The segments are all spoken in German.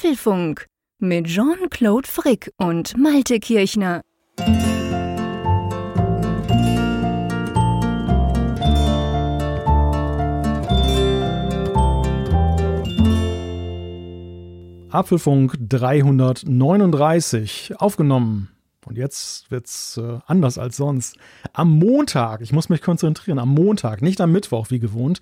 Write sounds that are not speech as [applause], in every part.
Apfelfunk mit Jean-Claude Frick und Malte Kirchner. Apfelfunk 339 aufgenommen. Und jetzt wird's äh, anders als sonst. Am Montag, ich muss mich konzentrieren, am Montag, nicht am Mittwoch wie gewohnt,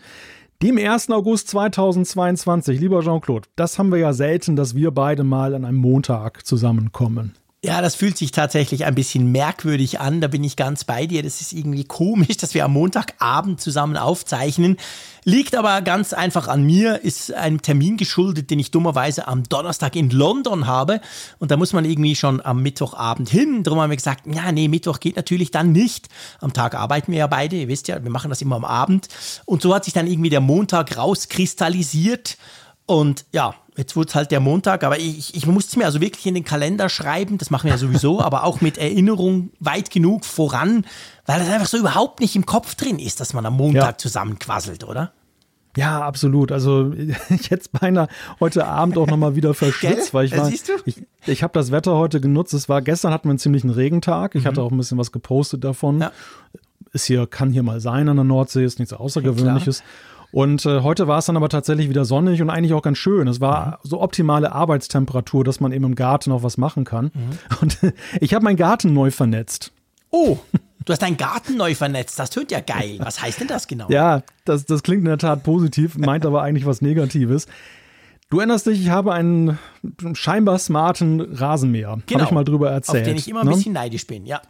dem 1. August 2022. Lieber Jean-Claude, das haben wir ja selten, dass wir beide mal an einem Montag zusammenkommen. Ja, das fühlt sich tatsächlich ein bisschen merkwürdig an. Da bin ich ganz bei dir. Das ist irgendwie komisch, dass wir am Montagabend zusammen aufzeichnen. Liegt aber ganz einfach an mir, ist ein Termin geschuldet, den ich dummerweise am Donnerstag in London habe. Und da muss man irgendwie schon am Mittwochabend hin. Darum haben wir gesagt, ja, nee, Mittwoch geht natürlich dann nicht. Am Tag arbeiten wir ja beide. Ihr wisst ja, wir machen das immer am Abend. Und so hat sich dann irgendwie der Montag rauskristallisiert. Und ja, jetzt wurde es halt der Montag, aber ich, ich musste es mir also wirklich in den Kalender schreiben, das machen wir ja sowieso, [laughs] aber auch mit Erinnerung weit genug voran, weil das einfach so überhaupt nicht im Kopf drin ist, dass man am Montag ja. zusammenquasselt, oder? Ja, absolut. Also ich hätte es beinahe heute Abend auch nochmal wieder [laughs] verschwitzt, weil ich war, ich, ich habe das Wetter heute genutzt. Es war gestern hatten wir einen ziemlichen Regentag. Ich mhm. hatte auch ein bisschen was gepostet davon. Ja. Ist hier, kann hier mal sein an der Nordsee, ist nichts Außergewöhnliches. Ja, und äh, heute war es dann aber tatsächlich wieder sonnig und eigentlich auch ganz schön. Es war mhm. so optimale Arbeitstemperatur, dass man eben im Garten auch was machen kann. Mhm. [laughs] Und ich habe meinen Garten neu vernetzt. Oh, du hast deinen Garten neu vernetzt. Das tönt ja geil. Was heißt denn das genau? Ja, das, das klingt in der Tat positiv, meint aber eigentlich was Negatives. Du erinnerst dich, ich habe einen scheinbar smarten Rasenmäher. Genau. Habe ich mal drüber erzählt. Auf den ich immer ein ne? bisschen neidisch bin, ja.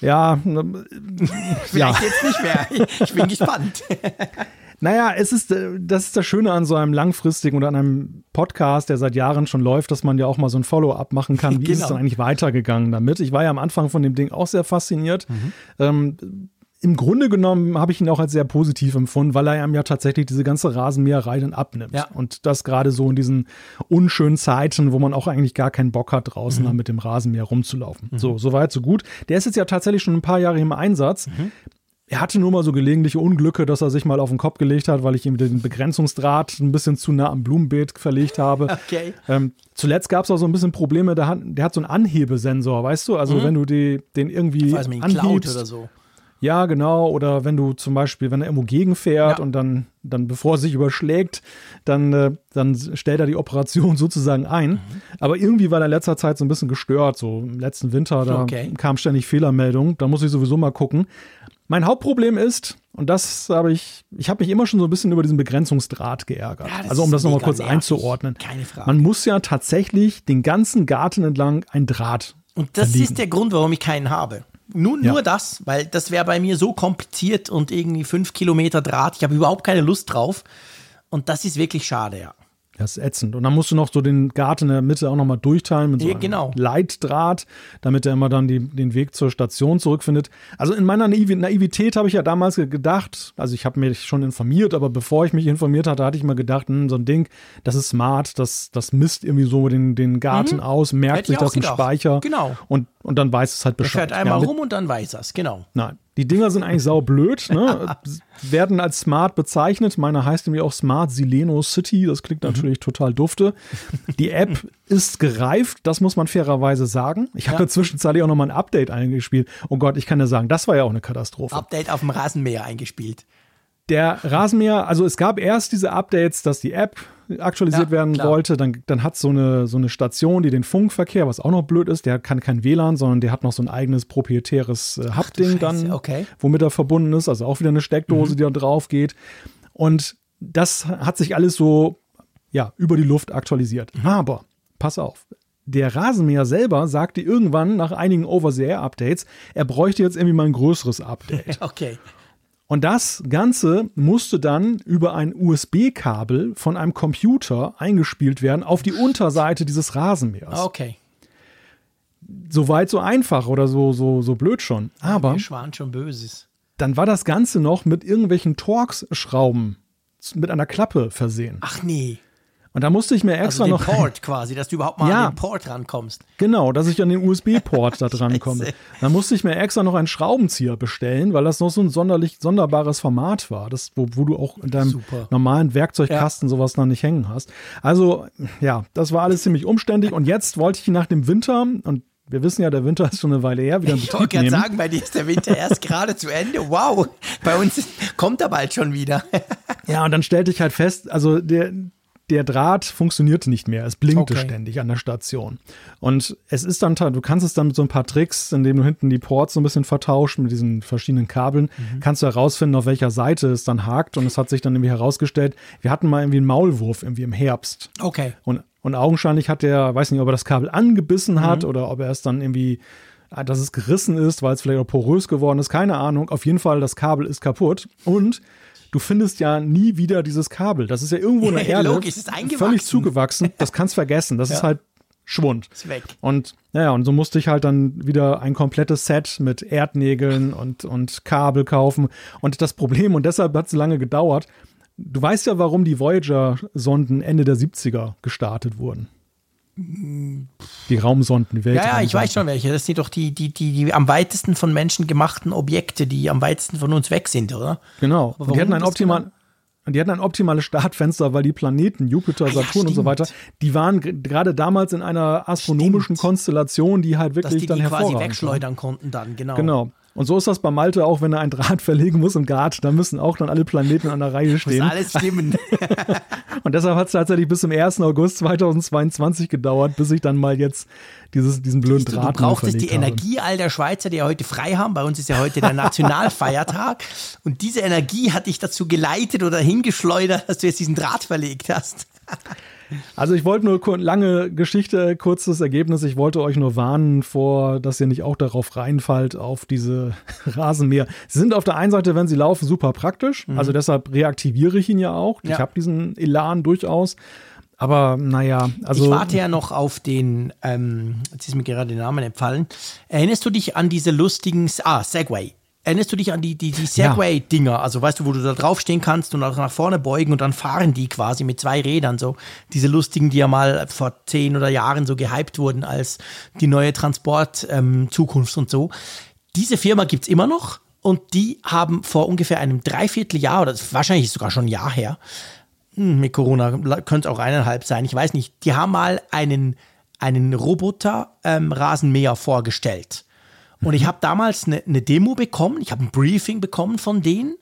Ja, [laughs] vielleicht ja. jetzt nicht mehr. Ich bin gespannt. [laughs] Naja, es ist, äh, das ist das Schöne an so einem langfristigen oder an einem Podcast, der seit Jahren schon läuft, dass man ja auch mal so ein Follow-up machen kann. Wie genau. ist es genau. dann eigentlich weitergegangen damit? Ich war ja am Anfang von dem Ding auch sehr fasziniert. Mhm. Ähm, im Grunde genommen habe ich ihn auch als sehr positiv empfunden, weil er einem ja tatsächlich diese ganze Rasenmäherei dann abnimmt. Ja. Und das gerade so in diesen unschönen Zeiten, wo man auch eigentlich gar keinen Bock hat, draußen mhm. mit dem Rasenmäher rumzulaufen. Mhm. So, so weit, so gut. Der ist jetzt ja tatsächlich schon ein paar Jahre im Einsatz. Mhm. Er hatte nur mal so gelegentliche Unglücke, dass er sich mal auf den Kopf gelegt hat, weil ich ihm den Begrenzungsdraht ein bisschen zu nah am Blumenbeet verlegt habe. [laughs] Okay. Ähm, zuletzt gab es auch so ein bisschen Probleme, der hat, der hat so einen Anhebesensor, weißt du? Also mhm. wenn du die, den irgendwie weiß, anhebst, oder so. Ja, genau. Oder wenn du zum Beispiel, wenn er irgendwo gegenfährt ja. und dann, dann bevor er sich überschlägt, dann, äh, dann stellt er die Operation [laughs] sozusagen ein. Mhm. Aber irgendwie war er in letzter Zeit so ein bisschen gestört. So im letzten Winter, da okay. kam ständig Fehlermeldung. Da muss ich sowieso mal gucken. Mein Hauptproblem ist, und das habe ich, ich habe mich immer schon so ein bisschen über diesen Begrenzungsdraht geärgert. Ja, also um das nochmal kurz nervig. einzuordnen. Keine Frage. Man muss ja tatsächlich den ganzen Garten entlang ein Draht. Und das verlegen. ist der Grund, warum ich keinen habe. Nur, ja. nur das, weil das wäre bei mir so kompliziert und irgendwie fünf Kilometer Draht. Ich habe überhaupt keine Lust drauf. Und das ist wirklich schade, ja. Das ist ätzend. Und dann musst du noch so den Garten in der Mitte auch nochmal durchteilen mit so einem genau. Leitdraht, damit er immer dann die, den Weg zur Station zurückfindet. Also in meiner Naivität habe ich ja damals gedacht, also ich habe mich schon informiert, aber bevor ich mich informiert hatte, hatte ich mal gedacht, hm, so ein Ding, das ist smart, das, das misst irgendwie so den, den Garten mhm. aus, merkt Hätte sich das im Speicher. Genau. Und, und dann weiß es halt Bescheid. Er fährt einmal ja, rum und dann weiß er es, genau. Nein, die Dinger sind eigentlich saublöd, ne? [laughs] werden als smart bezeichnet. Meine heißt nämlich auch Smart Sileno City. Das klingt mhm. natürlich total dufte. Die App [laughs] ist gereift, das muss man fairerweise sagen. Ich habe ja. zwischenzeitlich auch noch mal ein Update eingespielt. Oh Gott, ich kann ja sagen, das war ja auch eine Katastrophe. Update auf dem Rasenmäher eingespielt. Der Rasenmäher, also es gab erst diese Updates, dass die App aktualisiert ja, werden klar. wollte. Dann, dann hat so eine, so eine Station, die den Funkverkehr, was auch noch blöd ist, der kann kein WLAN, sondern der hat noch so ein eigenes proprietäres äh, Hub-Ding dann, okay. womit er verbunden ist. Also auch wieder eine Steckdose, mhm. die da drauf geht. Und das hat sich alles so ja, über die Luft aktualisiert. Mhm. Aber pass auf, der Rasenmäher selber sagte irgendwann nach einigen Over-the-Air-Updates, er bräuchte jetzt irgendwie mal ein größeres Update. [laughs] okay. Und das Ganze musste dann über ein USB-Kabel von einem Computer eingespielt werden auf die Unterseite dieses Rasenmähers. Okay. Soweit so einfach oder so, so, so blöd schon. Aber. Wir waren schon Böses. Dann war das Ganze noch mit irgendwelchen Torx-Schrauben mit einer Klappe versehen. Ach nee. Und da musste ich mir extra also den noch. Port quasi, dass du überhaupt mal ja, an den Port rankommst. Genau, dass ich an den USB-Port da dran komme. Da musste ich mir extra noch einen Schraubenzieher bestellen, weil das noch so ein sonderlich sonderbares Format war, das, wo, wo du auch in deinem Super. normalen Werkzeugkasten ja. sowas noch nicht hängen hast. Also, ja, das war alles ziemlich umständlich. Und jetzt wollte ich nach dem Winter, und wir wissen ja, der Winter ist schon eine Weile her, wieder Ich wollte gerade sagen, bei dir ist der Winter erst [laughs] gerade zu Ende. Wow, bei uns kommt er bald schon wieder. ja, und dann stellte ich halt fest, also der, der Draht funktionierte nicht mehr. Es blinkte okay. ständig an der Station. Und es ist dann, du kannst es dann mit so ein paar Tricks, indem du hinten die Ports so ein bisschen vertauscht mit diesen verschiedenen Kabeln, mhm. kannst du herausfinden, auf welcher Seite es dann hakt. Und es hat sich dann irgendwie herausgestellt, wir hatten mal irgendwie einen Maulwurf irgendwie im Herbst. Okay. Und, und augenscheinlich hat der, weiß nicht, ob er das Kabel angebissen hat mhm. oder ob er es dann irgendwie dass es gerissen ist, weil es vielleicht auch porös geworden ist, keine Ahnung. Auf jeden Fall, das Kabel ist kaputt. Und du findest ja nie wieder dieses Kabel. Das ist ja irgendwo in der [laughs] Erde Logisch, ist völlig zugewachsen. Das kannst vergessen. Das [laughs] ja. ist halt Schwund. Ist weg. Und naja, und so musste ich halt dann wieder ein komplettes Set mit Erdnägeln und, und Kabel kaufen. Und das Problem, und deshalb hat es lange gedauert, du weißt ja, warum die Voyager-Sonden Ende der 70er gestartet wurden. Die Raumsonden, die Welt. Ja, ja, ich weiß schon welche. Das sind doch die, die, die, die am weitesten von Menschen gemachten Objekte, die am weitesten von uns weg sind, oder? Genau. Und die hatten ein optimal. Und die hatten ein optimales Startfenster, weil die Planeten, Jupiter, ah, Saturn ja, und so weiter, die waren gerade damals in einer astronomischen stimmt. Konstellation, die halt wirklich Dass die dann die quasi wegschleudern konnten dann, genau. Genau. Und so ist das bei Malte auch, wenn er ein Draht [laughs] verlegen muss im Grat, da müssen auch dann alle Planeten an der Reihe stehen. Muss alles stimmen. [laughs] und deshalb hat es tatsächlich bis zum 1. August 2022 gedauert, bis ich dann mal jetzt dieses, diesen blöden Draht Du brauchtest die habe. Energie all der Schweizer, die ja heute frei haben. Bei uns ist ja heute der Nationalfeiertag. und diese Energie hat dich dazu geleitet oder hingeschleudert, dass du jetzt diesen Draht verlegt hast. [laughs] Also ich wollte nur lange Geschichte, kurzes Ergebnis. Ich wollte euch nur warnen vor, dass ihr nicht auch darauf reinfallt, auf diese [laughs] Rasenmäher. Sie sind auf der einen Seite, wenn sie laufen, super praktisch. Mhm. Also deshalb reaktiviere ich ihn ja auch. Ja. Ich habe diesen Elan durchaus. Aber naja, also. Ich warte ja noch auf den, ähm, jetzt ist mir gerade der Name entfallen. Erinnerst du dich an diese lustigen, ah, Segway. Erinnerst du dich an die, die, die Segway-Dinger? Ja. Also weißt du, wo du da draufstehen kannst und auch nach vorne beugen und dann fahren die quasi mit zwei Rädern so. Diese lustigen, die ja mal vor zehn oder Jahren so gehypt wurden als die neue Transport-Zukunft ähm, und so. Diese Firma gibt es immer noch und die haben vor ungefähr einem Dreivierteljahr oder wahrscheinlich sogar schon ein Jahr her, hm, mit Corona könnte es auch eineinhalb sein, ich weiß nicht, die haben mal einen, einen Roboter-Rasenmäher ähm, vorgestellt und ich habe damals eine, eine Demo bekommen, ich habe ein Briefing bekommen von denen.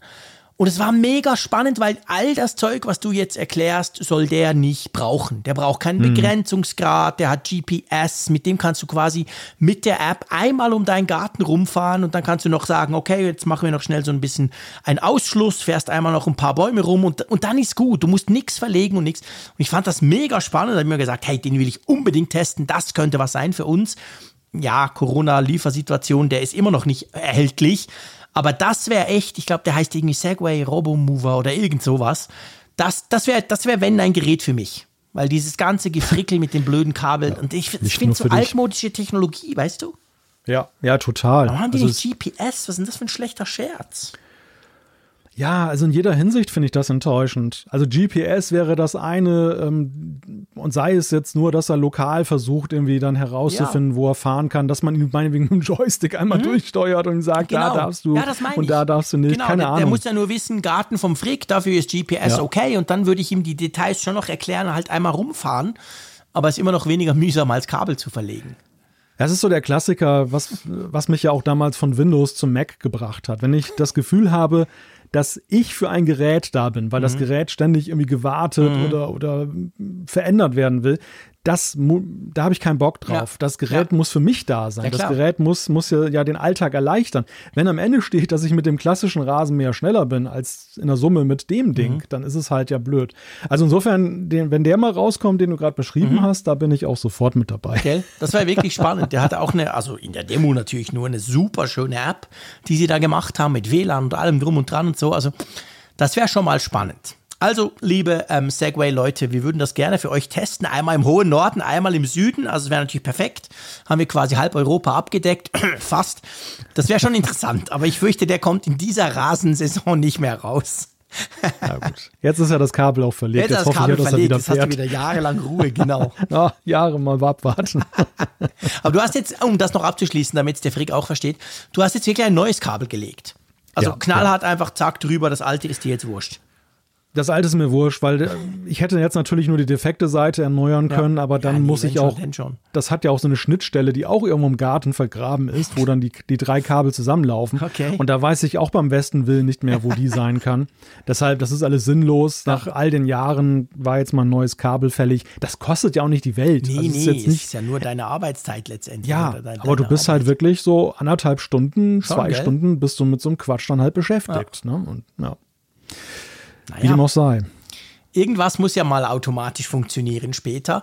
Und es war mega spannend, weil all das Zeug, was du jetzt erklärst, soll der nicht brauchen. Der braucht keinen mhm. Begrenzungsgrad, der hat GPS, mit dem kannst du quasi mit der App einmal um deinen Garten rumfahren und dann kannst du noch sagen, okay, jetzt machen wir noch schnell so ein bisschen einen Ausschluss, fährst einmal noch ein paar Bäume rum und, und dann ist gut. Du musst nichts verlegen und nichts. Und ich fand das mega spannend, da habe ich mir gesagt, hey, den will ich unbedingt testen, das könnte was sein für uns ja, Corona-Liefersituation, der ist immer noch nicht erhältlich. Aber das wäre echt, ich glaube, der heißt irgendwie Segway Robomover oder irgend sowas. Das, das wäre, das wär, wenn, ein Gerät für mich. Weil dieses ganze Gefrickel mit den blöden Kabeln [laughs] ja, und ich, ich finde so altmodische Technologie, weißt du? Ja, ja, total. Warum haben die also nicht GPS? Was ist denn das für ein schlechter Scherz? Ja, also in jeder Hinsicht finde ich das enttäuschend. Also GPS wäre das eine ähm, und sei es jetzt nur, dass er lokal versucht, irgendwie dann herauszufinden, ja. wo er fahren kann, dass man ihn meinetwegen mit dem Joystick einmal mhm. durchsteuert und sagt, genau. da darfst du ja, und da darfst du nicht. Genau, Keine der, Ahnung. Der muss ja nur wissen, Garten vom Frick, dafür ist GPS ja. okay und dann würde ich ihm die Details schon noch erklären, halt einmal rumfahren. Aber es ist immer noch weniger mühsam, als Kabel zu verlegen. Das ist so der Klassiker, was, was mich ja auch damals von Windows zum Mac gebracht hat. Wenn ich das Gefühl habe, dass ich für ein Gerät da bin, weil mhm. das Gerät ständig irgendwie gewartet mhm. oder, oder verändert werden will, das, da habe ich keinen Bock drauf. Ja. Das Gerät ja. muss für mich da sein. Ja, das Gerät muss, muss ja, den Alltag erleichtern. Wenn am Ende steht, dass ich mit dem klassischen Rasenmäher schneller bin als in der Summe mit dem Ding, mhm. dann ist es halt ja blöd. Also insofern, den, wenn der mal rauskommt, den du gerade beschrieben mhm. hast, da bin ich auch sofort mit dabei. Okay. Das war wirklich spannend. Der hatte auch eine, also in der Demo natürlich nur eine super schöne App, die sie da gemacht haben mit WLAN und allem drum und dran und so. Also das wäre schon mal spannend. Also, liebe ähm, Segway-Leute, wir würden das gerne für euch testen. Einmal im hohen Norden, einmal im Süden. Also, es wäre natürlich perfekt. Haben wir quasi halb Europa abgedeckt. [clears throat] Fast. Das wäre schon interessant. Aber ich fürchte, der kommt in dieser Rasensaison nicht mehr raus. [laughs] Ja, gut. Jetzt ist ja das Kabel auch verlegt. Jetzt, Jetzt, das Kabel ich, er verlegt, wieder jetzt hast du fährt. wieder jahrelang Ruhe, [laughs] genau. Ah, Jahre mal abwarten. [laughs] Aber du hast jetzt, um das noch abzuschließen, damit es der Frick auch versteht, du hast jetzt wirklich ein neues Kabel gelegt. Also Ja, knallhart einfach zack drüber, das alte ist dir jetzt wurscht. Das alte ist mir wurscht, weil äh, ich hätte jetzt natürlich nur die defekte Seite erneuern können, aber dann Ja, nee, muss ich auch. schon. Das hat ja auch so eine Schnittstelle, die auch irgendwo im Garten vergraben ist, wo dann die, die drei Kabel zusammenlaufen. Okay. Und da weiß ich auch beim besten Willen nicht mehr, wo die [laughs] sein kann. Deshalb, das ist alles sinnlos. Nach all den Jahren war jetzt mal ein neues Kabel fällig. Das kostet ja auch nicht die Welt. Nee, Also nee, ist jetzt es nicht ist ja nur deine Arbeitszeit letztendlich. Ja, dein- aber du bist halt Arbeit. wirklich so anderthalb Stunden, Schon, zwei gell? Stunden bist du mit so einem Quatsch dann halt beschäftigt. Ne? Und ja, wie Naja. dem auch sei. Irgendwas muss ja mal automatisch funktionieren später.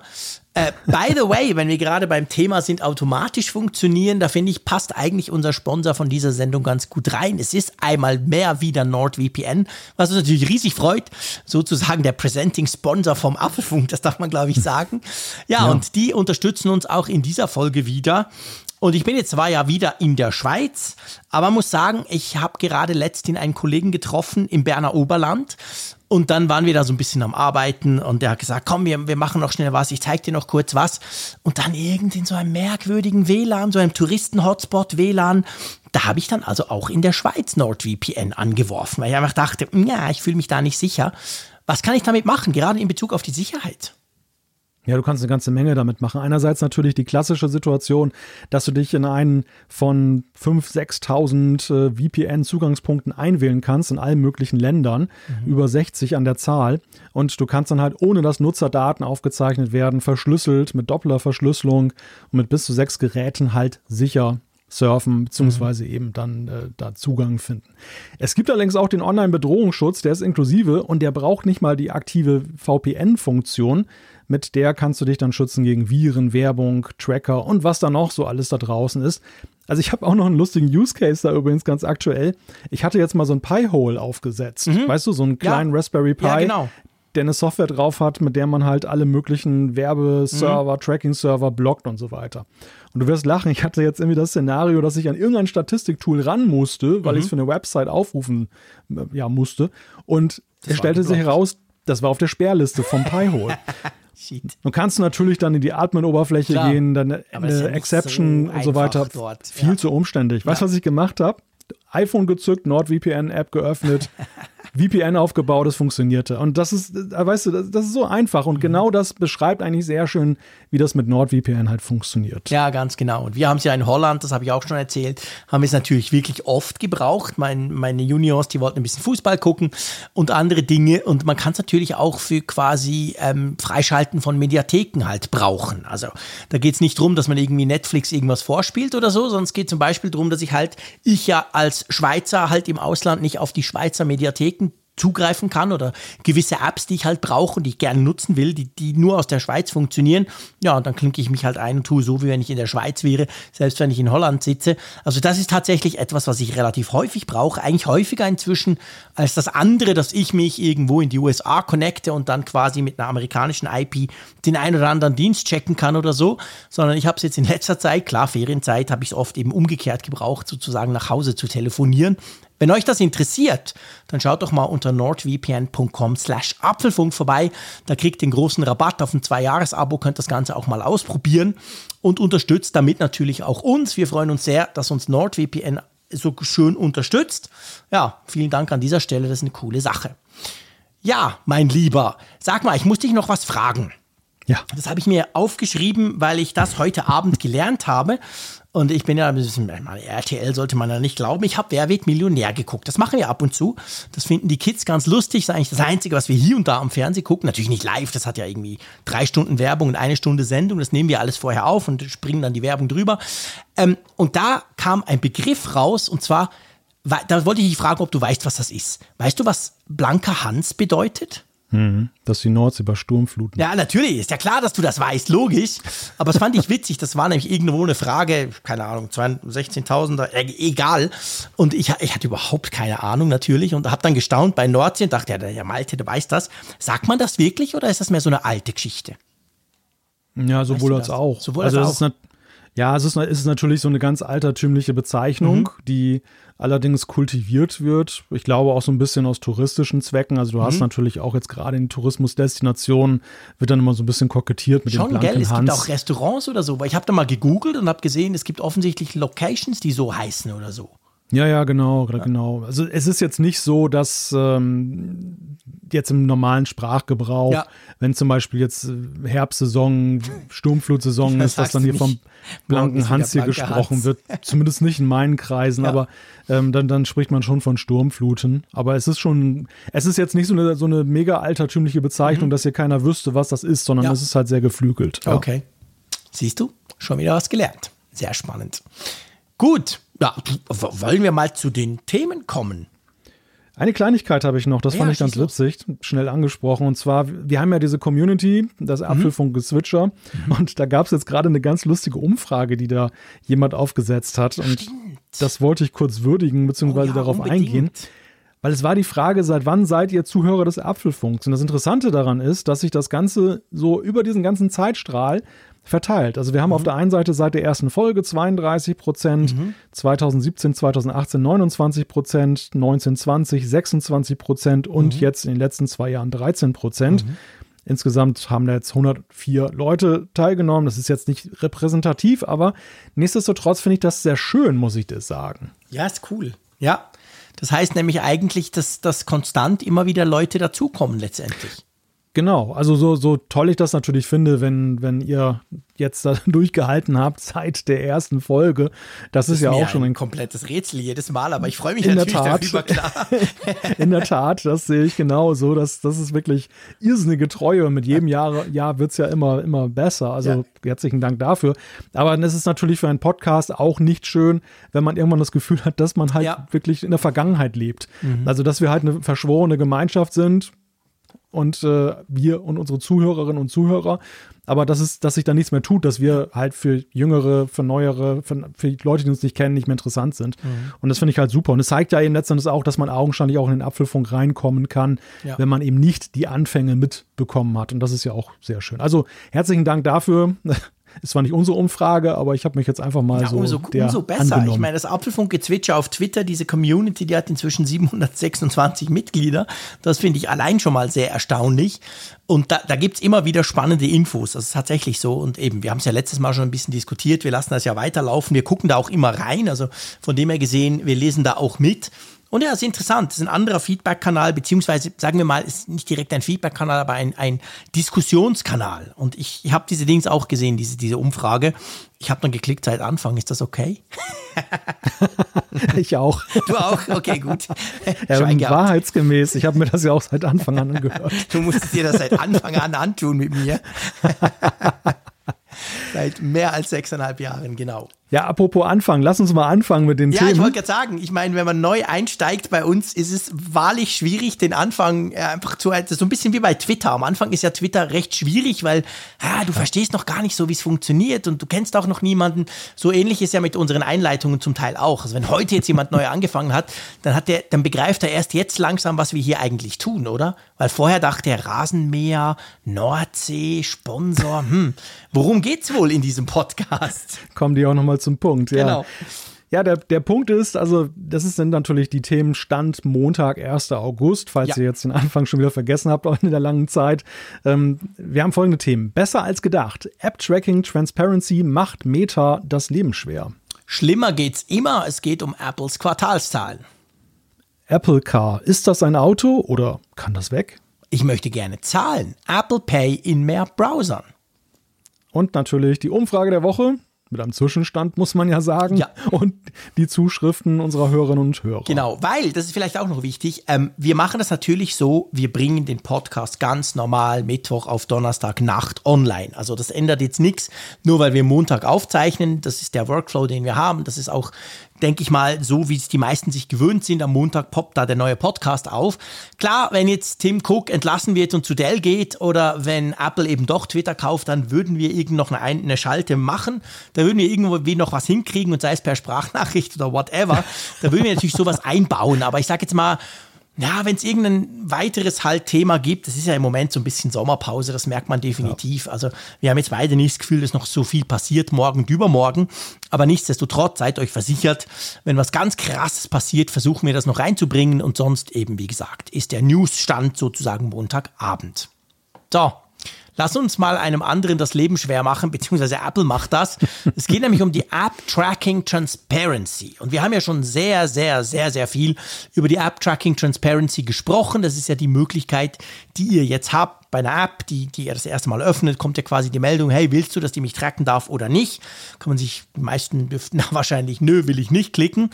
Äh, by the way, wenn wir gerade beim Thema sind, automatisch funktionieren, da finde ich, passt eigentlich unser Sponsor von dieser Sendung ganz gut rein. Es ist einmal mehr wieder NordVPN, was uns natürlich riesig freut. Sozusagen der Presenting Sponsor vom Apfelfunk, das darf man, glaube ich, sagen. Ja, und die unterstützen uns auch in dieser Folge wieder. Und ich bin jetzt zwar ja wieder in der Schweiz, aber muss sagen, ich habe gerade letztens einen Kollegen getroffen im Berner Oberland. Und dann waren wir da so ein bisschen am Arbeiten und der hat gesagt, komm, wir, wir machen noch schnell was, ich zeig dir noch kurz was. Und dann irgend in so einem merkwürdigen WLAN, so einem Touristen-Hotspot WLAN, da habe ich dann also auch in der Schweiz NordVPN angeworfen, weil ich einfach dachte, "Hm, ja, ich fühle mich da nicht sicher. Was kann ich damit machen, gerade in Bezug auf die Sicherheit? Ja, du kannst eine ganze Menge damit machen. Einerseits natürlich die klassische Situation, dass du dich in einen von 5.000, 6.000 äh, VPN-Zugangspunkten einwählen kannst in allen möglichen Ländern, über 60 an der Zahl. Und du kannst dann halt, ohne dass Nutzerdaten aufgezeichnet werden, verschlüsselt, mit doppler Verschlüsselung und mit bis zu sechs Geräten halt sicher surfen, beziehungsweise eben dann äh, da Zugang finden. Es gibt allerdings auch den Online-Bedrohungsschutz, der ist inklusive und der braucht nicht mal die aktive VPN-Funktion. Mit der kannst du dich dann schützen gegen Viren, Werbung, Tracker und was da noch so alles da draußen ist. Also ich habe auch noch einen lustigen Use Case da übrigens ganz aktuell. Ich hatte jetzt mal so ein Pi-Hole aufgesetzt. Weißt du, so einen kleinen Raspberry Pi Ja, genau. der eine Software drauf hat, mit der man halt alle möglichen Werbeserver, Tracking-Server blockt und so weiter. Und du wirst lachen, ich hatte jetzt irgendwie das Szenario, dass ich an irgendein Statistiktool ran musste, weil ich es für eine Website aufrufen äh, ja, musste. Und es stellte sich heraus, das war auf der Sperrliste vom Pi-Hole. [laughs] Shit. Nun kannst du natürlich dann in die Admin-Oberfläche gehen, dann eine, ja Exception so und so weiter. dort. Viel Ja. zu umständlich. Weißt du, was ich gemacht habe? iPhone gezückt, NordVPN-App geöffnet, [laughs] VPN aufgebaut, es funktionierte. Und das ist, äh, weißt du, das, das ist so einfach. Mhm. Und genau das beschreibt eigentlich sehr schön, wie das mit NordVPN halt funktioniert. Ja, ganz genau. Und wir haben es ja in Holland, das habe ich auch schon erzählt, haben es natürlich wirklich oft gebraucht. Mein, meine Juniors, die wollten ein bisschen Fußball gucken und andere Dinge. Und man kann es natürlich auch für quasi ähm, Freischalten von Mediatheken halt brauchen. Also da geht es nicht darum, dass man irgendwie Netflix irgendwas vorspielt oder so, sondern es geht zum Beispiel darum, dass ich halt, ich ja als Schweizer halt im Ausland nicht auf die Schweizer Mediatheken zugreifen kann oder gewisse Apps, die ich halt brauche und die ich gerne nutzen will, die, die nur aus der Schweiz funktionieren. Ja, und dann klinke ich mich halt ein und tue so, wie wenn ich in der Schweiz wäre, selbst wenn ich in Holland sitze. Also das ist tatsächlich etwas, was ich relativ häufig brauche, eigentlich häufiger inzwischen als das andere, dass ich mich irgendwo in die USA connecte und dann quasi mit einer amerikanischen IP den einen oder anderen Dienst checken kann oder so, sondern ich habe es jetzt in letzter Zeit, klar, Ferienzeit, habe ich es oft eben umgekehrt gebraucht, sozusagen nach Hause zu telefonieren. Wenn euch das interessiert, dann schaut doch mal unter nordvpn.com slash Apfelfunk vorbei. Da kriegt ihr den großen Rabatt auf ein Zwei-Jahres-Abo, könnt das Ganze auch mal ausprobieren und unterstützt damit natürlich auch uns. Wir freuen uns sehr, dass uns NordVPN so schön unterstützt. Ja, vielen Dank an dieser Stelle, das ist eine coole Sache. Ja, mein Lieber, sag mal, ich muss dich noch was fragen. Ja. Das habe ich mir aufgeschrieben, weil ich das heute Abend gelernt habe. Und ich bin ja ein bisschen, RTL sollte man ja nicht glauben. Ich habe Wer wird Millionär geguckt. Das machen wir ab und zu. Das finden die Kids ganz lustig. Das ist eigentlich das Einzige, was wir hier und da am Fernsehen gucken. Natürlich nicht live. Das hat ja irgendwie drei Stunden Werbung und eine Stunde Sendung. Das nehmen wir alles vorher auf und springen dann die Werbung drüber. Ähm, und da kam ein Begriff raus und zwar, wa- da wollte ich dich fragen, ob du weißt, was das ist. Weißt du, was blanker Hans bedeutet? Dass die Nordsee bei Sturmfluten. Ja, natürlich, ist ja klar, dass du das weißt, logisch. Aber das fand ich witzig, das war nämlich irgendwo eine Frage, keine Ahnung, 16.000, äh, egal. Und ich, ich hatte überhaupt keine Ahnung natürlich und habe dann gestaunt bei Nordsee und dachte, ja, der Malte, der weiß das. Sagt man das wirklich oder ist das mehr so eine alte Geschichte? Ja, sowohl du als auch. Sowohl also als das ist Ja, es ist, es ist natürlich so eine ganz altertümliche Bezeichnung, mhm. die allerdings kultiviert wird. Ich glaube auch so ein bisschen aus touristischen Zwecken. Also du hast mhm. natürlich auch jetzt gerade in Tourismusdestinationen wird dann immer so ein bisschen kokettiert mit Schon, dem gell? Es Hans. gibt auch Restaurants oder so. Ich habe da mal gegoogelt und habe gesehen, es gibt offensichtlich Locations, die so heißen oder so. Ja, ja, genau, ja. genau. Also es ist jetzt nicht so, dass ähm, jetzt im normalen Sprachgebrauch, ja. wenn zum Beispiel jetzt äh, Herbstsaison, Sturmflutsaison [laughs] ist, dass dann hier vom blanken Hans hier gesprochen Hans. wird. Zumindest nicht in meinen Kreisen, ja. aber ähm, dann, dann spricht man schon von Sturmfluten. Aber es ist schon, es ist jetzt nicht so eine, so eine mega altertümliche Bezeichnung, mhm. dass hier keiner wüsste, was das ist, sondern es ist halt sehr geflügelt. Okay. Siehst du, schon wieder was gelernt. Sehr spannend. Gut, ja, wollen wir mal zu den Themen kommen? Eine Kleinigkeit habe ich noch, das ja, fand ich ganz witzig, schnell angesprochen. Und zwar, wir haben ja diese Community, das mhm. Apfelfunk-Gezwitscher. Mhm. Und da gab es jetzt gerade eine ganz lustige Umfrage, die da jemand aufgesetzt hat. Und Stimmt. das wollte ich kurz würdigen, beziehungsweise oh ja, darauf unbedingt. eingehen. Weil es war die Frage, seit wann seid ihr Zuhörer des Apfelfunks? Und das Interessante daran ist, dass sich das Ganze so über diesen ganzen Zeitstrahl verteilt. Also wir haben mhm. auf der einen Seite seit der ersten Folge 32 Prozent, mhm. 2017, 2018 29 Prozent, 1920 26 Prozent und mhm. jetzt in den letzten zwei Jahren 13 Prozent. Mhm. Insgesamt haben da jetzt 104 Leute teilgenommen. Das ist jetzt nicht repräsentativ, aber nichtsdestotrotz finde ich das sehr schön, muss ich das sagen. Ja, ist cool. Ja. Das heißt nämlich eigentlich, dass, dass konstant immer wieder Leute dazukommen letztendlich. Genau, also so, so toll ich das natürlich finde, wenn, wenn ihr jetzt da [laughs] durchgehalten habt seit der ersten Folge. Das, das ist, ja auch schon ein, ein, komplettes Rätsel jedes Mal, aber ich freue mich in natürlich der Tat, darüber, klar. [laughs] in der Tat, das sehe ich genauso. Das, das ist wirklich irrsinnige Treue und mit jedem Jahr, Jahr wird es ja immer, immer besser. Also ja. herzlichen Dank dafür. Aber es ist natürlich für einen Podcast auch nicht schön, wenn man irgendwann das Gefühl hat, dass man halt ja. wirklich in der Vergangenheit lebt. Mhm. Also, dass wir halt eine verschworene Gemeinschaft sind, und äh, wir und unsere Zuhörerinnen und Zuhörer. Aber das ist, dass sich da nichts mehr tut, dass wir halt für Jüngere, für Neuere, für, für Leute, die uns nicht kennen, nicht mehr interessant sind. Mhm. Und das finde ich halt super. Und es zeigt ja eben letztendlich auch, dass man augenscheinlich auch in den Apfelfunk reinkommen kann, ja. wenn man eben nicht die Anfänge mitbekommen hat. Und das ist ja auch sehr schön. Also herzlichen Dank dafür. [laughs] Es war nicht unsere Umfrage, aber ich habe mich jetzt einfach mal ja, so. Umso, umso besser. Angenommen. Ich meine, das Apfelfunk-Gezwitscher auf Twitter, diese Community, die hat inzwischen 726 Mitglieder. Das finde ich allein schon mal sehr erstaunlich. Und da, da gibt es immer wieder spannende Infos. Das ist tatsächlich so. Und eben, wir haben es ja letztes Mal schon ein bisschen diskutiert. Wir lassen das ja weiterlaufen. Wir gucken da auch immer rein. Also von dem her gesehen, wir lesen da auch mit. Und ja, es ist interessant. Es ist ein anderer Feedback-Kanal, beziehungsweise sagen wir mal, ist nicht direkt ein Feedback-Kanal, aber ein, ein Diskussionskanal. Und ich, ich habe diese Dings auch gesehen, diese, diese Umfrage. Ich habe dann geklickt seit Anfang. Ist das okay? [laughs] ich auch. Du auch? Okay, gut. Ja, wahrheitsgemäß. Ich habe mir das ja auch seit Anfang an angehört. Du musstest dir das seit Anfang an antun mit mir. [laughs] Seit mehr als sechseinhalb Jahren, genau. Ja, apropos Anfang, lass uns mal anfangen mit den ja, Themen. Ja, ich wollte gerade sagen, ich meine, wenn man neu einsteigt bei uns, ist es wahrlich schwierig, den Anfang äh, einfach zu, so ein bisschen wie bei Twitter. Am Anfang ist ja Twitter recht schwierig, weil ah, du verstehst noch gar nicht so, wie es funktioniert und du kennst auch noch niemanden. So ähnlich ist ja mit unseren Einleitungen zum Teil auch. Also wenn heute jetzt jemand [laughs] neu angefangen hat, dann hat der, dann begreift er erst jetzt langsam, was wir hier eigentlich tun, oder? Weil vorher dachte er Rasenmäher, Nordsee, Sponsor, hm, worum geht's wohl in diesem Podcast? Kommen die auch nochmal zum Punkt, ja. Genau. Ja, der, der Punkt ist, also das ist dann natürlich die Themen Stand Montag, 1. August, falls ja. ihr jetzt den Anfang schon wieder vergessen habt auch in der langen Zeit. Ähm, wir haben folgende Themen. Besser als gedacht. App-Tracking Transparency macht Meta das Leben schwer. Schlimmer geht's immer. Es geht um Apples Quartalszahlen. Apple Car. Ist das ein Auto oder kann das weg? Ich möchte gerne zahlen. Apple Pay in mehr Browsern. Und natürlich die Umfrage der Woche mit einem Zwischenstand, muss man ja sagen. Ja. Und die Zuschriften unserer Hörerinnen und Hörer. Genau, weil, das ist vielleicht auch noch wichtig, ähm, wir machen das natürlich so, wir bringen den Podcast ganz normal Mittwoch auf Donnerstag Nacht online. Also das ändert jetzt nichts, nur weil wir Montag aufzeichnen. Das ist der Workflow, den wir haben. Das ist auch denke ich mal, so wie es die meisten sich gewöhnt sind, am Montag poppt da der neue Podcast auf. Klar, wenn jetzt Tim Cook entlassen wird und zu Dell geht oder wenn Apple eben doch Twitter kauft, dann würden wir irgend noch eine, eine Schalte machen. Da würden wir irgendwie noch was hinkriegen und sei es per Sprachnachricht oder whatever. Da würden wir natürlich sowas einbauen. Aber ich sage jetzt mal, Ja, wenn es irgendein weiteres halt Thema gibt, das ist ja im Moment so ein bisschen Sommerpause, das merkt man definitiv. Ja. Also wir haben jetzt beide nicht das Gefühl, dass noch so viel passiert morgen und übermorgen. Aber nichtsdestotrotz, seid euch versichert, wenn was ganz krasses passiert, versuchen wir das noch reinzubringen und sonst eben, wie gesagt, ist der Newsstand sozusagen Montagabend. So, Lass uns mal einem anderen das Leben schwer machen, beziehungsweise Apple macht das. Es geht nämlich um die App Tracking Transparency. Und wir haben ja schon sehr, sehr, sehr, sehr viel über die App Tracking Transparency gesprochen. Das ist ja die Möglichkeit, die ihr jetzt habt bei einer App, die, die ihr das erste Mal öffnet, kommt ja quasi die Meldung, hey, willst du, dass die mich tracken darf oder nicht? Kann man sich, die meisten dürften [laughs] wahrscheinlich, nö, will ich nicht klicken.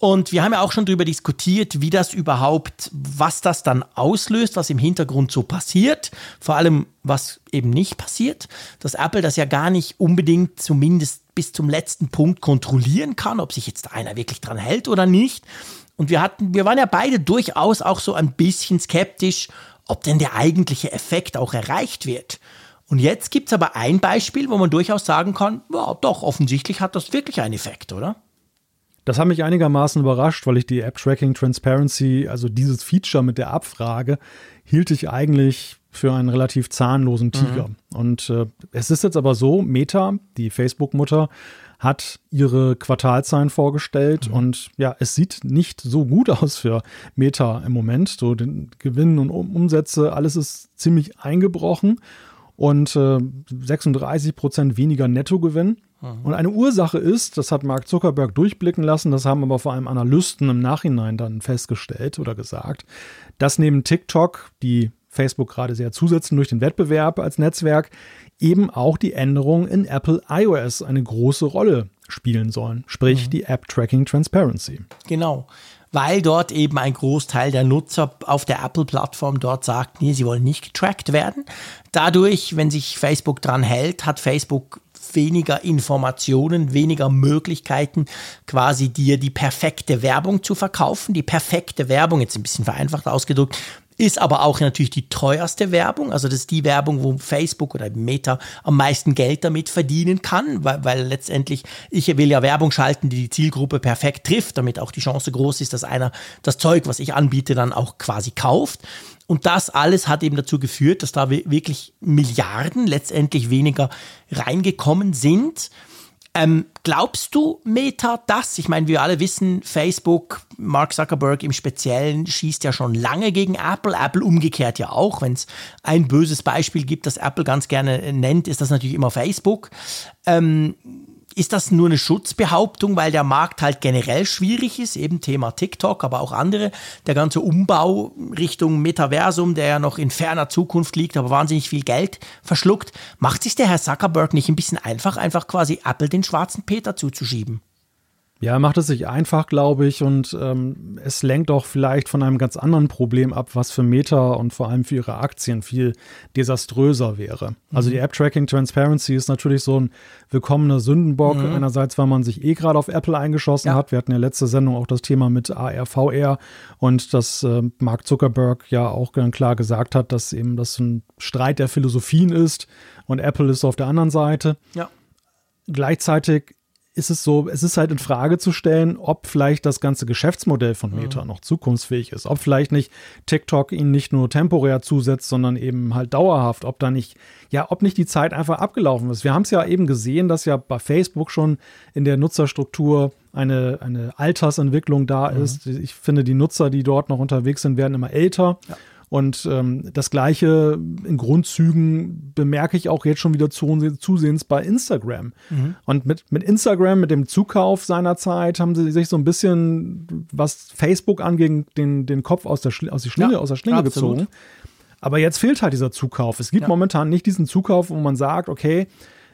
Und wir haben ja auch schon darüber diskutiert, wie das überhaupt, was das dann auslöst, was im Hintergrund so passiert. Vor allem, was eben nicht passiert. Dass Apple das ja gar nicht unbedingt zumindest bis zum letzten Punkt kontrollieren kann, ob sich jetzt einer wirklich dran hält oder nicht. Und wir hatten, wir waren ja beide durchaus auch so ein bisschen skeptisch, ob denn der eigentliche Effekt auch erreicht wird. Und jetzt gibt es aber ein Beispiel, wo man durchaus sagen kann, ja, doch, offensichtlich hat das wirklich einen Effekt, oder? Das hat mich einigermaßen überrascht, weil ich die App Tracking Transparency, also dieses Feature mit der Abfrage, hielt ich eigentlich für einen relativ zahnlosen Tiger. Mhm. Und äh, es ist jetzt aber so, Meta, die Facebook-Mutter, hat ihre Quartalzahlen vorgestellt mhm. und ja, es sieht nicht so gut aus für Meta im Moment. So den Gewinn und Umsätze, alles ist ziemlich eingebrochen und äh, 36 Prozent weniger Nettogewinn. Und eine Ursache ist, das hat Mark Zuckerberg durchblicken lassen, das haben aber vor allem Analysten im Nachhinein dann festgestellt oder gesagt, dass neben TikTok, die Facebook gerade sehr zusetzen durch den Wettbewerb als Netzwerk, eben auch die Änderungen in Apple iOS eine große Rolle spielen sollen, sprich mhm. die App Tracking Transparency. Genau weil dort eben ein Großteil der Nutzer auf der Apple-Plattform dort sagt, nee, sie wollen nicht getrackt werden. Dadurch, wenn sich Facebook dran hält, hat Facebook weniger Informationen, weniger Möglichkeiten, quasi dir die perfekte Werbung zu verkaufen. Die perfekte Werbung, jetzt ein bisschen vereinfacht ausgedrückt, ist aber auch natürlich die teuerste Werbung. Also das ist die Werbung, wo Facebook oder Meta am meisten Geld damit verdienen kann, weil, weil letztendlich ich will ja Werbung schalten, die die Zielgruppe perfekt trifft, damit auch die Chance groß ist, dass einer das Zeug, was ich anbiete, dann auch quasi kauft. Und das alles hat eben dazu geführt, dass da wirklich Milliarden letztendlich weniger reingekommen sind. Ähm, glaubst du, Meta, das? Ich meine, wir alle wissen, Facebook, Mark Zuckerberg im Speziellen schießt ja schon lange gegen Apple. Apple umgekehrt ja auch. Wenn es ein böses Beispiel gibt, das Apple ganz gerne nennt, ist das natürlich immer Facebook. Ähm, ist das nur eine Schutzbehauptung, weil der Markt halt generell schwierig ist, eben Thema TikTok, aber auch andere, der ganze Umbau Richtung Metaversum, der ja noch in ferner Zukunft liegt, aber wahnsinnig viel Geld verschluckt, macht sich der Herr Zuckerberg nicht ein bisschen einfach, einfach quasi Apple den schwarzen Peter zuzuschieben? Ja, er macht es sich einfach, glaube ich, und ähm, es lenkt auch vielleicht von einem ganz anderen Problem ab, was für Meta und vor allem für ihre Aktien viel desaströser wäre. Also mhm. die App Tracking Transparency ist natürlich so ein willkommener Sündenbock. Mhm. Einerseits, weil man sich eh gerade auf Apple eingeschossen ja. hat. Wir hatten ja letzte Sendung auch das Thema mit AR, VR und dass äh, Mark Zuckerberg ja auch ganz klar gesagt hat, dass eben das ein Streit der Philosophien ist und Apple ist auf der anderen Seite. Ja. Gleichzeitig ist es so, es ist halt in Frage zu stellen, ob vielleicht das ganze Geschäftsmodell von Meta mhm. noch zukunftsfähig ist. Ob vielleicht nicht TikTok ihnen nicht nur temporär zusetzt, sondern eben halt dauerhaft. Ob da nicht, ja, ob nicht die Zeit einfach abgelaufen ist. Wir haben es ja eben gesehen, dass ja bei Facebook schon in der Nutzerstruktur eine, eine Altersentwicklung da mhm. ist. Ich finde, die Nutzer, die dort noch unterwegs sind, werden immer älter. Ja. Und ähm, das Gleiche in Grundzügen bemerke ich auch jetzt schon wieder zu, zusehends bei Instagram. Mhm. Und mit, mit Instagram, mit dem Zukauf seiner Zeit, haben sie sich so ein bisschen, was Facebook angeht, den, den Kopf aus der, aus, die Schlinge, ja, aus der Schlinge absolut. gezogen. Aber jetzt fehlt halt dieser Zukauf. Es gibt ja. momentan nicht diesen Zukauf, wo man sagt, okay,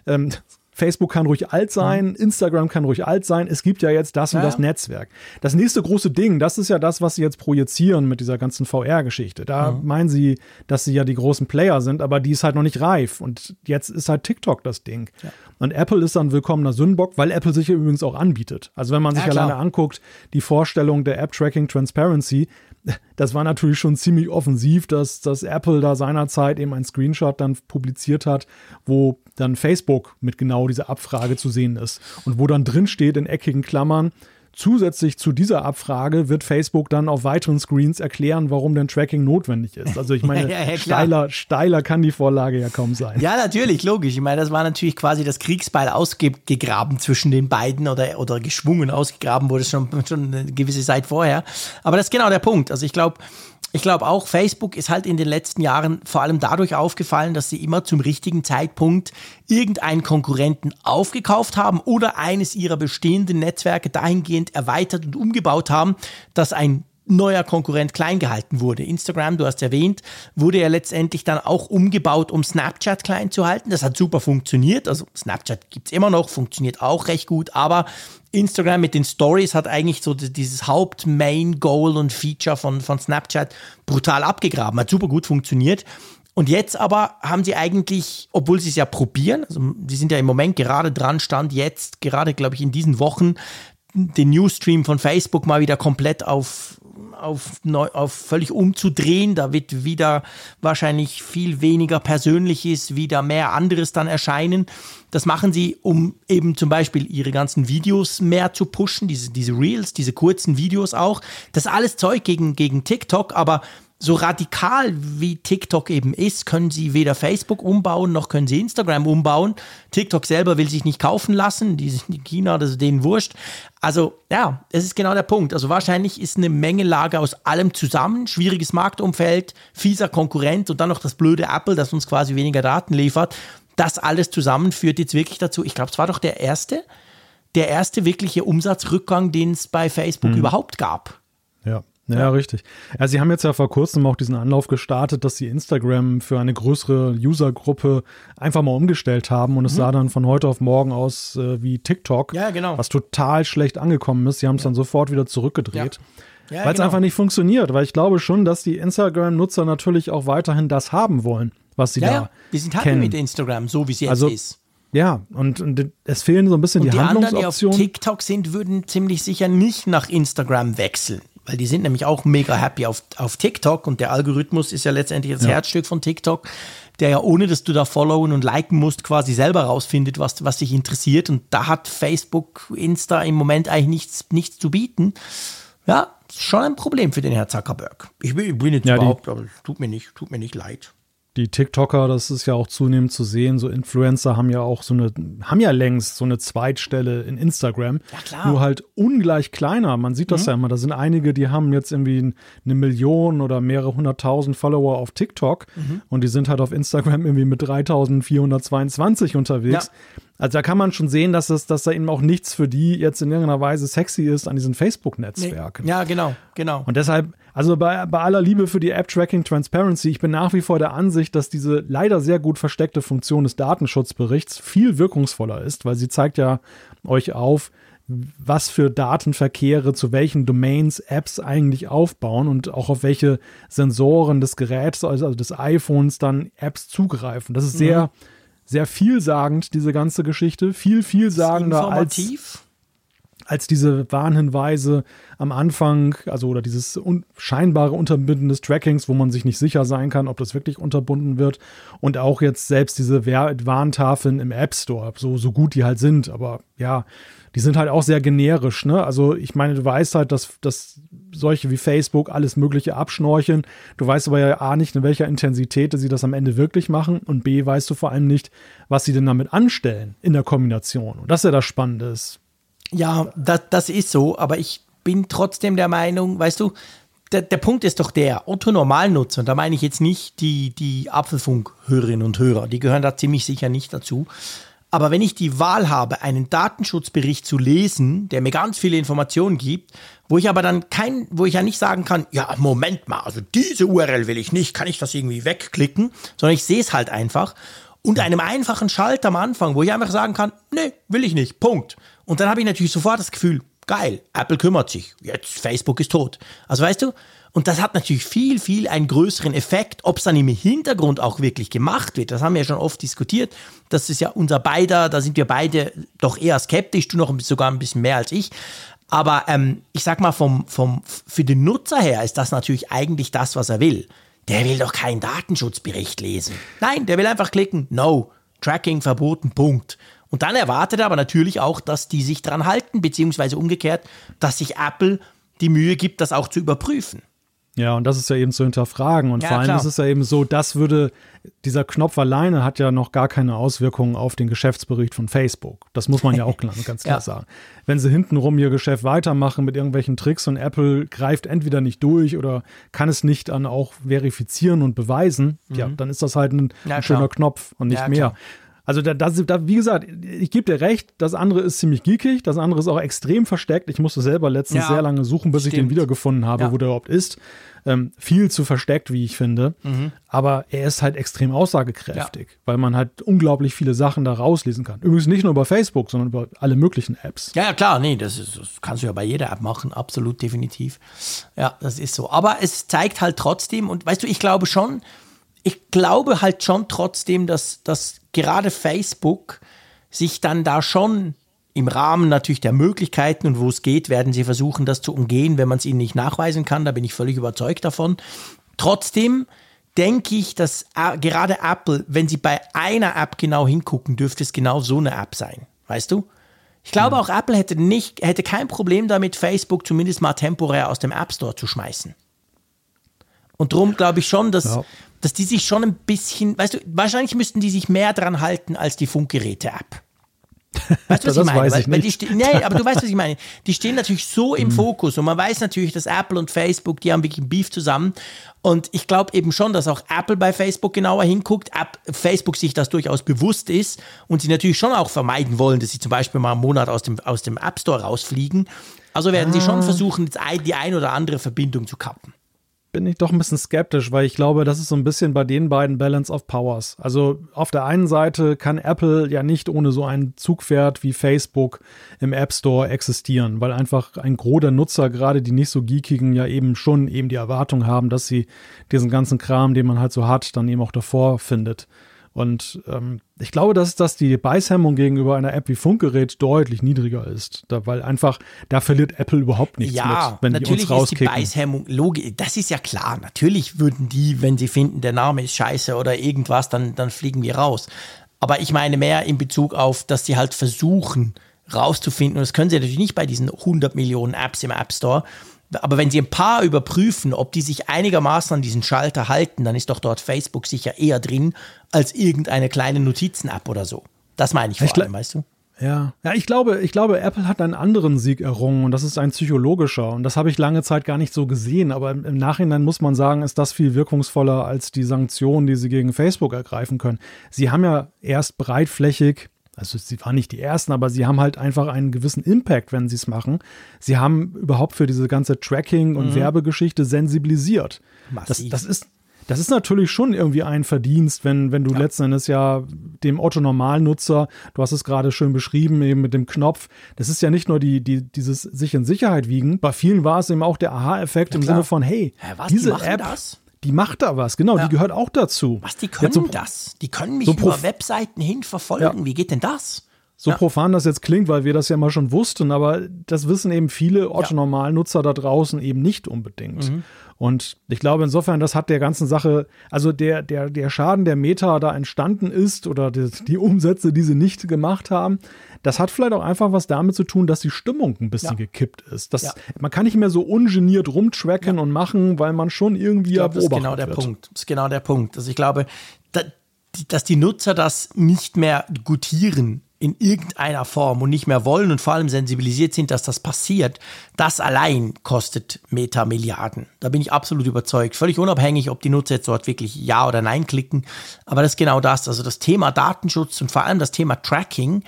ähm, Facebook kann ruhig alt sein, mhm. Instagram kann ruhig alt sein. Es gibt ja jetzt das und ja. das Netzwerk. Das nächste große Ding, das ist ja das, was sie jetzt projizieren mit dieser ganzen VR-Geschichte. Da mhm. meinen sie, dass sie ja die großen Player sind, aber die ist halt noch nicht reif. Und jetzt ist halt TikTok das Ding. Ja. Und Apple ist dann willkommener Sündenbock, weil Apple sich ja übrigens auch anbietet. Also wenn man sich ja, alleine anguckt, die Vorstellung der App Tracking Transparency, das war natürlich schon ziemlich offensiv, dass, dass Apple da seinerzeit eben einen Screenshot dann publiziert hat, wo dann Facebook mit genau dieser Abfrage zu sehen ist und wo dann drin steht in eckigen Klammern, zusätzlich zu dieser Abfrage wird Facebook dann auf weiteren Screens erklären, warum denn Tracking notwendig ist. Also ich [laughs] meine, ja, ja, steiler, steiler kann die Vorlage ja kaum sein. Ja, natürlich, logisch. Ich meine, das war natürlich quasi das Kriegsbeil ausgegraben zwischen den beiden oder, oder geschwungen ausgegraben wurde schon, schon eine gewisse Zeit vorher. Aber das ist genau der Punkt. Also ich glaube, ich glaube auch, Facebook ist halt in den letzten Jahren vor allem dadurch aufgefallen, dass sie immer zum richtigen Zeitpunkt irgendeinen Konkurrenten aufgekauft haben oder eines ihrer bestehenden Netzwerke dahingehend erweitert und umgebaut haben, dass ein neuer Konkurrent klein gehalten wurde. Instagram, du hast erwähnt, wurde ja letztendlich dann auch umgebaut, um Snapchat klein zu halten. Das hat super funktioniert. Also Snapchat gibt's immer noch, funktioniert auch recht gut, aber Instagram mit den Stories hat eigentlich so dieses Haupt-Main-Goal und Feature von, von Snapchat brutal abgegraben. Hat super gut funktioniert. Und jetzt aber haben sie eigentlich, obwohl sie es ja probieren, also sie sind ja im Moment gerade dran, stand jetzt, gerade glaube ich in diesen Wochen, den Newsstream von Facebook mal wieder komplett auf auf, neu, auf völlig umzudrehen. Da wird wieder wahrscheinlich viel weniger Persönliches, wieder mehr anderes dann erscheinen. Das machen sie, um eben zum Beispiel ihre ganzen Videos mehr zu pushen, diese, diese Reels, diese kurzen Videos auch. Das alles Zeug gegen, gegen TikTok, aber so radikal wie TikTok eben ist, können sie weder Facebook umbauen, noch können sie Instagram umbauen. TikTok selber will sich nicht kaufen lassen, die sind in China, das ist denen wurscht. Also ja, es ist genau der Punkt. Also wahrscheinlich ist eine Mengelage aus allem zusammen, schwieriges Marktumfeld, fieser Konkurrent und dann noch das blöde Apple, das uns quasi weniger Daten liefert. Das alles zusammen führt jetzt wirklich dazu, ich glaube, es war doch der erste, der erste wirkliche Umsatzrückgang, den es bei Facebook mhm. überhaupt gab. Ja. Ja, ja, richtig. Ja, sie haben jetzt ja vor kurzem auch diesen Anlauf gestartet, dass sie Instagram für eine größere Usergruppe einfach mal umgestellt haben und es mhm. sah dann von heute auf morgen aus äh, wie TikTok, ja, genau. was total schlecht angekommen ist. Sie haben es ja. dann sofort wieder zurückgedreht. Weil es genau. einfach nicht funktioniert, weil ich glaube schon, dass die Instagram-Nutzer natürlich auch weiterhin das haben wollen, was sie ja, da ja. Wir sind happy mit Instagram, so wie es jetzt also, ist. Ja, und, und, es fehlen so ein bisschen und die, die Handlungsoptionen. Anderen, die auf TikTok sind, würden ziemlich sicher nicht nach Instagram wechseln weil die sind nämlich auch mega happy auf, auf TikTok und der Algorithmus ist ja letztendlich das ja. Herzstück von TikTok, der ja ohne, dass du da followen und liken musst, quasi selber rausfindet, was, was dich interessiert. Und da hat Facebook, Insta im Moment eigentlich nichts, nichts zu bieten. Ja, schon ein Problem für den Herrn Zuckerberg. Ich bin, ich bin jetzt ja, überhaupt, aber tut mir nicht, tut mir nicht leid die TikToker, das ist ja auch zunehmend zu sehen, so Influencer haben ja auch so eine, haben ja längst so eine Zweitstelle in Instagram. Ja, klar. Nur halt ungleich kleiner. Man sieht das mhm. ja immer. Da sind einige, die haben jetzt irgendwie eine Million oder mehrere hunderttausend Follower auf TikTok mhm. und die sind halt auf Instagram irgendwie mit 3422 unterwegs. Ja. Also da kann man schon sehen, dass, es, dass da eben auch nichts für die jetzt in irgendeiner Weise sexy ist an diesen Facebook-Netzwerken. Nee. Ja, genau, genau. Und deshalb, also bei, bei aller Liebe für die App-Tracking Transparency, ich bin nach wie vor der Ansicht, dass diese leider sehr gut versteckte Funktion des Datenschutzberichts viel wirkungsvoller ist, weil sie zeigt ja euch auf, was für Datenverkehre zu welchen Domains Apps eigentlich aufbauen und auch auf welche Sensoren des Geräts, also des iPhones, dann Apps zugreifen. Das ist sehr, mhm sehr vielsagend, diese ganze Geschichte. Viel, vielsagender als, als diese Warnhinweise am Anfang, also oder dieses un scheinbare Unterbinden des Trackings, wo man sich nicht sicher sein kann, ob das wirklich unterbunden wird. Und auch jetzt selbst diese Warntafeln im App Store, so, so gut die halt sind. Aber ja, die sind halt auch sehr generisch. Ne? Also ich meine, du weißt halt, dass, dass solche wie Facebook alles Mögliche abschnorcheln. Du weißt aber ja A nicht, in welcher Intensität sie das am Ende wirklich machen und B weißt du vor allem nicht, was sie denn damit anstellen in der Kombination. Und das ist ja das Spannende. Ja, das, das ist so, aber ich bin trotzdem der Meinung, weißt du, der, der Punkt ist doch der, Otto Normalnutzer, und da meine ich jetzt nicht die, die Apfelfunk-Hörerinnen und Hörer, die gehören da ziemlich sicher nicht dazu, aber wenn ich die Wahl habe, einen Datenschutzbericht zu lesen, der mir ganz viele Informationen gibt, wo ich aber dann kein, wo ich ja nicht sagen kann, ja, Moment mal, also diese URL will ich nicht, kann ich das irgendwie wegklicken, sondern ich sehe es halt einfach und einem einfachen Schalter am Anfang, wo ich einfach sagen kann, nee, will ich nicht, Punkt. Und dann habe ich natürlich sofort das Gefühl, geil, Apple kümmert sich, jetzt Facebook ist tot. Also weißt du, und das hat natürlich viel, viel einen größeren Effekt, ob es dann im Hintergrund auch wirklich gemacht wird. Das haben wir ja schon oft diskutiert. Das ist ja unser beider, da sind wir beide doch eher skeptisch, du noch sogar ein bisschen mehr als ich. Aber ähm, ich sag mal, vom, vom, für den Nutzer her ist das natürlich eigentlich das, was er will. Der will doch keinen Datenschutzbericht lesen. Nein, der will einfach klicken, no, Tracking verboten, Punkt. Und dann erwartet er aber natürlich auch, dass die sich dran halten, beziehungsweise umgekehrt, dass sich Apple die Mühe gibt, das auch zu überprüfen. Ja, und das ist ja eben zu hinterfragen. Und ja, vor allem klar. ist es ja eben so, das würde, dieser Knopf alleine hat ja noch gar keine Auswirkungen auf den Geschäftsbericht von Facebook. Das muss man ja auch [laughs] ganz klar ja. sagen. Wenn sie hintenrum ihr Geschäft weitermachen mit irgendwelchen Tricks und Apple greift entweder nicht durch oder kann es nicht dann auch verifizieren und beweisen, mhm. ja, dann ist das halt ein, ja, ein schöner Knopf und nicht mehr. Klar. Also da, da, da, wie gesagt, ich gebe dir recht, das andere ist ziemlich geekig, das andere ist auch extrem versteckt. Ich musste selber letztens ja, sehr lange suchen, bis stimmt. ich den wiedergefunden habe, ja. wo der überhaupt ist. Ähm, viel zu versteckt, wie ich finde. Mhm. Aber er ist halt extrem aussagekräftig, ja. weil man halt unglaublich viele Sachen da rauslesen kann. Übrigens nicht nur über Facebook, sondern über alle möglichen Apps. Ja, ja klar, nee, das, ist, das kannst du ja bei jeder App machen, absolut definitiv. Ja, das ist so. Aber es zeigt halt trotzdem, und weißt du, ich glaube schon, ich glaube halt schon trotzdem, dass, dass gerade Facebook sich dann da schon im Rahmen natürlich der Möglichkeiten und wo es geht, werden sie versuchen, das zu umgehen, wenn man es ihnen nicht nachweisen kann. Da bin ich völlig überzeugt davon. Trotzdem denke ich, dass äh, gerade Apple, wenn sie bei einer App genau hingucken, dürfte es genau so eine App sein. Weißt du? Ich glaube, mhm. auch Apple hätte nicht, hätte kein Problem damit, Facebook zumindest mal temporär aus dem App Store zu schmeißen. Und darum glaube ich schon, dass, ja dass die sich schon ein bisschen, weißt du, wahrscheinlich müssten die sich mehr dran halten als die Funkgeräte-App. [laughs] Weißt du, was das ich meine? Weiß ich weil, nicht. Die, nee, aber du [laughs] weißt, was ich meine. Die stehen natürlich so im mhm. Fokus und man weiß natürlich, dass Apple und Facebook, die haben wirklich ein Beef zusammen. Und ich glaube eben schon, dass auch Apple bei Facebook genauer hinguckt, App, Facebook sich das durchaus bewusst ist und sie natürlich schon auch vermeiden wollen, dass sie zum Beispiel mal einen Monat aus dem, aus dem App Store rausfliegen. Also werden ah. sie schon ah. versuchen, die ein oder andere Verbindung zu kappen bin ich doch ein bisschen skeptisch, weil ich glaube, das ist so ein bisschen bei den beiden Balance of Powers. Also auf der einen Seite kann Apple ja nicht ohne so ein Zugpferd wie Facebook im App Store existieren, weil einfach ein Gros der Nutzer, gerade die nicht so geekigen, ja eben schon eben die Erwartung haben, dass sie diesen ganzen Kram, den man halt so hat, dann eben auch davor findet. Und ähm, ich glaube, dass, dass die Beißhemmung gegenüber einer App wie Funkgerät deutlich niedriger ist. Da, weil einfach, da verliert Apple überhaupt nichts ja, mit, wenn natürlich die uns ist die Beißhemmung, logisch, das ist ja klar. Natürlich würden die, wenn sie finden, der Name ist scheiße oder irgendwas, dann, dann fliegen wir raus. Aber ich meine mehr in Bezug auf, dass sie halt versuchen, rauszufinden, und das können sie natürlich nicht bei diesen 100 Millionen Apps im App Store, aber wenn Sie ein paar überprüfen, ob die sich einigermaßen an diesen Schalter halten, dann ist doch dort Facebook sicher eher drin als irgendeine kleine Notizen-App oder so. Das meine ich vor ich allem, weißt du? Ja, ja, ich glaube, ich glaube, Apple hat einen anderen Sieg errungen und das ist ein psychologischer und das habe ich lange Zeit gar nicht so gesehen, aber im, im Nachhinein muss man sagen, ist das viel wirkungsvoller als die Sanktionen, die sie gegen Facebook ergreifen können. Sie haben ja erst breitflächig also sie waren nicht die ersten, aber sie haben halt einfach einen gewissen Impact, wenn sie es machen. Sie haben überhaupt für diese ganze Tracking- und mhm. Werbegeschichte sensibilisiert. Das, das, ist, das ist natürlich schon irgendwie ein Verdienst, wenn, wenn du ja. letzten Endes ja dem Otto-Normalnutzer, du hast es gerade schön beschrieben, eben mit dem Knopf, das ist ja nicht nur die, die, dieses sich in Sicherheit wiegen. Bei vielen war es eben auch der Aha-Effekt ja, im Sinne von, hey, ja, was, diese die App. Das? Die macht da was, genau, ja. die gehört auch dazu. Was, die können so, das? Die können mich so über Webseiten hin verfolgen. Ja. Wie geht denn das? So ja. profan das jetzt klingt, weil wir das ja mal schon wussten, aber das wissen eben viele Otto-Normalnutzer da draußen eben nicht unbedingt. Mhm. Und ich glaube, insofern, das hat der ganzen Sache, also der, der, der Schaden, der Meta da entstanden ist oder die, die Umsätze, die sie nicht gemacht haben, das hat vielleicht auch einfach was damit zu tun, dass die Stimmung ein bisschen ja. gekippt ist. Das, ja. Man kann nicht mehr so ungeniert rumtracken ja. und machen, weil man schon irgendwie ich glaub, beobachtet Das ist genau der wird. Punkt. Das ist genau der Punkt. Also ich glaube, da, dass die Nutzer das nicht mehr gutieren in irgendeiner Form und nicht mehr wollen und vor allem sensibilisiert sind, dass das passiert, das allein kostet Meta Milliarden. Da bin ich absolut überzeugt. Völlig unabhängig, ob die Nutzer jetzt dort wirklich Ja oder Nein klicken. Aber das ist genau das. Also das Thema Datenschutz und vor allem das Thema Tracking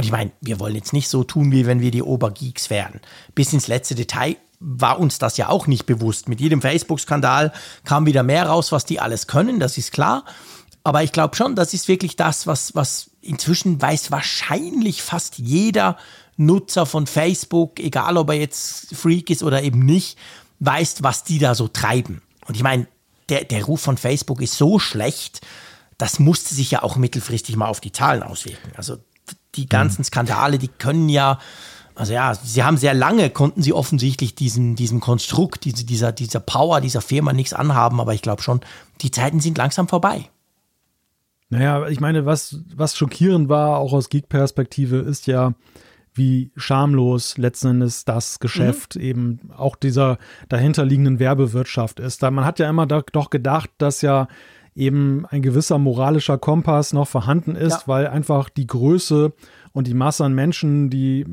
und ich meine, wir wollen jetzt nicht so tun, wie wenn wir die Obergeeks wären. Bis ins letzte Detail war uns das ja auch nicht bewusst. Mit jedem Facebook-Skandal kam wieder mehr raus, was die alles können, das ist klar. Aber ich glaube schon, das ist wirklich das, was, was inzwischen weiß wahrscheinlich fast jeder Nutzer von Facebook, egal ob er jetzt Freak ist oder eben nicht, weiß, was die da so treiben. Und ich meine, der, der Ruf von Facebook ist so schlecht, das musste sich ja auch mittelfristig mal auf die Zahlen auswirken. Also die ganzen Skandale, die können ja, also ja, sie haben sehr lange, konnten sie offensichtlich diesen, diesem Konstrukt, diese, dieser, dieser Power dieser Firma nichts anhaben, aber ich glaube schon, die Zeiten sind langsam vorbei. Naja, ich meine, was, was schockierend war, auch aus Geek-Perspektive, ist ja, wie schamlos letzten Endes das Geschäft mhm. eben auch dieser dahinterliegenden Werbewirtschaft ist. Da man hat ja immer doch gedacht, dass ja eben ein gewisser moralischer Kompass noch vorhanden ist, ja. weil einfach die Größe und die Masse an Menschen, die,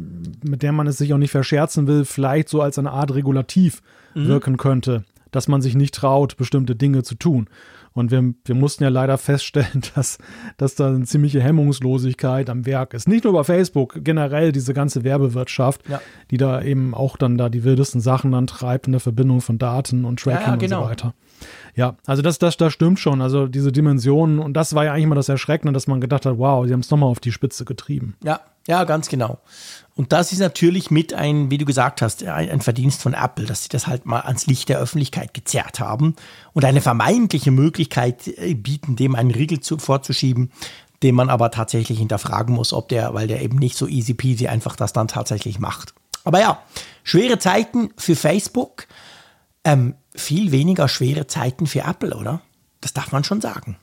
mit der man es sich auch nicht verscherzen will, vielleicht so als eine Art Regulativ mhm. wirken könnte, dass man sich nicht traut, bestimmte Dinge zu tun. Und wir, wir mussten ja leider feststellen, [laughs] dass, dass da eine ziemliche Hemmungslosigkeit am Werk ist. Nicht nur bei Facebook, generell diese ganze Werbewirtschaft, ja. die da eben auch dann da die wildesten Sachen dann treibt in der Verbindung von Daten und Tracking ja, ja, genau. und so weiter. Ja, also das, das, das stimmt schon. Also diese Dimensionen, und das war ja eigentlich mal das Erschreckende, dass man gedacht hat, wow, sie haben es nochmal auf die Spitze getrieben. Ja, ja, ganz genau. Und das ist natürlich mit ein, wie du gesagt hast, ein, ein, Verdienst von Apple, dass sie das halt mal ans Licht der Öffentlichkeit gezerrt haben und eine vermeintliche Möglichkeit äh, bieten, dem einen Riegel zu, vorzuschieben, den man aber tatsächlich hinterfragen muss, ob der, weil der eben nicht so easy peasy einfach das dann tatsächlich macht. Aber ja, schwere Zeiten für Facebook, ähm, viel weniger schwere Zeiten für Apple, oder? Das darf man schon sagen.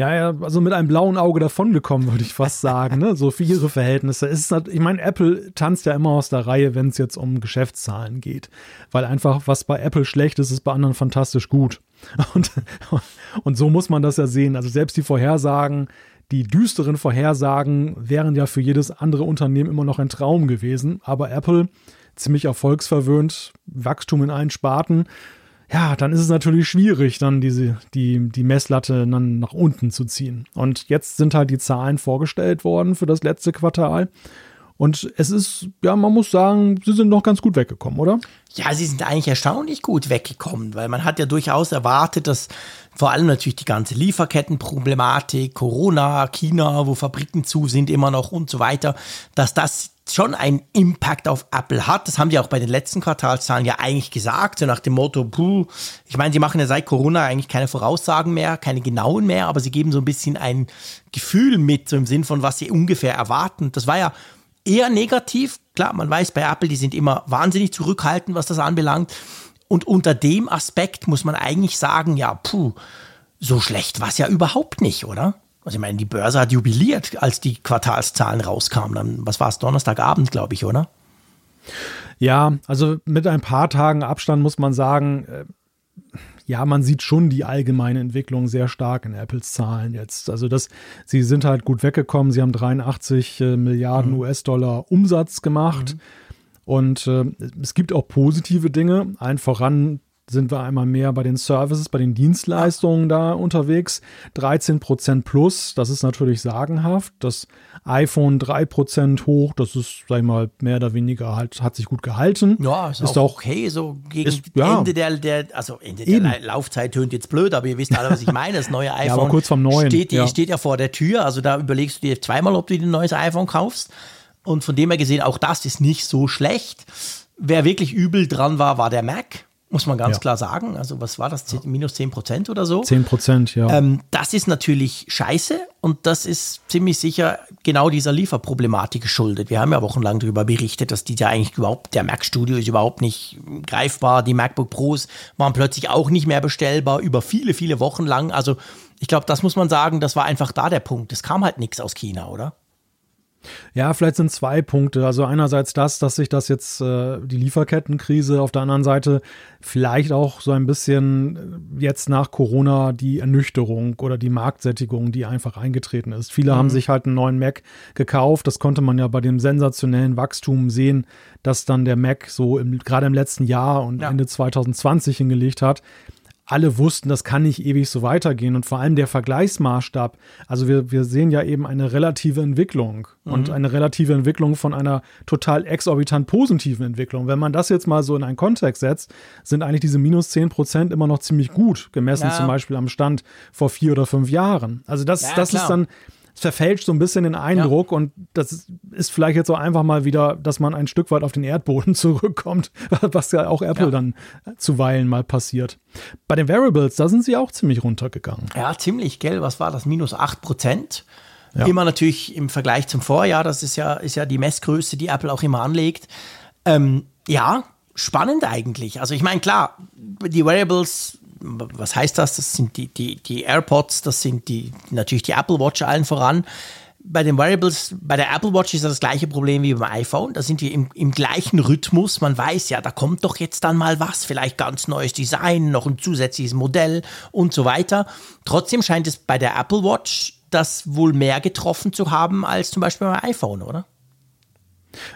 Ja, ja, also mit einem blauen Auge davongekommen, würde ich fast sagen, ne? so für ihre Verhältnisse. Ist, ich meine, Apple tanzt ja immer aus der Reihe, wenn es jetzt um Geschäftszahlen geht. Weil einfach, was bei Apple schlecht ist, ist bei anderen fantastisch gut. [laughs] Und, und so muss man das ja sehen. Also selbst die Vorhersagen, die düsteren Vorhersagen wären ja für jedes andere Unternehmen immer noch ein Traum gewesen. Aber Apple, ziemlich erfolgsverwöhnt, Wachstum in allen Sparten, ja, dann ist es natürlich schwierig, dann diese, die, die Messlatte dann nach unten zu ziehen. Und jetzt sind halt die Zahlen vorgestellt worden für das letzte Quartal. Und es ist, ja, man muss sagen, sie sind noch ganz gut weggekommen, oder? Ja, sie sind eigentlich erstaunlich gut weggekommen, weil man hat ja durchaus erwartet, dass vor allem natürlich die ganze Lieferkettenproblematik, Corona, China, wo Fabriken zu sind immer noch und so weiter, dass das schon einen Impact auf Apple hat. Das haben die auch bei den letzten Quartalszahlen ja eigentlich gesagt, so nach dem Motto, puh, ich meine, sie machen ja seit Corona eigentlich keine Voraussagen mehr, keine genauen mehr, aber sie geben so ein bisschen ein Gefühl mit, so im Sinn von, was sie ungefähr erwarten. Das war ja eher negativ. Klar, man weiß bei Apple, die sind immer wahnsinnig zurückhaltend, was das anbelangt. Und unter dem Aspekt muss man eigentlich sagen, ja, puh, so schlecht war es ja überhaupt nicht, oder? Also ich meine, die Börse hat jubiliert, als die Quartalszahlen rauskamen. Dann, was war es, Donnerstagabend, glaube ich, oder? Ja, also mit ein paar Tagen Abstand muss man sagen, äh, ja, man sieht schon die allgemeine Entwicklung sehr stark in Apples Zahlen jetzt. Also das, sie sind halt gut weggekommen. Sie haben 83 äh, Milliarden mhm. US-Dollar Umsatz gemacht. Mhm. Und äh, es gibt auch positive Dinge. Ein voran sind wir einmal mehr bei den Services, bei den Dienstleistungen da unterwegs. 13% plus, das ist natürlich sagenhaft. Das iPhone 3% hoch, das ist, sag ich mal, mehr oder weniger halt, hat sich gut gehalten. Ja, ist, ist auch, okay, so gegen ist, ja, Ende der, der, also Ende eben. der Laufzeit tönt jetzt blöd, aber ihr wisst alle, was ich meine. Das neue iPhone [laughs] ja, aber kurz vom neuen, steht, ja. steht ja vor der Tür, also da überlegst du dir zweimal, ob du dir ein neues iPhone kaufst. Und von dem her gesehen, auch das ist nicht so schlecht. Wer wirklich übel dran war, war der Mac muss man ganz ja. klar sagen. Also was war das, minus 10 Prozent oder so? 10 Prozent, ja. Ähm, das ist natürlich scheiße und das ist ziemlich sicher genau dieser Lieferproblematik geschuldet. Wir haben ja wochenlang darüber berichtet, dass die ja eigentlich überhaupt, der Mac Studio ist überhaupt nicht greifbar. Die MacBook Pros waren plötzlich auch nicht mehr bestellbar über viele, viele Wochen lang. Also ich glaube, das muss man sagen, das war einfach da der Punkt. Es kam halt nichts aus China, oder? Ja, vielleicht sind zwei Punkte. Also einerseits das, dass sich das jetzt äh, die Lieferkettenkrise, auf der anderen Seite vielleicht auch so ein bisschen äh, jetzt nach Corona die Ernüchterung oder die Marktsättigung, die einfach eingetreten ist. Viele mhm. haben sich halt einen neuen Mac gekauft. Das konnte man ja bei dem sensationellen Wachstum sehen, dass dann der Mac so gerade im letzten Jahr und ja. Ende 2020 hingelegt hat alle wussten, das kann nicht ewig so weitergehen. Und vor allem der Vergleichsmaßstab. Also wir, wir sehen ja eben eine relative Entwicklung mhm. und eine relative Entwicklung von einer total exorbitant positiven Entwicklung. Wenn man das jetzt mal so in einen Kontext setzt, sind eigentlich diese minus 10 Prozent immer noch ziemlich gut, gemessen ja. zum Beispiel am Stand vor vier oder fünf Jahren. Also das, ja, das ist dann verfälscht so ein bisschen den Eindruck ja. und das ist vielleicht jetzt auch einfach mal wieder, dass man ein Stück weit auf den Erdboden [laughs] zurückkommt, was ja auch Apple ja. dann zuweilen mal passiert. Bei den Variables, da sind sie auch ziemlich runtergegangen. Ja, ziemlich, gell? Was war das? Minus 8 Prozent. Ja. Immer natürlich im Vergleich zum Vorjahr, das ist ja, ist ja die Messgröße, die Apple auch immer anlegt. Ähm, ja, spannend eigentlich. Also ich meine, klar, die Variables was heißt das? Das sind die, die, die AirPods, das sind die, natürlich die Apple Watch allen voran. Bei den Wearables, bei der Apple Watch ist das, das gleiche Problem wie beim iPhone. Da sind wir im, im gleichen Rhythmus. Man weiß ja, da kommt doch jetzt dann mal was, vielleicht ganz neues Design, noch ein zusätzliches Modell und so weiter. Trotzdem scheint es bei der Apple Watch das wohl mehr getroffen zu haben als zum Beispiel beim iPhone, oder?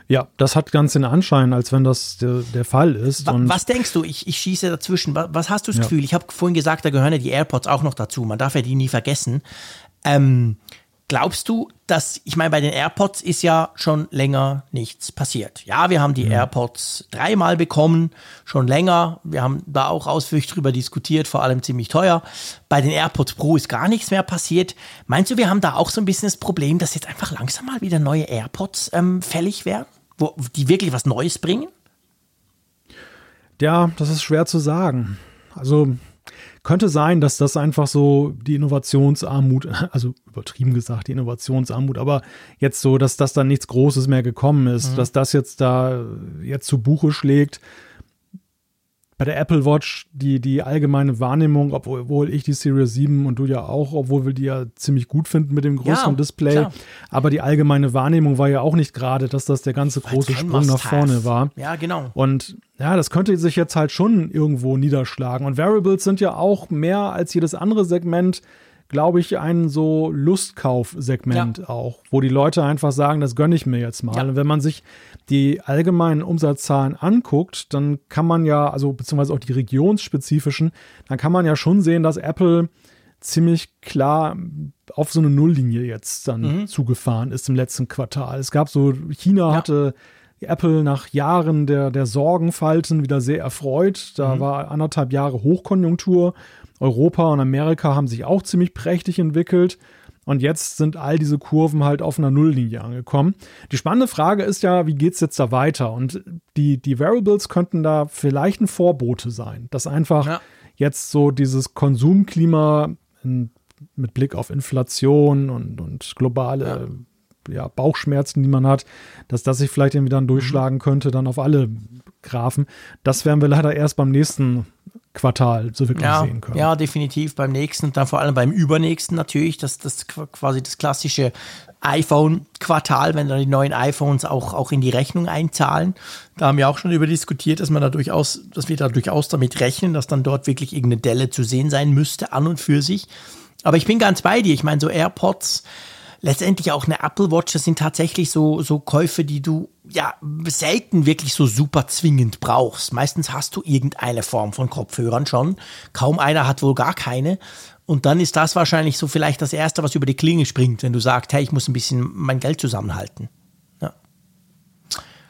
Ja, das hat ganz den Anschein, als wenn das der, der Fall ist. Was, was denkst du? Ich, ich schieße dazwischen. Was, was hast du das ja. Gefühl? Ich habe vorhin gesagt, da gehören ja die AirPods auch noch dazu. Man darf ja die nie vergessen. Ähm, Glaubst du, dass, ich meine, bei den AirPods ist ja schon länger nichts passiert. Ja, wir haben die mhm. AirPods dreimal bekommen, schon länger. Wir haben da auch ausführlich drüber diskutiert, vor allem ziemlich teuer. Bei den AirPods Pro ist gar nichts mehr passiert. Meinst du, wir haben da auch so ein bisschen das Problem, dass jetzt einfach langsam mal wieder neue AirPods ähm, fällig werden, wo, die wirklich was Neues bringen? Ja, das ist schwer zu sagen. Also könnte sein, dass das einfach so die Innovationsarmut, [laughs] also übertrieben gesagt, die Innovationsarmut, aber jetzt so, dass das dann nichts Großes mehr gekommen ist, mhm. dass das jetzt da jetzt zu Buche schlägt bei der Apple Watch die, die allgemeine Wahrnehmung, obwohl ich die Series 7 und du ja auch, obwohl wir die ja ziemlich gut finden mit dem größeren ja, Display. Klar. Aber die allgemeine Wahrnehmung war ja auch nicht gerade, dass das der ganze große Sprung nach vorne war. Ja, genau. Und ja, das könnte sich jetzt halt schon irgendwo niederschlagen. Und Variables sind ja auch mehr als jedes andere Segment glaube ich, ein so Lustkaufsegment ja. auch, wo die Leute einfach sagen, das gönne ich mir jetzt mal. Ja. Und wenn man sich die allgemeinen Umsatzzahlen anguckt, dann kann man ja, also beziehungsweise auch die regionsspezifischen, dann kann man ja schon sehen, dass Apple ziemlich klar auf so eine Nulllinie jetzt dann mhm. zugefahren ist im letzten Quartal. Es gab so, China ja. hatte Apple nach Jahren der, der Sorgenfalten wieder sehr erfreut. Da mhm. war anderthalb Jahre Hochkonjunktur. Europa und Amerika haben sich auch ziemlich prächtig entwickelt. Und jetzt sind all diese Kurven halt auf einer Nulllinie angekommen. Die spannende Frage ist ja, wie geht es jetzt da weiter? Und die, die Variables könnten da vielleicht ein Vorbote sein, dass einfach ja. jetzt so dieses Konsumklima in, mit Blick auf Inflation und, und globale ja. ja. Bauchschmerzen, die man hat, dass das sich vielleicht irgendwie dann durchschlagen mhm. könnte, dann auf alle Graphen. Das werden wir leider erst beim nächsten Quartal so wirklich ja, sehen können. Ja, definitiv beim nächsten und dann vor allem beim übernächsten natürlich, das, das quasi das klassische iPhone-Quartal, wenn dann die neuen iPhones auch, auch in die Rechnung einzahlen. Da haben wir auch schon über diskutiert, dass man da durchaus, dass wir da durchaus damit rechnen, dass dann dort wirklich irgendeine Delle zu sehen sein müsste, an und für sich. Aber ich bin ganz bei dir. Ich meine, so AirPods, letztendlich auch eine Apple Watch, das sind tatsächlich so, so Käufe, die du ja selten wirklich so super zwingend brauchst. Meistens hast du irgendeine Form von Kopfhörern schon. Kaum einer hat wohl gar keine. Und dann ist das wahrscheinlich so vielleicht das Erste, was über die Klinge springt, wenn du sagst, hey, ich muss ein bisschen mein Geld zusammenhalten. Ja.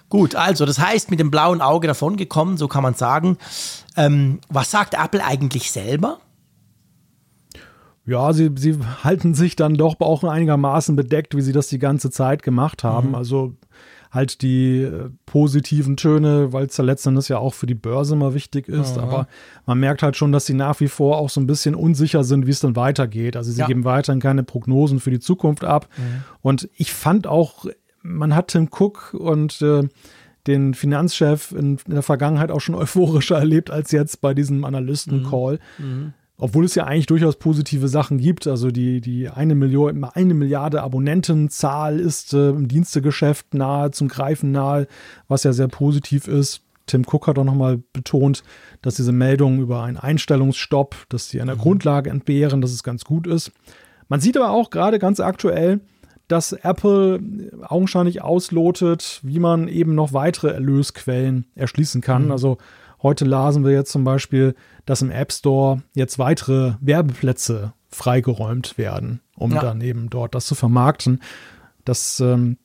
Gut, also das heißt, mit dem blauen Auge davon gekommen, so kann man sagen. Ähm, was sagt Apple eigentlich selber? Ja, sie, sie halten sich dann doch auch einigermaßen bedeckt, wie sie das die ganze Zeit gemacht haben. Mhm. Also halt die äh, positiven Töne, weil es ja letztendlich ja auch für die Börse mal wichtig ist. Mhm. Aber man merkt halt schon, dass sie nach wie vor auch so ein bisschen unsicher sind, wie es dann weitergeht. Also sie ja. geben weiterhin keine Prognosen für die Zukunft ab. Mhm. Und ich fand auch, man hat Tim Cook und äh, den Finanzchef in, in, der Vergangenheit auch schon [laughs] euphorischer erlebt als jetzt bei diesem Analysten-Call. Mhm. Obwohl es ja eigentlich durchaus positive Sachen gibt. Also die, die eine, Million, eine Milliarde Abonnentenzahl ist äh, im Dienstegeschäft nahe zum Greifen nahe, was ja sehr positiv ist. Tim Cook hat auch nochmal betont, dass diese Meldungen über einen Einstellungsstopp, dass sie an der mhm. Grundlage entbehren, dass es ganz gut ist. Man sieht aber auch gerade ganz aktuell, dass Apple augenscheinlich auslotet, wie man eben noch weitere Erlösquellen erschließen kann. Mhm. Also Heute lasen wir jetzt zum Beispiel, dass im App Store jetzt weitere Werbeplätze freigeräumt werden, um ja. dann eben dort das zu vermarkten. Das ähm,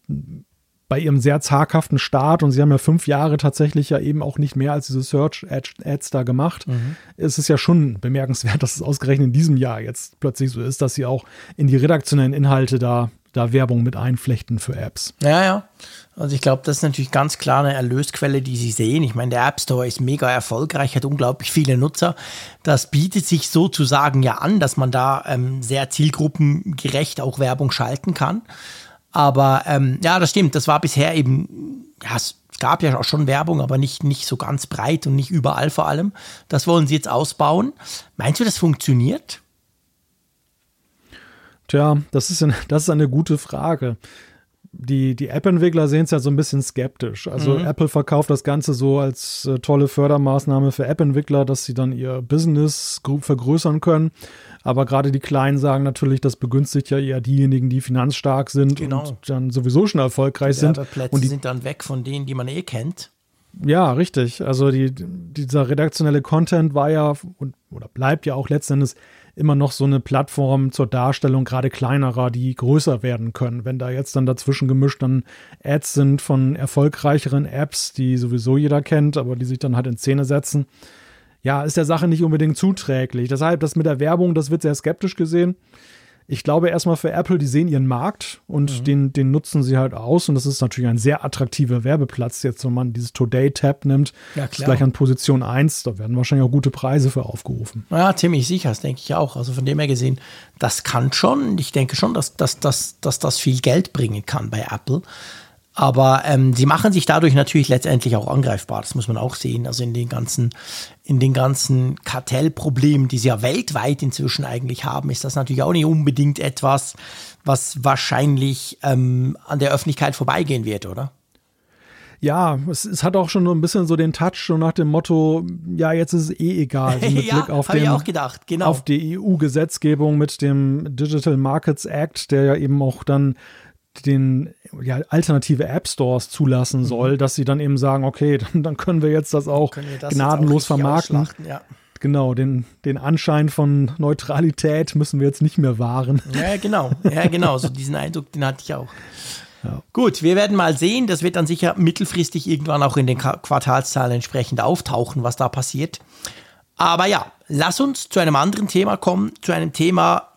bei ihrem sehr zaghaften Start, und sie haben ja fünf Jahre tatsächlich ja eben auch nicht mehr als diese Search-Ads da gemacht, mhm. ist es ja schon bemerkenswert, [laughs] dass es ausgerechnet in diesem Jahr jetzt plötzlich so ist, dass sie auch in die redaktionellen Inhalte da, da Werbung mit einflechten für Apps. Ja, ja. Also ich glaube, das ist natürlich ganz klar eine Erlösquelle, die Sie sehen. Ich meine, der App Store ist mega erfolgreich, hat unglaublich viele Nutzer. Das bietet sich sozusagen ja an, dass man da ähm, sehr zielgruppengerecht auch Werbung schalten kann. Aber ähm, ja, das stimmt. Das war bisher eben, ja, es gab ja auch schon Werbung, aber nicht, nicht so ganz breit und nicht überall vor allem. Das wollen sie jetzt ausbauen. Meinst du, das funktioniert? Tja, das ist, eine, das ist eine gute Frage. Die, die App-Entwickler sehen es ja so ein bisschen skeptisch. Also mhm. Apple verkauft das Ganze so als äh, tolle Fördermaßnahme für App-Entwickler, dass sie dann ihr Business vergrößern können. Aber gerade die Kleinen sagen natürlich, das begünstigt ja eher diejenigen, die finanzstark sind genau. und dann sowieso schon erfolgreich die sind. Und die sind dann weg von denen, die man eh kennt. Ja, richtig. Also die, dieser redaktionelle Content war ja und, oder bleibt ja auch letztendlich immer noch so eine Plattform zur Darstellung gerade kleinerer, die größer werden können. Wenn da jetzt dann dazwischen gemischt dann Ads sind von erfolgreicheren Apps, die sowieso jeder kennt, aber die sich dann halt in Szene setzen, ja, ist der Sache nicht unbedingt zuträglich. Deshalb, das mit der Werbung, das wird sehr skeptisch gesehen. Ich glaube erstmal für Apple, die sehen ihren Markt und mhm. den, den nutzen sie halt aus. Und das ist natürlich ein sehr attraktiver Werbeplatz. Jetzt, wenn man dieses Today-Tab nimmt, ja, ist gleich an Position 1. Da werden wahrscheinlich auch gute Preise für aufgerufen. Ja, ziemlich sicher, das denke ich auch. Also von dem her gesehen, das kann schon. Ich denke schon, dass, dass, dass, dass das viel Geld bringen kann bei Apple. Aber ähm, sie machen sich dadurch natürlich letztendlich auch angreifbar. Das muss man auch sehen. Also in den ganzen, in den ganzen Kartellproblemen, die sie ja weltweit inzwischen eigentlich haben, ist das natürlich auch nicht unbedingt etwas, was wahrscheinlich ähm, an der Öffentlichkeit vorbeigehen wird, oder? Ja, es, es, hat auch schon so ein bisschen so den Touch, so nach dem Motto, ja, jetzt ist es eh egal. So [laughs] mit ja, Blick auf, den, ich auch gedacht, genau. auf die EU-Gesetzgebung mit dem Digital Markets Act, der ja eben auch dann den ja, alternative App Stores zulassen soll, mhm. dass sie dann eben sagen, okay, [laughs] dann, dann können wir jetzt das auch das gnadenlos auch vermarkten. Ja. Genau, den, den Anschein von Neutralität müssen wir jetzt nicht mehr wahren. [laughs] Ja, genau. Ja, genau. So diesen Eindruck, den hatte ich auch. Ja. Gut, wir werden mal sehen. Das wird dann sicher mittelfristig irgendwann auch in den Quartalszahlen entsprechend auftauchen, was da passiert. Aber ja, lass uns zu einem anderen Thema kommen, zu einem Thema,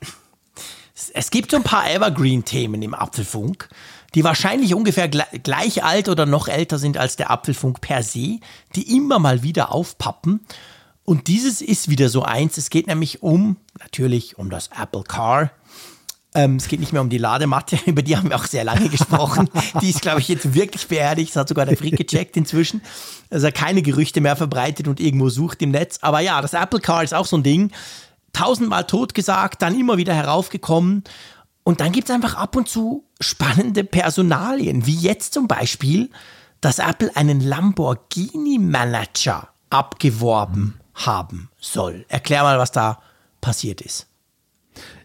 es gibt so ein paar Evergreen-Themen im Apfelfunk, die wahrscheinlich ungefähr gleich alt oder noch älter sind als der Apfelfunk per se, die immer mal wieder aufpappen. Und dieses ist wieder so eins. Es geht nämlich um, natürlich um das Apple Car. Ähm, es geht nicht mehr um die Ladematte, [laughs] über die haben wir auch sehr lange gesprochen. [laughs] die ist, glaube ich, jetzt wirklich beerdigt. Das hat sogar der Frick gecheckt inzwischen. Also keine Gerüchte mehr verbreitet und irgendwo sucht im Netz. Aber ja, das Apple Car ist auch so ein Ding tausendmal totgesagt, dann immer wieder heraufgekommen. Und dann gibt es einfach ab und zu spannende Personalien, wie jetzt zum Beispiel, dass Apple einen Lamborghini-Manager abgeworben haben soll. Erklär mal, was da passiert ist.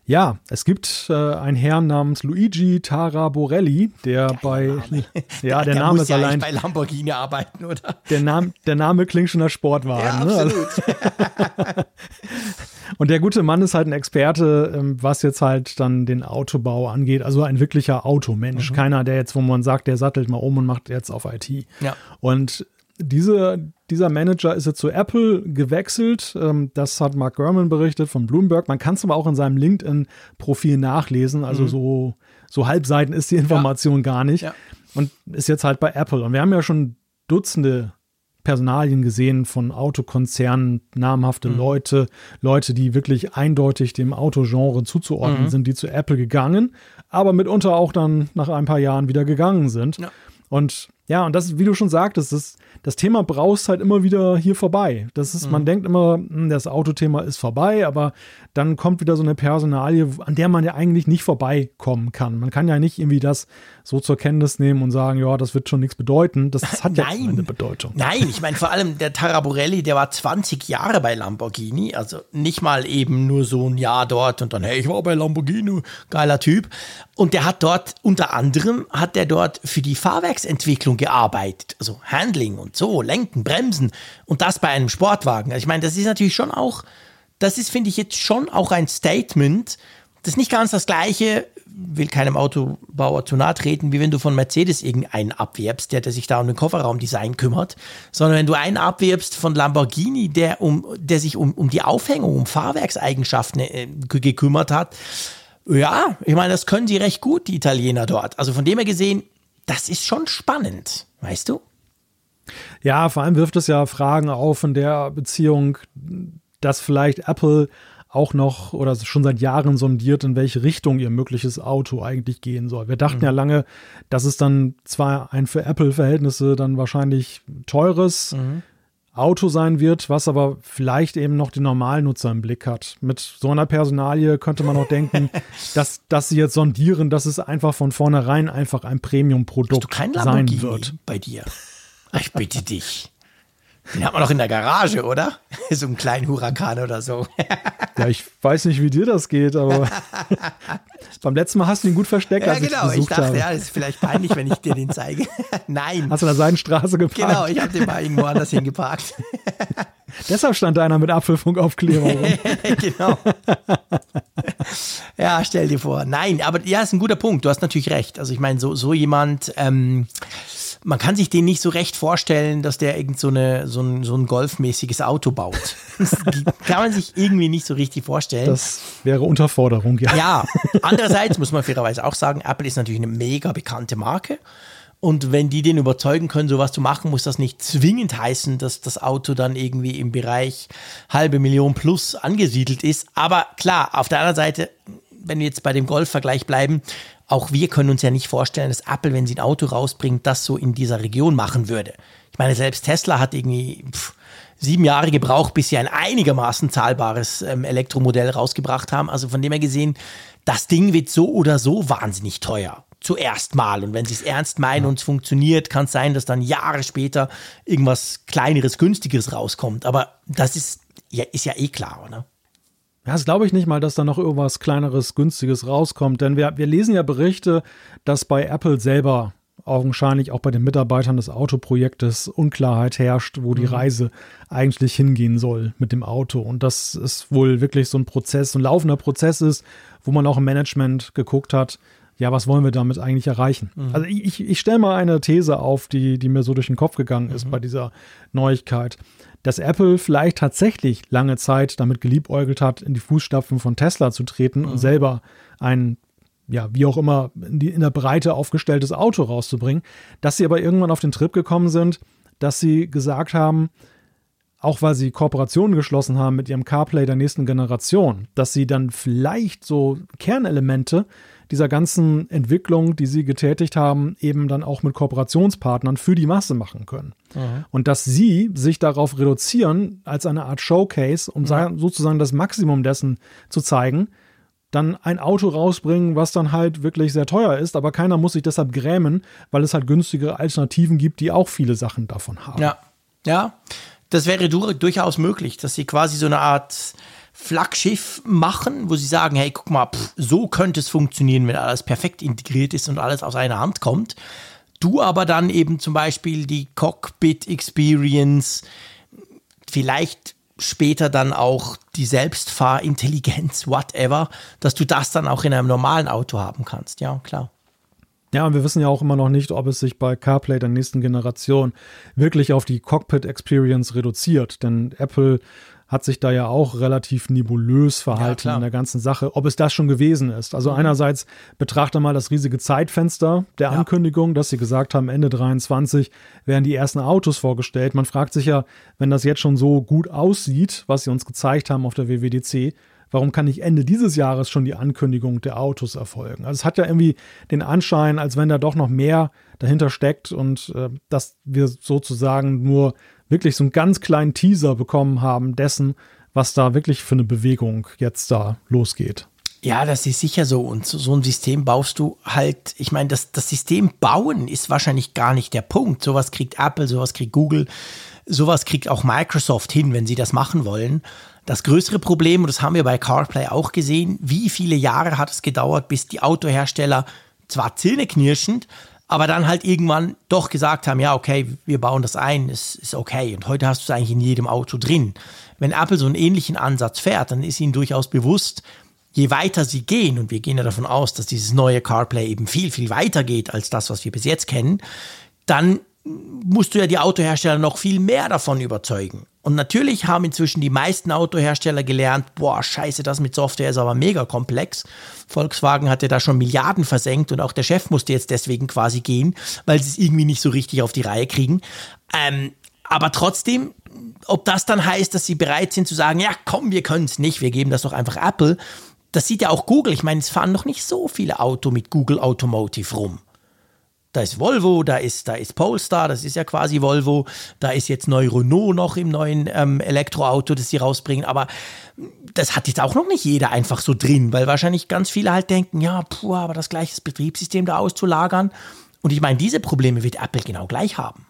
Ja, es gibt äh, einen Herrn namens Luigi Taraborelli, der Geil bei Name. [laughs] ja, der, [laughs] der Name ist ja allein bei Lamborghini arbeiten, oder? Der Name, der Name klingt schon als Sportwagen. Ja, ne? [laughs] Und der gute Mann ist halt ein Experte, ähm, was jetzt halt dann den Autobau angeht. Also ein wirklicher Automensch. Mhm. Keiner, der jetzt, wo man sagt, der sattelt mal um und macht jetzt auf IT. Ja. Und diese, dieser Manager ist jetzt zu Apple gewechselt. Ähm, das hat Mark Gurman berichtet von Bloomberg. Man kann es aber auch in seinem LinkedIn-Profil nachlesen. Also mhm. so, so Halbseiten ist die Information ja. gar nicht. Ja. Und ist jetzt halt bei Apple. Und wir haben ja schon Dutzende Personalien gesehen von Autokonzernen, namhafte mhm. Leute, Leute, die wirklich eindeutig dem Autogenre zuzuordnen mhm. sind, die zu Apple gegangen, aber mitunter auch dann nach ein paar Jahren wieder gegangen sind. Ja. Und ja, und das, wie du schon sagtest, das, das Thema braust halt immer wieder hier vorbei. Das ist, mhm. man denkt immer, hm, das Autothema ist vorbei, aber dann kommt wieder so eine Personalie, an der man ja eigentlich nicht vorbeikommen kann. Man kann ja nicht irgendwie das so zur Kenntnis nehmen und sagen, ja, das wird schon nichts bedeuten. Das hat ja [laughs] eine Bedeutung. Nein, ich meine vor allem der Taraborelli, der war 20 Jahre bei Lamborghini, also nicht mal eben nur so ein Jahr dort und dann, hey, ich war bei Lamborghini, geiler Typ. Und der hat dort, unter anderem, hat der dort für die Fahrwerksentwicklung gearbeitet. Also Handling und so, Lenken, Bremsen und das bei einem Sportwagen. Also ich meine, das ist natürlich schon auch, das ist, finde ich, jetzt schon auch ein Statement. Das ist nicht ganz das gleiche, will keinem Autobauer zu nahe treten, wie wenn du von Mercedes irgendeinen abwirbst, der, der sich da um den Kofferraumdesign kümmert, sondern wenn du einen abwirbst von Lamborghini, der, um, der sich um, um die Aufhängung, um Fahrwerkseigenschaften äh, gekümmert hat, ja, ich meine, das können sie recht gut, die Italiener dort. Also von dem her gesehen, das ist schon spannend, weißt du? Ja, vor allem wirft es ja Fragen auf in der Beziehung, dass vielleicht Apple auch noch oder schon seit Jahren sondiert, in welche Richtung ihr mögliches Auto eigentlich gehen soll. Wir dachten mhm. ja lange, dass es dann zwar ein für Apple-Verhältnisse dann wahrscheinlich teures mhm. Auto sein wird, was aber vielleicht eben noch den Normalnutzer im Blick hat. Mit so einer Personalie könnte man auch denken, [laughs] dass, dass sie jetzt sondieren, dass es einfach von vornherein einfach ein Premium-Produkt sein wird. Bei dir. Ich bitte dich. Den hat man doch in der Garage, oder? [laughs] So einen kleinen Huracan oder so. ja, ich weiß nicht, wie dir das geht, aber [laughs] beim letzten Mal hast du ihn gut versteckt. Ja, genau. Ich, ich dachte, habe. ja, das ist vielleicht peinlich, wenn ich dir den zeige. [laughs] Nein. Hast du in der Seidenstraße geparkt? Genau, ich habe den mal irgendwo anders hingeparkt. Deshalb stand einer mit Apfelfunkaufklärung. genau. ja, stell dir vor. Nein, aber ja, ist ein guter Punkt. Du hast natürlich recht. Also ich meine, so, so jemand, ähm, man kann sich den nicht so recht vorstellen, dass der irgend so, eine, so, ein, so ein golfmäßiges Auto baut. Das [laughs] kann man sich irgendwie nicht so richtig vorstellen. Das wäre Unterforderung, ja. Ja, [laughs] andererseits muss man fairerweise auch sagen, Apple ist natürlich eine mega bekannte Marke. Und wenn die den überzeugen können, sowas zu machen, muss das nicht zwingend heißen, dass das Auto dann irgendwie im Bereich halbe Million plus angesiedelt ist. Aber klar, auf der anderen Seite, wenn wir jetzt bei dem Golf-Vergleich bleiben, auch wir können uns ja nicht vorstellen, dass Apple, wenn sie ein Auto rausbringt, das so in dieser Region machen würde. Ich meine, selbst Tesla hat irgendwie pff, sieben Jahre gebraucht, bis sie ein einigermaßen zahlbares ähm, Elektromodell rausgebracht haben. Also von dem her gesehen, das Ding wird so oder so wahnsinnig teuer. Zuerst mal. Und wenn sie es ernst meinen und es funktioniert, kann es sein, dass dann Jahre später irgendwas kleineres, günstigeres rauskommt. Aber das ist ja, ist ja eh klar, oder? Ja, das glaube ich nicht mal, dass da noch irgendwas kleineres, günstiges rauskommt, denn wir, wir lesen ja Berichte, dass bei Apple selber augenscheinlich auch bei den Mitarbeitern des Autoprojektes Unklarheit herrscht, wo die mhm. Reise eigentlich hingehen soll mit dem Auto. Und dass es wohl wirklich so ein Prozess, so ein laufender Prozess ist, wo man auch im Management geguckt hat, ja, was wollen wir damit eigentlich erreichen? Mhm. Also ich, ich stelle mal eine These auf, die, die mir so durch den Kopf gegangen ist mhm. bei dieser Neuigkeit dass Apple vielleicht tatsächlich lange Zeit damit geliebäugelt hat, in die Fußstapfen von Tesla zu treten mhm. und selber ein, ja, wie auch immer, in, die, in der Breite aufgestelltes Auto rauszubringen, dass sie aber irgendwann auf den Trip gekommen sind, dass sie gesagt haben, auch weil sie Kooperationen geschlossen haben mit ihrem CarPlay der nächsten Generation, dass sie dann vielleicht so Kernelemente dieser ganzen Entwicklung, die sie getätigt haben, eben dann auch mit Kooperationspartnern für die Masse machen können. Mhm. Und dass sie sich darauf reduzieren, als eine Art Showcase, um mhm. sozusagen das Maximum dessen zu zeigen, dann ein Auto rausbringen, was dann halt wirklich sehr teuer ist, aber keiner muss sich deshalb grämen, weil es halt günstigere Alternativen gibt, die auch viele Sachen davon haben. Ja, ja, das wäre durchaus möglich, dass sie quasi so eine Art Flaggschiff machen, wo sie sagen, hey, guck mal, pff, so könnte es funktionieren, wenn alles perfekt integriert ist und alles aus einer Hand kommt. Du aber dann eben zum Beispiel die Cockpit Experience, vielleicht später dann auch die Selbstfahrintelligenz, whatever, dass du das dann auch in einem normalen Auto haben kannst. Ja, klar. Ja, und wir wissen ja auch immer noch nicht, ob es sich bei CarPlay der nächsten Generation wirklich auf die Cockpit Experience reduziert. Denn Apple hat sich da ja auch relativ nebulös verhalten ja, in der ganzen Sache, ob es das schon gewesen ist. Also mhm. einerseits betrachte mal das riesige Zeitfenster der ja. Ankündigung, dass sie gesagt haben, Ende 23 werden die ersten Autos vorgestellt. Man fragt sich ja, wenn das jetzt schon so gut aussieht, was sie uns gezeigt haben auf der WWDC, warum kann nicht Ende dieses Jahres schon die Ankündigung der Autos erfolgen? Also es hat ja irgendwie den Anschein, als wenn da doch noch mehr dahinter steckt und äh, dass wir sozusagen nur wirklich so einen ganz kleinen Teaser bekommen haben dessen, was da wirklich für eine Bewegung jetzt da losgeht. Ja, das ist sicher so. Und so ein System baust du halt, ich meine, das, das System bauen ist wahrscheinlich gar nicht der Punkt. Sowas kriegt Apple, sowas kriegt Google, sowas kriegt auch Microsoft hin, wenn sie das machen wollen. Das größere Problem, und das haben wir bei CarPlay auch gesehen, wie viele Jahre hat es gedauert, bis die Autohersteller zwar zähneknirschend, aber dann halt irgendwann doch gesagt haben, ja, okay, wir bauen das ein, es ist okay. Und heute hast du es eigentlich in jedem Auto drin. Wenn Apple so einen ähnlichen Ansatz fährt, dann ist ihnen durchaus bewusst, je weiter sie gehen, und wir gehen ja davon aus, dass dieses neue CarPlay eben viel, viel weiter geht als das, was wir bis jetzt kennen, dann musst du ja die Autohersteller noch viel mehr davon überzeugen. Und natürlich haben inzwischen die meisten Autohersteller gelernt, boah, scheiße, das mit Software ist aber mega komplex. Volkswagen hatte da schon Milliarden versenkt und auch der Chef musste jetzt deswegen quasi gehen, weil sie es irgendwie nicht so richtig auf die Reihe kriegen. Ähm, Aber trotzdem, ob das dann heißt, dass sie bereit sind zu sagen, ja komm, wir können es nicht, wir geben das doch einfach Apple. Das sieht ja auch Google. Ich meine, es fahren noch nicht so viele Auto mit Google Automotive rum. Da ist Volvo, da ist, da ist Polestar, das ist ja quasi Volvo. Da ist jetzt neu Renault noch im neuen ähm, Elektroauto, das sie rausbringen. Aber das hat jetzt auch noch nicht jeder einfach so drin, weil wahrscheinlich ganz viele halt denken, ja, puh, aber das gleiche Betriebssystem da auszulagern. Und ich meine, diese Probleme wird Apple genau gleich haben.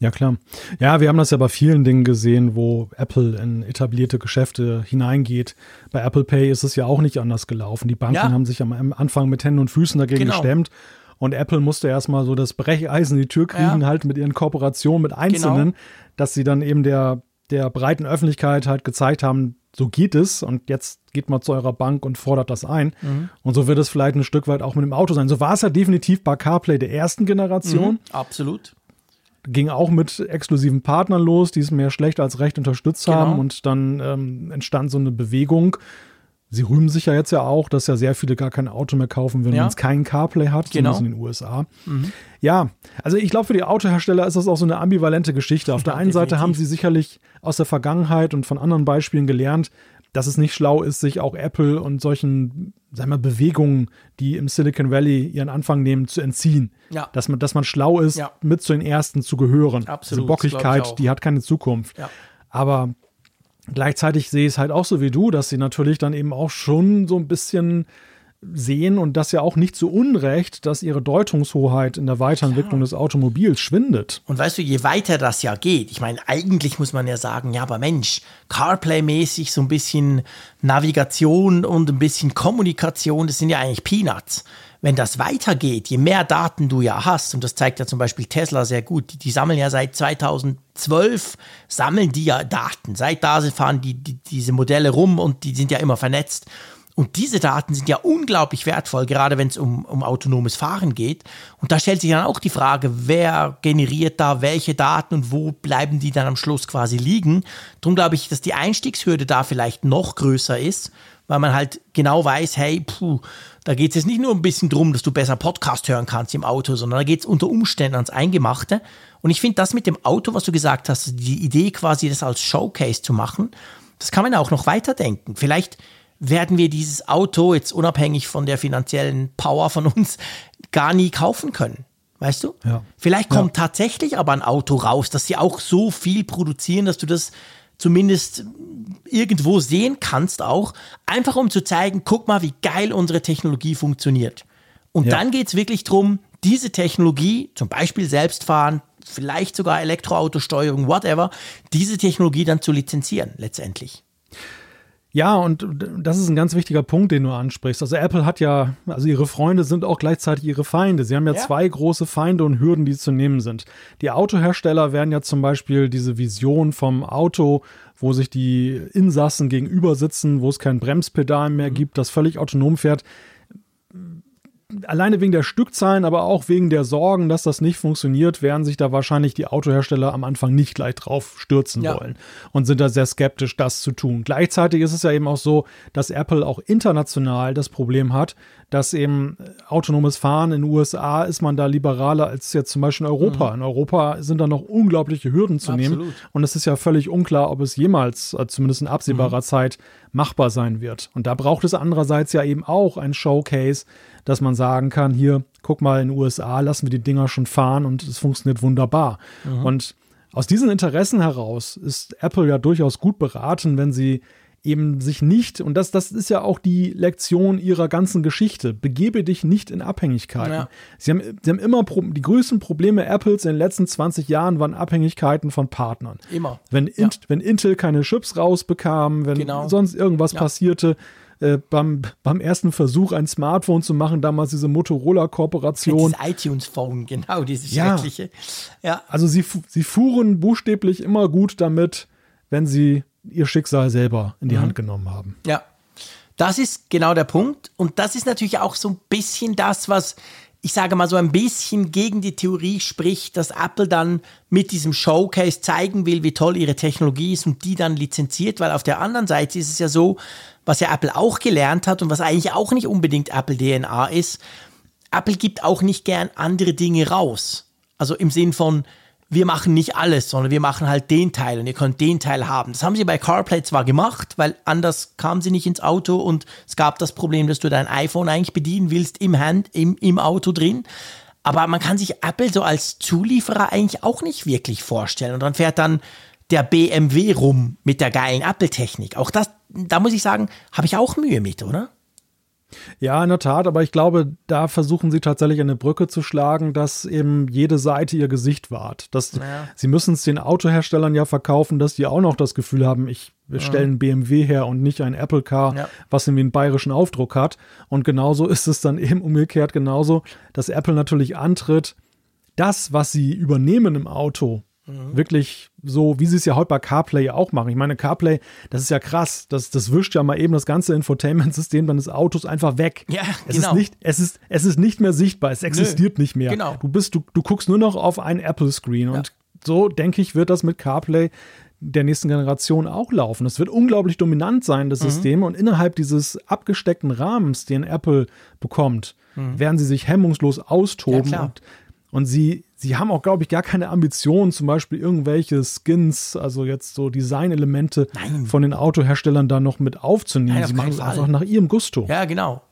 Ja, klar. Ja, wir haben das ja bei vielen Dingen gesehen, wo Apple in etablierte Geschäfte hineingeht. Bei Apple Pay ist es ja auch nicht anders gelaufen. Die Banken ja. haben sich am Anfang mit Händen und Füßen dagegen genau. gestemmt. Und Apple musste erstmal so das Brecheisen in die Tür kriegen, ja. halt mit ihren Kooperationen mit Einzelnen, genau. dass sie dann eben der, der breiten Öffentlichkeit halt gezeigt haben, so geht es und jetzt geht mal zu eurer Bank und fordert das ein. Mhm. Und so wird es vielleicht ein Stück weit auch mit dem Auto sein. So war es ja definitiv bei CarPlay der ersten Generation. Mhm, absolut ging auch mit exklusiven Partnern los, die es mehr schlecht als recht unterstützt genau. haben. Und dann ähm, entstand so eine Bewegung. Sie rühmen sich ja jetzt ja auch, dass ja sehr viele gar kein Auto mehr kaufen, wenn ja. man es keinen CarPlay hat, genau. zumindest in den USA. Mhm. Ja, also ich glaube, für die Autohersteller ist das auch so eine ambivalente Geschichte. Auf der einen Seite haben sie sicherlich aus der Vergangenheit und von anderen Beispielen gelernt, dass es nicht schlau ist, sich auch Apple und solchen, sagen wir, Bewegungen, die im Silicon Valley ihren Anfang nehmen, zu entziehen. Ja. Dass man, dass man schlau ist, ja. mit zu den Ersten zu gehören. Absolut. Diese Bockigkeit, die hat keine Zukunft. Ja. Aber gleichzeitig sehe ich es halt auch so wie du, dass sie natürlich dann eben auch schon so ein bisschen sehen und das ja auch nicht zu Unrecht, dass ihre Deutungshoheit in der Weiterentwicklung ja. des Automobils schwindet. Und weißt du, je weiter das ja geht, ich meine, eigentlich muss man ja sagen, ja, aber Mensch, CarPlay-mäßig so ein bisschen Navigation und ein bisschen Kommunikation, das sind ja eigentlich Peanuts. Wenn das weitergeht, je mehr Daten du ja hast, und das zeigt ja zum Beispiel Tesla sehr gut, die, die sammeln ja seit 2012, sammeln die ja Daten. Seit da fahren die, die diese Modelle rum und die sind ja immer vernetzt. Und diese Daten sind ja unglaublich wertvoll, gerade wenn es um, um autonomes Fahren geht. Und da stellt sich dann auch die Frage, wer generiert da welche Daten und wo bleiben die dann am Schluss quasi liegen. Darum glaube ich, dass die Einstiegshürde da vielleicht noch größer ist, weil man halt genau weiß, hey, puh, da geht es jetzt nicht nur ein bisschen drum, dass du besser Podcast hören kannst im Auto, sondern da geht es unter Umständen ans Eingemachte. Und ich finde das mit dem Auto, was du gesagt hast, die Idee quasi, das als Showcase zu machen, das kann man auch noch weiterdenken. Vielleicht werden wir dieses Auto jetzt unabhängig von der finanziellen Power von uns [laughs] gar nie kaufen können. Weißt du? Ja. Vielleicht kommt ja. tatsächlich aber ein Auto raus, dass sie auch so viel produzieren, dass du das zumindest irgendwo sehen kannst auch, einfach um zu zeigen, guck mal, wie geil unsere Technologie funktioniert. Und ja. dann geht es wirklich darum, diese Technologie, zum Beispiel Selbstfahren, vielleicht sogar Elektroautosteuerung, whatever, diese Technologie dann zu lizenzieren letztendlich. Ja, und das ist ein ganz wichtiger Punkt, den du ansprichst. Also Apple hat ja, also ihre Freunde sind auch gleichzeitig ihre Feinde. Sie haben ja, ja, zwei große Feinde und Hürden, die zu nehmen sind. Die Autohersteller werden ja zum Beispiel diese Vision vom Auto, wo sich die Insassen gegenüber sitzen, wo es kein Bremspedal mehr mhm. gibt, das völlig autonom fährt, alleine wegen der Stückzahlen, aber auch wegen der Sorgen, dass das nicht funktioniert, werden sich da wahrscheinlich die Autohersteller am Anfang nicht gleich drauf stürzen ja. wollen und sind da sehr skeptisch, das zu tun. Gleichzeitig ist es ja eben auch so, dass Apple auch international das Problem hat, dass eben autonomes Fahren in den USA ist man da liberaler als jetzt zum Beispiel in Europa. Mhm. In Europa sind da noch unglaubliche Hürden zu Absolut. nehmen und es ist ja völlig unklar, ob es jemals, äh, zumindest in absehbarer mhm. Zeit, machbar sein wird. Und da braucht es andererseits ja eben auch ein Showcase, dass man sagen kann, hier, guck mal, in den USA lassen wir die Dinger schon fahren und es funktioniert wunderbar. Mhm. Und aus diesen Interessen heraus ist Apple ja durchaus gut beraten, wenn sie eben sich nicht, und das, das ist ja auch die Lektion ihrer ganzen Geschichte, begebe dich nicht in Abhängigkeiten. Ja. Sie, haben, sie haben immer Pro die größten Probleme Apples in den letzten 20 Jahren waren Abhängigkeiten von Partnern. Immer. Wenn, ja. wenn Intel keine Chips rausbekam, wenn genau. sonst irgendwas ja. passierte, äh, beim, beim ersten Versuch, ein Smartphone zu machen, damals diese Motorola-Kooperation. Das iTunes-Phone, genau, dieses ja. schreckliche. Ja. Also sie, sie fuhren buchstäblich immer gut damit, wenn sie ihr Schicksal selber in die mhm. Hand genommen haben. Ja, das ist genau der Punkt. Und das ist natürlich auch so ein bisschen das, was ich sage mal so ein bisschen gegen die Theorie spricht, dass Apple dann mit diesem Showcase zeigen will, wie toll ihre Technologie ist und die dann lizenziert, weil auf der anderen Seite ist es ja so, was ja Apple auch gelernt hat und was eigentlich auch nicht unbedingt Apple DNA ist, Apple gibt auch nicht gern andere Dinge raus. Also im Sinn von, wir machen nicht alles, sondern wir machen halt den Teil und ihr könnt den Teil haben. Das haben sie bei CarPlay zwar gemacht, weil anders kamen sie nicht ins Auto und es gab das Problem, dass du dein iPhone eigentlich bedienen willst im Hand, im, im Auto drin. Aber man kann sich Apple so als Zulieferer eigentlich auch nicht wirklich vorstellen. Und dann fährt dann der BMW rum mit der geilen Apple-Technik. Auch das, da muss ich sagen, habe ich auch Mühe mit, oder? Ja, in der Tat, aber ich glaube, da versuchen sie tatsächlich eine Brücke zu schlagen, dass eben jede Seite ihr Gesicht wahrt. Dass, naja. Sie müssen es den Autoherstellern ja verkaufen, dass die auch noch das Gefühl haben, ich wir stellen BMW her und nicht ein Apple Car, ja. was irgendwie einen bayerischen Aufdruck hat. Und genauso ist es dann eben umgekehrt genauso, dass Apple natürlich antritt, das, was sie übernehmen im Auto, Mhm. Wirklich so, wie sie es ja heute bei CarPlay auch machen. Ich meine, CarPlay, das ist ja krass. Das, das wischt ja mal eben das ganze Infotainment-System deines Autos einfach weg. Ja, es genau. Ist nicht, es, ist, es ist nicht mehr sichtbar. Es existiert Nö, nicht mehr. Genau. Du, bist, du, du guckst nur noch auf einen Apple-Screen. Ja. Und so, denke ich, wird das mit CarPlay der nächsten Generation auch laufen. Es wird unglaublich dominant sein, das mhm. System. Und innerhalb dieses abgesteckten Rahmens, den Apple bekommt, mhm. werden sie sich hemmungslos austoben. Ja, und, und sie sie haben auch, glaube ich, gar keine Ambitionen, zum Beispiel irgendwelche Skins, also jetzt so Designelemente von den Autoherstellern da noch mit aufzunehmen. Nein, sie machen es einfach nach ihrem Gusto. Ja, genau.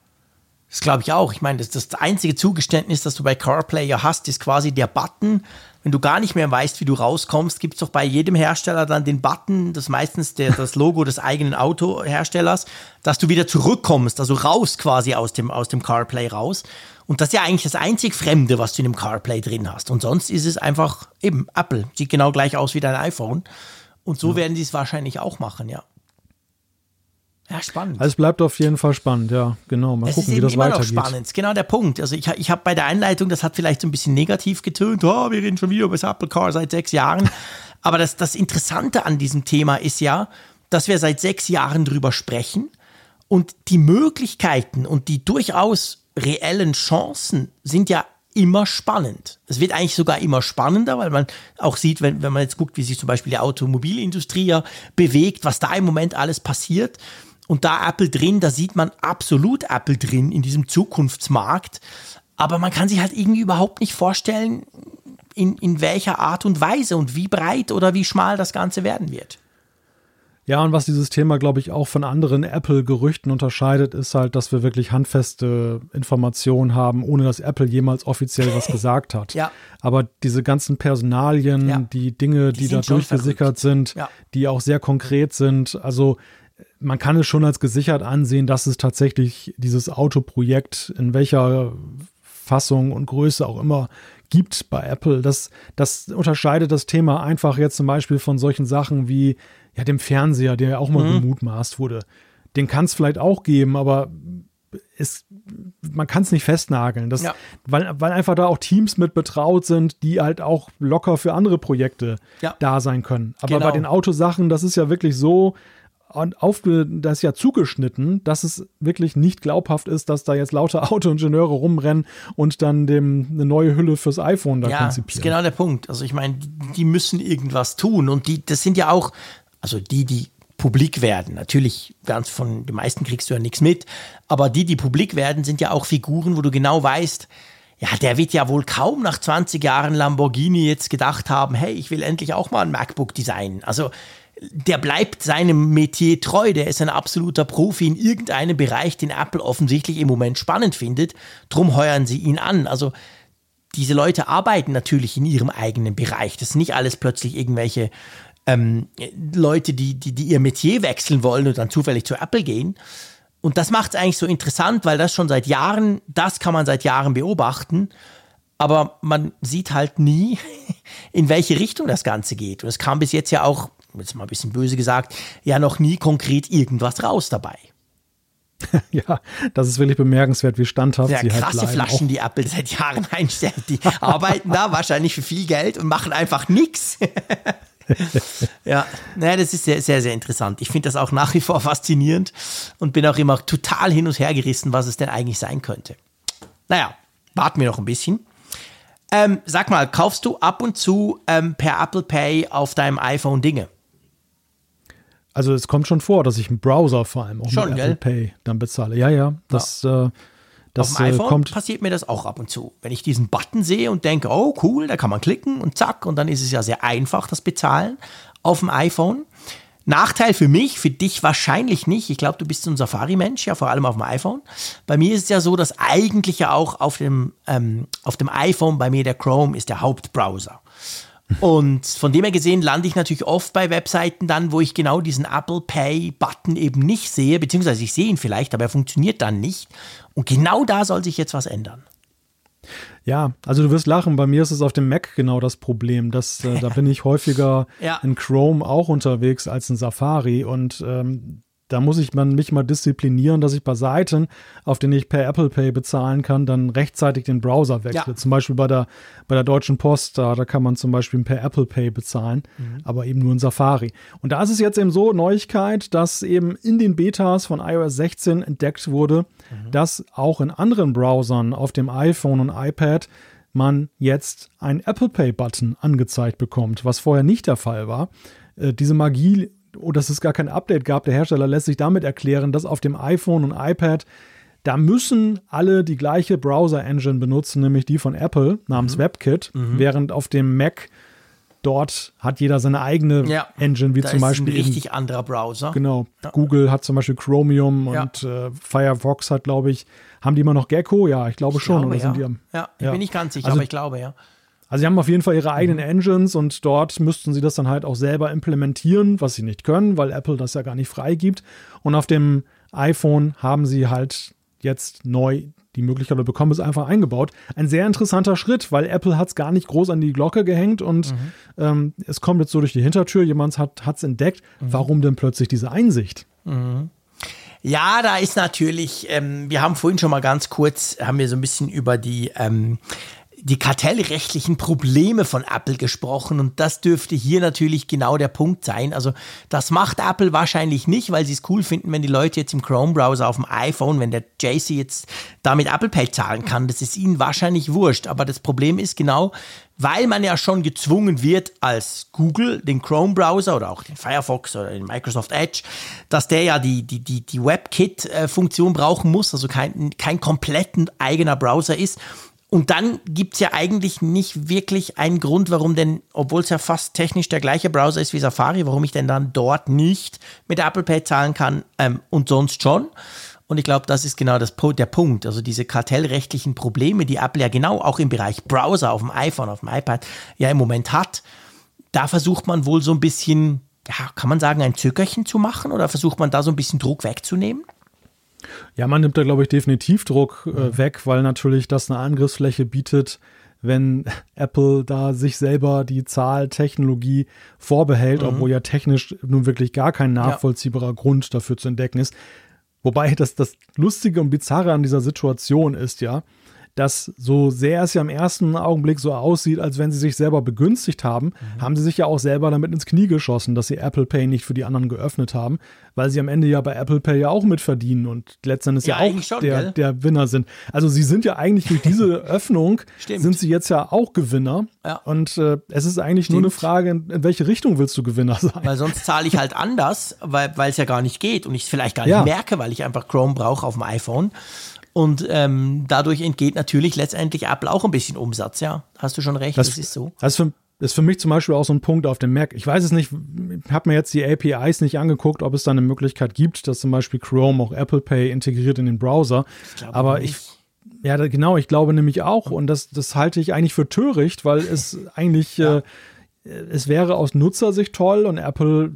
Das glaube ich auch. Ich meine, das, das einzige Zugeständnis, das du bei CarPlay ja hast, ist quasi der Button. Wenn du gar nicht mehr weißt, wie du rauskommst, gibt es doch bei jedem Hersteller dann den Button, das meistens der, das Logo des eigenen Autoherstellers, dass du wieder zurückkommst, also raus quasi aus dem, aus dem CarPlay raus. Und das ist ja eigentlich das einzig Fremde, was du in dem CarPlay drin hast. Und sonst ist es einfach eben Apple. Sieht genau gleich aus wie dein iPhone. Und so ja. werden sie es wahrscheinlich auch machen, ja. Ja, spannend. Also es bleibt auf jeden Fall spannend, ja, genau. Mal es gucken, wie das immer weitergeht. Noch spannend, genau der Punkt. Also ich, ich habe bei der Einleitung, das hat vielleicht so ein bisschen negativ getönt, oh, wir reden schon wieder über das Apple Car seit sechs Jahren. [laughs] Aber das, das Interessante an diesem Thema ist ja, dass wir seit sechs Jahren drüber sprechen und die Möglichkeiten und die durchaus reellen Chancen sind ja immer spannend. Es wird eigentlich sogar immer spannender, weil man auch sieht, wenn, wenn man jetzt guckt, wie sich zum Beispiel die Automobilindustrie ja bewegt, was da im Moment alles passiert. Und da Apple drin, da sieht man absolut Apple drin in diesem Zukunftsmarkt. Aber man kann sich halt irgendwie überhaupt nicht vorstellen, in, in welcher Art und Weise und wie breit oder wie schmal das Ganze werden wird. Ja, und was dieses Thema, glaube ich, auch von anderen Apple-Gerüchten unterscheidet, ist halt, dass wir wirklich handfeste Informationen haben, ohne dass Apple jemals offiziell was gesagt hat. [laughs] ja. Aber diese ganzen Personalien, ja. die Dinge, die, die da durchgesickert sind, ja. die auch sehr konkret sind, also man kann es schon als gesichert ansehen, dass es tatsächlich dieses Autoprojekt in welcher Fassung und Größe auch immer gibt bei Apple. Das, das unterscheidet das Thema einfach jetzt zum Beispiel von solchen Sachen wie ja, dem Fernseher, der ja auch mal mhm. gemutmaßt wurde. Den kann es vielleicht auch geben, aber es, man kann es nicht festnageln. Das, ja. weil, weil einfach da auch Teams mit betraut sind, die halt auch locker für andere Projekte ja. da sein können. Aber genau. bei den Autosachen, das ist ja wirklich so, und auf, das ist ja zugeschnitten, dass es wirklich nicht glaubhaft ist, dass da jetzt lauter [laughs] Autoingenieure rumrennen und dann dem eine neue Hülle fürs iPhone da ja, konzipieren. Ja, ist genau der Punkt. Also ich meine, die müssen irgendwas tun und die, das sind ja auch, also die, die publik werden. Natürlich, ganz von den meisten kriegst du ja nichts mit, aber die, die publik werden, sind ja auch Figuren, wo du genau weißt, ja, der wird ja wohl kaum nach 20 Jahren Lamborghini jetzt gedacht haben, hey, ich will endlich auch mal ein MacBook designen. Also der bleibt seinem Metier treu, der ist ein absoluter Profi in irgendeinem Bereich, den Apple offensichtlich im Moment spannend findet. Drum heuern sie ihn an. Also diese Leute arbeiten natürlich in ihrem eigenen Bereich. Das sind nicht alles plötzlich irgendwelche ähm, Leute, die, die, die ihr Metier wechseln wollen und dann zufällig zu Apple gehen. Und das macht es eigentlich so interessant, weil das schon seit Jahren, das kann man seit Jahren beobachten. Aber man sieht halt nie, [laughs] in welche Richtung das Ganze geht. Und es kam bis jetzt ja auch jetzt mal ein bisschen böse gesagt, ja noch nie konkret irgendwas raus dabei. [laughs] Ja, das ist wirklich bemerkenswert, wie standhaft ja, sie halt krasse Flaschen, die Apple seit Jahren [laughs] einstellt. Die arbeiten da wahrscheinlich für viel Geld und machen einfach nichts. [laughs] ja, naja, das ist sehr, sehr, sehr interessant. Ich finde das auch nach wie vor faszinierend und bin auch immer total hin und her gerissen, was es denn eigentlich sein könnte. Naja, warten wir noch ein bisschen. Ähm, sag mal, kaufst du ab und zu ähm, per Apple Pay auf deinem iPhone Dinge? Also es kommt schon vor, dass ich im Browser vor allem auch schon, mit Apple Pay dann bezahle. Ja, ja, das, ja. Äh, Das, Auf dem äh, iPhone kommt passiert mir das auch ab und zu. Wenn ich diesen Button sehe und denke, oh cool, da kann man klicken und zack, und dann ist es ja sehr einfach, das Bezahlen auf dem iPhone. Nachteil für mich, für dich wahrscheinlich nicht. Ich glaube, du bist so ein Safari-Mensch, ja, vor allem auf dem iPhone. Bei mir ist es ja so, dass eigentlich ja auch auf dem, ähm, auf dem iPhone bei mir der Chrome ist der Hauptbrowser. Und von dem her gesehen lande ich natürlich oft bei Webseiten dann, wo ich genau diesen Apple Pay-Button eben nicht sehe, beziehungsweise ich sehe ihn vielleicht, aber er funktioniert dann nicht. Und genau da soll sich jetzt was ändern. Ja, also du wirst lachen, bei mir ist es auf dem Mac genau das Problem. dass äh, da bin ich [laughs] häufiger ja. in Chrome auch unterwegs als in Safari und ähm, da muss ich man mich mal disziplinieren, dass ich bei Seiten, auf denen ich per Apple Pay bezahlen kann, dann rechtzeitig den Browser wechsle. Ja. Zum Beispiel bei der, bei der Deutschen Post, da, da kann man zum Beispiel per Apple Pay bezahlen, mhm. aber eben nur in Safari. Und da ist es jetzt eben so, Neuigkeit, dass eben in den Betas von iOS 16 entdeckt wurde, mhm. dass auch in anderen Browsern auf dem iPhone und iPad man jetzt einen Apple Pay-Button angezeigt bekommt, was vorher nicht der Fall war. Äh, diese Magie oh, dass es gar kein Update gab. Der Hersteller lässt sich damit erklären, dass auf dem iPhone und iPad da müssen alle die gleiche Browser-Engine benutzen, nämlich die von Apple namens mhm. WebKit, mhm. während auf dem Mac dort hat jeder seine eigene ja, Engine, wie zum Beispiel. Ein richtig eben, anderer Browser. Genau. Ja. Google hat zum Beispiel Chromium ja. und äh, Firefox hat, glaube ich, haben die immer noch Gecko? Ja, ich glaube ich schon. Glaube, oder sind die am, ja, ich bin nicht ganz sicher, also, aber ich glaube, ja. Also sie haben auf jeden Fall ihre eigenen mhm. Engines und dort müssten sie das dann halt auch selber implementieren, was sie nicht können, weil Apple das ja gar nicht freigibt. Und auf dem iPhone haben sie halt jetzt neu die Möglichkeit oder bekommen es einfach eingebaut. Ein sehr interessanter Schritt, weil Apple hat es gar nicht groß an die Glocke gehängt und mhm. ähm, es kommt jetzt so durch die Hintertür, jemand hat es entdeckt. Mhm. Warum denn plötzlich diese Einsicht? Mhm. Ja, da ist natürlich, ähm, wir haben vorhin schon mal ganz kurz, haben wir so ein bisschen über die ähm, die kartellrechtlichen Probleme von Apple gesprochen und das dürfte hier natürlich genau der Punkt sein. Also das macht Apple wahrscheinlich nicht, weil sie es cool finden, wenn die Leute jetzt im Chrome-Browser auf dem iPhone, wenn der JC jetzt damit Apple Pay zahlen kann, das ist ihnen wahrscheinlich wurscht. Aber das Problem ist genau, weil man ja schon gezwungen wird als Google, den Chrome-Browser oder auch den Firefox oder den Microsoft Edge, dass der ja die, die, die, die WebKit-Funktion brauchen muss, also kein, kein kompletten eigener Browser ist und dann gibt es ja eigentlich nicht wirklich einen Grund, warum denn, obwohl es ja fast technisch der gleiche Browser ist wie Safari, warum ich denn dann dort nicht mit Apple Pay zahlen kann ähm, und sonst schon. Und ich glaube, das ist genau das, der Punkt. Also diese kartellrechtlichen Probleme, die Apple ja genau auch im Bereich Browser auf dem iPhone, auf dem iPad ja im Moment hat, da versucht man wohl so ein bisschen, ja, kann man sagen, ein Zögerchen zu machen oder versucht man da so ein bisschen Druck wegzunehmen? Ja, man nimmt da, glaube ich, definitiv Druck äh, mhm. weg, weil natürlich das eine Angriffsfläche bietet, wenn [laughs] Apple da sich selber die Zahltechnologie vorbehält, mhm. obwohl ja technisch nun wirklich gar kein nachvollziehbarer ja. Grund dafür zu entdecken ist. Wobei das, das Lustige und Bizarre an dieser Situation ist ja, dass so sehr es ja im ersten Augenblick so aussieht, als wenn sie sich selber begünstigt haben, mhm. haben sie sich ja auch selber damit ins Knie geschossen, dass sie Apple Pay nicht für die anderen geöffnet haben, weil sie am Ende ja bei Apple Pay ja auch mitverdienen und letztendlich ja, ja auch schon, der, der Winner sind. Also sie sind ja eigentlich durch diese [laughs] Öffnung sind sie jetzt ja auch Gewinner. Ja. Und äh, es ist eigentlich Stimmt. nur eine Frage, in, in, welche Richtung willst du Gewinner [laughs] sein? Weil sonst zahle ich halt anders, weil es ja gar nicht geht und ich es vielleicht gar nicht ja. merke, weil ich einfach Chrome brauche auf dem iPhone. Und ähm, dadurch entgeht natürlich letztendlich Apple auch ein bisschen Umsatz, ja. Hast du schon recht, das, das ist so. Das ist, für, das ist für mich zum Beispiel auch so ein Punkt auf dem Mac. Ich weiß es nicht, ich habe mir jetzt die APIs nicht angeguckt, ob es da eine Möglichkeit gibt, dass zum Beispiel Chrome auch Apple Pay integriert in den Browser. Ich Aber ich, ja, genau, ich glaube nämlich auch. Und das, das halte ich eigentlich für töricht, weil es eigentlich, ja. äh, es wäre aus Nutzersicht toll und Apple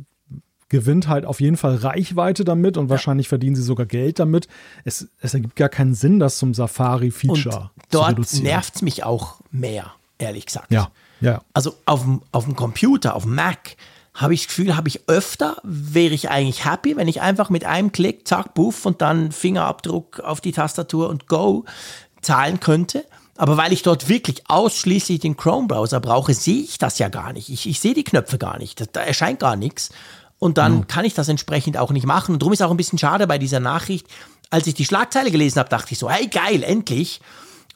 gewinnt halt auf jeden Fall Reichweite damit und ja. wahrscheinlich verdienen sie sogar Geld damit. Es, es ergibt gar keinen Sinn, das zum Safari-Feature zu reduzieren. Dort nervt es mich auch mehr, ehrlich gesagt. Ja, ja. Also auf dem, auf dem Computer, auf dem Mac, habe ich das Gefühl, habe ich öfter, wäre ich eigentlich happy, wenn ich einfach mit einem Klick, zack, buff und dann Fingerabdruck auf die Tastatur und go zahlen könnte. Aber weil ich dort wirklich ausschließlich den Chrome-Browser brauche, sehe ich das ja gar nicht. Ich, ich sehe die Knöpfe gar nicht. Da, da erscheint gar nichts. Und dann mhm. kann ich das entsprechend auch nicht machen. Und darum ist auch ein bisschen schade bei dieser Nachricht. Als ich die Schlagzeile gelesen habe, dachte ich so, hey geil, endlich.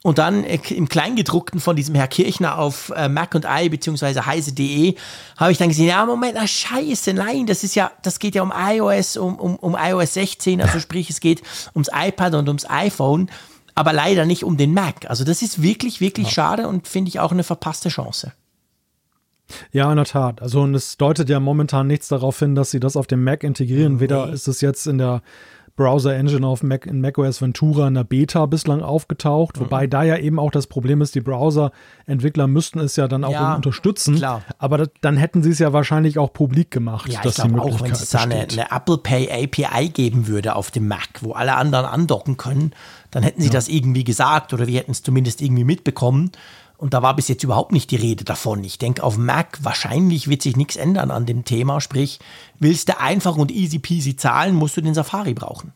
Und dann äh, im Kleingedruckten von diesem Herr Kirchner auf äh, Mac und I beziehungsweise heise.de habe ich dann gesehen, ja Moment, na scheiße, nein, das ist ja, das geht ja um iOS, um, um, um iOS 16, also sprich es geht ums iPad und ums iPhone. aber leider nicht um den Mac. Also das ist wirklich, wirklich ja. schade und finde ich auch eine verpasste Chance. Ja, in der Tat. Also und es deutet ja momentan nichts darauf hin, dass sie das auf dem Mac integrieren. Nee. Weder ist es jetzt in der Browser Engine auf Mac, in macOS Ventura in der Beta bislang aufgetaucht, mhm. wobei da ja eben auch das Problem ist, die Browser-Entwickler müssten es ja dann auch ja, unterstützen. Klar. Aber das, dann hätten sie es ja wahrscheinlich auch publik gemacht. Ja, ich glaube auch, wenn es da eine, eine, Apple Pay API geben würde auf dem Mac, wo alle anderen andocken können, dann hätten sie ja. das irgendwie gesagt oder wir hätten es zumindest irgendwie mitbekommen. Und da war bis jetzt überhaupt nicht die Rede davon. Ich denke, auf Mac wahrscheinlich wird sich nichts ändern an dem Thema. Sprich, willst du einfach und easy peasy zahlen, musst du den Safari brauchen.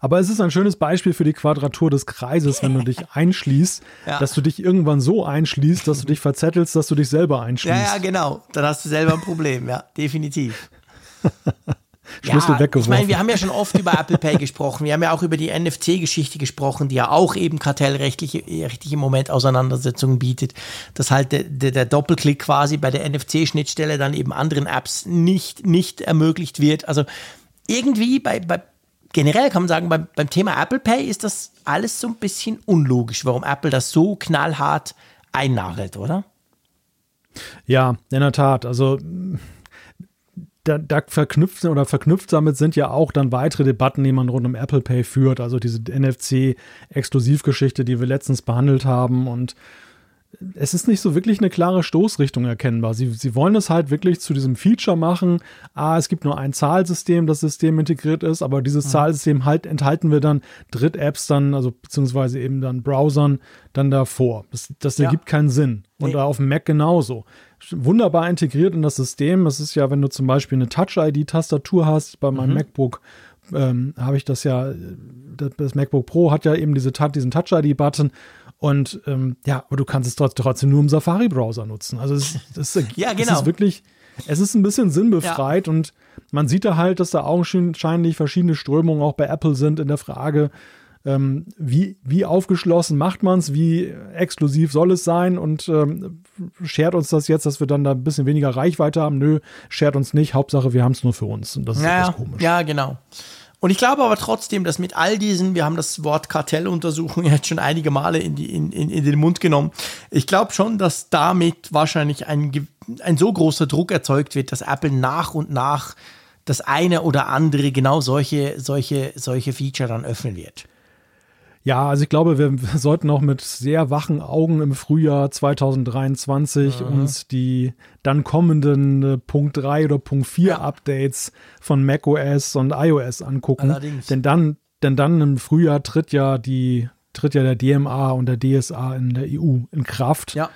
Aber es ist ein schönes Beispiel für die Quadratur des Kreises, wenn du dich [laughs] einschließt, ja. dass du dich irgendwann so einschließt, dass du dich verzettelst, dass du dich selber einschließt. Ja, ja, genau. Dann hast du selber ein Problem, ja, definitiv. [laughs] Schlüssel ja, weggeworfen. Ich meine, wir haben ja schon oft über Apple Pay gesprochen. Wir haben ja auch über die NFC-Geschichte gesprochen, die ja auch eben kartellrechtliche rechtliche im Moment Auseinandersetzungen bietet. Dass halt der, der, der Doppelklick quasi bei der NFC-Schnittstelle dann eben anderen Apps nicht, nicht ermöglicht wird. Also irgendwie bei, bei generell kann man sagen, beim, beim Thema Apple Pay ist das alles so ein bisschen unlogisch, warum Apple das so knallhart einnagelt, oder? Ja, in der Tat. Also da, da verknüpft oder verknüpft damit sind ja auch dann weitere Debatten, die man rund um Apple Pay führt. Also diese NFC-Exklusivgeschichte, die wir letztens behandelt haben und es ist nicht so wirklich eine klare Stoßrichtung erkennbar. Sie, sie wollen es halt wirklich zu diesem Feature machen. Ah, es gibt nur ein Zahlsystem, das System integriert ist, aber dieses mhm. Zahlsystem halt enthalten wir dann Dritt-Apps dann, also beziehungsweise eben dann Browsern dann davor. Das, das ja. ergibt keinen Sinn. Und nee. auf dem Mac genauso. Wunderbar integriert in das System. Es ist ja, wenn du zum Beispiel eine Touch-ID-Tastatur hast, bei meinem mhm. MacBook ähm, habe ich das ja, das MacBook Pro hat ja eben diese, diesen Touch-ID-Button und ähm, ja, aber du kannst es trotzdem nur im Safari-Browser nutzen. Also es, es, [laughs] ja, genau. es ist wirklich, es ist ein bisschen sinnbefreit ja. und man sieht da halt, dass da augenscheinlich verschiedene Strömungen auch bei Apple sind in der Frage, ähm, wie, wie aufgeschlossen macht man es, wie exklusiv soll es sein und ähm, schert uns das jetzt, dass wir dann da ein bisschen weniger Reichweite haben? Nö, schert uns nicht. Hauptsache, wir haben es nur für uns. Und das ist ja, etwas komisch. Ja, genau. Und ich glaube aber trotzdem, dass mit all diesen, wir haben das Wort Kartelluntersuchung [laughs] jetzt schon einige Male in, die, in, in, in den Mund genommen, ich glaube schon, dass damit wahrscheinlich ein, ein so großer Druck erzeugt wird, dass Apple nach und nach das eine oder andere genau solche, solche, solche Feature dann öffnen wird. Ja, also ich glaube, wir [laughs] sollten auch mit sehr wachen Augen im Frühjahr 2023 mhm. uns die dann kommenden äh, Punkt 3 oder Punkt 4 ja. Updates von macOS und iOS angucken. Allerdings. Denn dann, denn dann im Frühjahr tritt ja die tritt ja der DMA und der DSA in der EU in Kraft. Ja.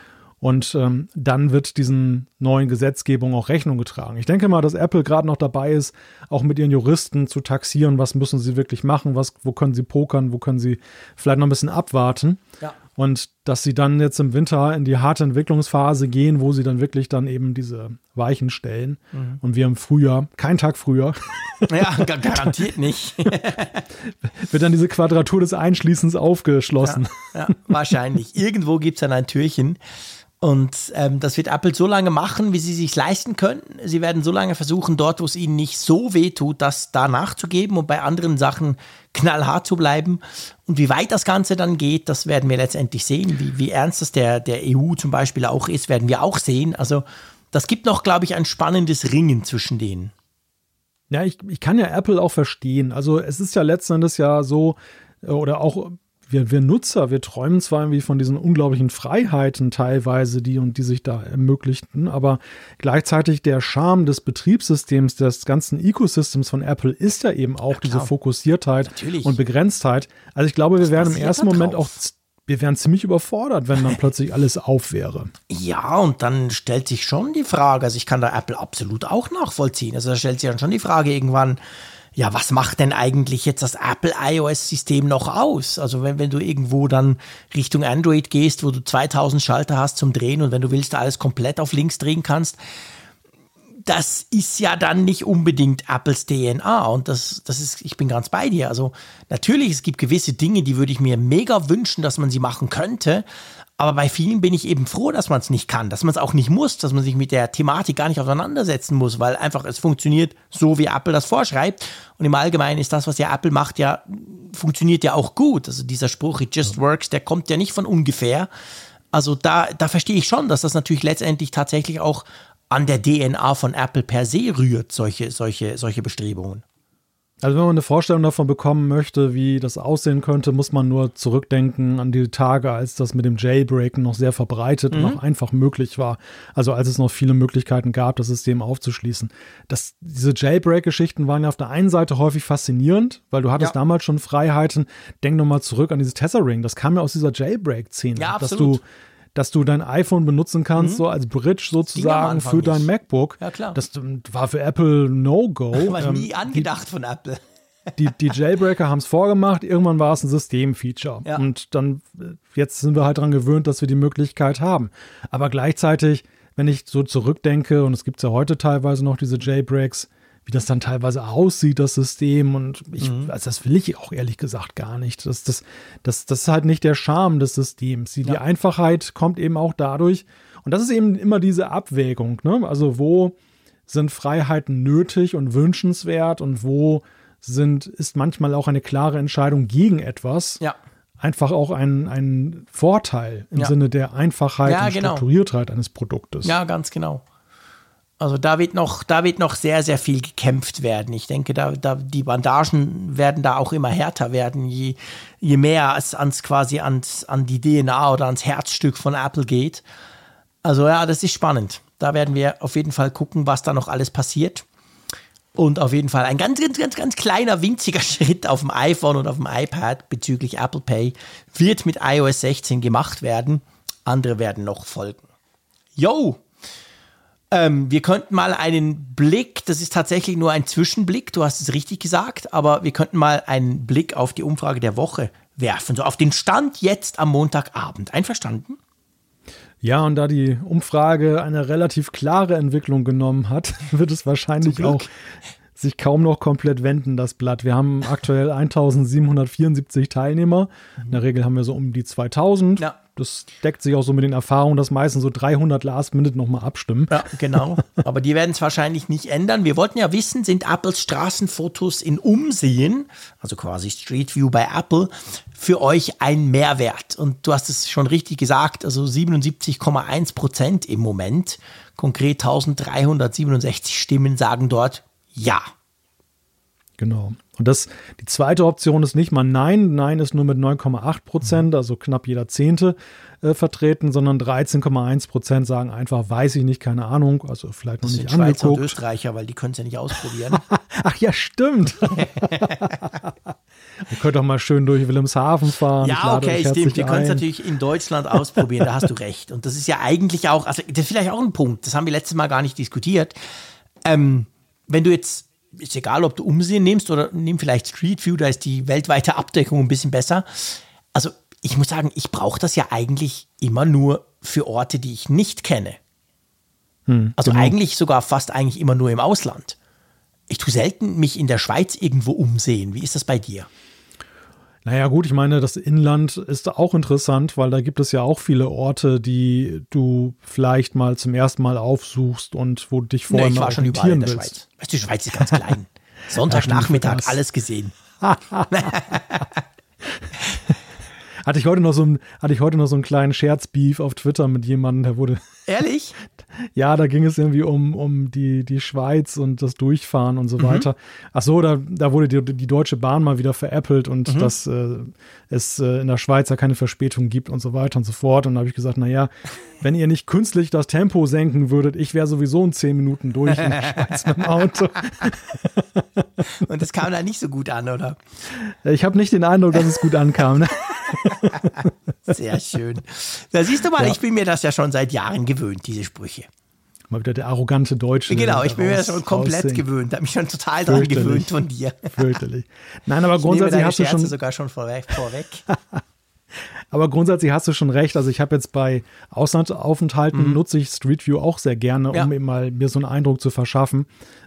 Und ähm, dann wird diesen neuen Gesetzgebungen auch Rechnung getragen. Ich denke mal, dass Apple gerade noch dabei ist, auch mit ihren Juristen zu taxieren, was müssen sie wirklich machen, was, wo können sie pokern, wo können sie vielleicht noch ein bisschen abwarten. Ja. Und dass sie dann jetzt im Winter in die harte Entwicklungsphase gehen, wo sie dann wirklich dann eben diese Weichen stellen. Mhm. Und wir im Frühjahr, kein Tag früher. [laughs] Ja, garantiert nicht. [laughs] wird dann diese Quadratur des Einschließens aufgeschlossen. Ja, ja wahrscheinlich. Irgendwo gibt es dann ein Türchen. Und ähm, das wird Apple so lange machen, wie sie sich leisten können. Sie werden so lange versuchen, dort, wo es ihnen nicht so weh tut, das da nachzugeben und bei anderen Sachen knallhart zu bleiben. Und wie weit das Ganze dann geht, das werden wir letztendlich sehen. Wie, wie ernst das der, der EU zum Beispiel auch ist, werden wir auch sehen. Also das gibt noch, glaube ich, ein spannendes Ringen zwischen denen. Ja, ich, ich kann ja Apple auch verstehen. Also es ist ja letzten Endes ja so, äh, oder auch wir, wir Nutzer, wir träumen zwar irgendwie von diesen unglaublichen Freiheiten teilweise, die und die sich da ermöglichten, aber gleichzeitig der Charme des Betriebssystems, des ganzen Ecosystems von Apple ist ja eben auch ja, diese Fokussiertheit Natürlich. und Begrenztheit. Also ich glaube, wir werden im ersten Moment auch wir wären ziemlich überfordert, wenn dann [laughs] plötzlich alles auf wäre. Ja, und dann stellt sich schon die Frage, also ich kann da Apple absolut auch nachvollziehen. Also da stellt sich dann schon die Frage irgendwann, ja, was macht denn eigentlich jetzt das Apple iOS-System noch aus? Also wenn, wenn du irgendwo dann Richtung Android gehst, wo du 2000 Schalter hast zum Drehen und wenn du willst, alles komplett auf links drehen kannst, das ist ja dann nicht unbedingt Apples DNA und das, das ist, ich bin ganz bei dir. Also natürlich, es gibt gewisse Dinge, die würde ich mir mega wünschen, dass man sie machen könnte, Aber bei vielen bin ich eben froh, dass man es nicht kann, dass man es auch nicht muss, dass man sich mit der Thematik gar nicht auseinandersetzen muss, weil einfach es funktioniert so, wie Apple das vorschreibt. Und im Allgemeinen ist das, was ja Apple macht, ja, funktioniert ja auch gut. Also dieser Spruch, it just works, der kommt ja nicht von ungefähr. Also da, da verstehe ich schon, dass das natürlich letztendlich tatsächlich auch an der DNA von Apple per se rührt, solche, solche, solche Bestrebungen. Also wenn man eine Vorstellung davon bekommen möchte, wie das aussehen könnte, muss man nur zurückdenken an die Tage, als das mit dem Jailbreaken noch sehr verbreitet mhm. und auch einfach möglich war. Also als es noch viele Möglichkeiten gab, das System aufzuschließen. Das, diese Jailbreak-Geschichten waren ja auf der einen Seite häufig faszinierend, weil du hattest ja. damals schon Freiheiten. Denk nochmal zurück an dieses Tethering. Das kam ja aus dieser Jailbreak-Szene. Ja. Dass du dass du dein iPhone benutzen kannst, mhm. so als Bridge sozusagen für nicht. dein MacBook. Ja, klar. Das war für Apple No-Go. [laughs] War ähm, nie angedacht die, von Apple. [laughs] Die, die Jailbreaker haben es vorgemacht, irgendwann war es ein Systemfeature. Ja. Und dann, äh, jetzt sind wir halt daran gewöhnt, dass wir die Möglichkeit haben. Aber gleichzeitig, wenn ich so zurückdenke, und es gibt ja heute teilweise noch diese Jailbreaks, wie das dann teilweise aussieht, das System. Und ich, mhm. also das will ich auch ehrlich gesagt gar nicht. Das, das, das, das ist halt nicht der Charme des Systems. Die, ja. die Einfachheit kommt eben auch dadurch. Und das ist eben immer diese Abwägung. Ne? Also wo sind Freiheiten nötig und wünschenswert und wo sind, ist manchmal auch eine klare Entscheidung gegen etwas. Ja. Einfach auch ein, ein Vorteil im ja. Sinne der Einfachheit und genau. Strukturiertheit eines Produktes. Ja, ganz genau. Also da wird noch, da wird noch sehr, sehr viel gekämpft werden. Ich denke, da, da die Bandagen werden da auch immer härter werden, je, je mehr es ans quasi ans, an die DNA oder ans Herzstück von Apple geht. Also ja, das ist spannend. Da werden wir auf jeden Fall gucken, was da noch alles passiert. Und auf jeden Fall ein ganz, ganz, ganz, ganz kleiner, winziger [laughs] Schritt auf dem iPhone und auf dem iPad bezüglich Apple Pay wird mit iOS 16 gemacht werden. Andere werden noch folgen. Yo, ähm, wir könnten mal einen Blick, das ist tatsächlich nur ein Zwischenblick, du hast es richtig gesagt, aber wir könnten mal einen Blick auf die Umfrage der Woche werfen, so auf den Stand jetzt am Montagabend. Einverstanden? Ja, und da die Umfrage eine relativ klare Entwicklung genommen hat, [laughs] wird es wahrscheinlich auch sich kaum noch komplett wenden, das Blatt. Wir haben aktuell [laughs] 1774 Teilnehmer. In der Regel haben wir so um die 2000. Ja. Das deckt sich auch so mit den Erfahrungen, dass meistens so 300 Last Minute nochmal abstimmen. Ja, genau. Aber die werden es wahrscheinlich nicht ändern. Wir wollten ja wissen, sind Apples Straßenfotos in Umsehen, also quasi Street View bei Apple, für euch ein Mehrwert? Und du hast es schon richtig gesagt, also 77,1 Prozent im Moment. Konkret 1367 Stimmen sagen dort ja. Genau. Und das, die zweite Option ist nicht mal Nein. Nein ist nur mit 9,8 Prozent, mhm. also knapp jeder Zehnte äh, vertreten, sondern 13,1 Prozent sagen einfach, weiß ich nicht, keine Ahnung, also vielleicht noch das nicht sind angeguckt. Schweizer und Österreicher, weil die können es ja nicht ausprobieren. [laughs] Ach ja, stimmt. [laughs] Ihr könnt doch mal schön durch Wilhelmshaven fahren. Ja, okay, stimmt. Wir können es natürlich in Deutschland ausprobieren, da hast du [laughs] recht. Und das ist ja eigentlich auch, also das ist vielleicht auch ein Punkt, das haben wir letztes Mal gar nicht diskutiert. Ähm, wenn du jetzt ist egal, ob du Umsehen nimmst oder nimm vielleicht Street View, da ist die weltweite Abdeckung ein bisschen besser. Also ich muss sagen, ich brauche das ja eigentlich immer nur für Orte, die ich nicht kenne. Hm, also genau. eigentlich sogar fast eigentlich immer nur im Ausland. Ich tue selten mich in der Schweiz irgendwo umsehen. Wie ist das bei dir? Naja, gut, ich meine, das Inland ist auch interessant, weil da gibt es ja auch viele Orte, die du vielleicht mal zum ersten Mal aufsuchst und wo du dich vorher nee, ich war schon überall in der willst. Schweiz. Weißt du, die Schweiz ist ganz klein. [laughs] Sonntagnachmittag, alles gesehen. [laughs] Hatte ich heute noch so, ein, hatte ich heute noch so einen kleinen Scherzbeef auf Twitter mit jemandem, der wurde. Ehrlich? ja, da ging es irgendwie um, um die, die Schweiz und das Durchfahren und so mhm. weiter. Ach so, da, da wurde die, die Deutsche Bahn mal wieder veräppelt und mhm. dass äh, es äh, in der Schweiz ja keine Verspätung gibt und so weiter und so fort. Und da habe ich gesagt, naja, wenn ihr nicht künstlich das Tempo senken würdet, ich wäre sowieso in zehn Minuten durch in der Schweiz mit dem Auto. [laughs] und das kam da nicht so gut an, oder? Ich habe nicht den Eindruck, dass es gut ankam. Ne? [laughs] Sehr schön. Da siehst du mal, ja. ich bin mir das ja schon seit Jahren gewöhnt, diese Sprüche. Mal wieder der arrogante Deutsche. Genau, ich bin mir das schon komplett raussehen. gewöhnt. Habe mich schon total daran gewöhnt von dir. Fürchterlich. [laughs] Nein, aber ich grundsätzlich hast du schon sogar schon vorweg. vorweg. [laughs] Aber grundsätzlich hast du schon recht. Also ich habe jetzt bei Auslandsaufenthalten mhm. nutze ich Street View auch sehr gerne, ja. um eben mal mir so einen Eindruck zu verschaffen.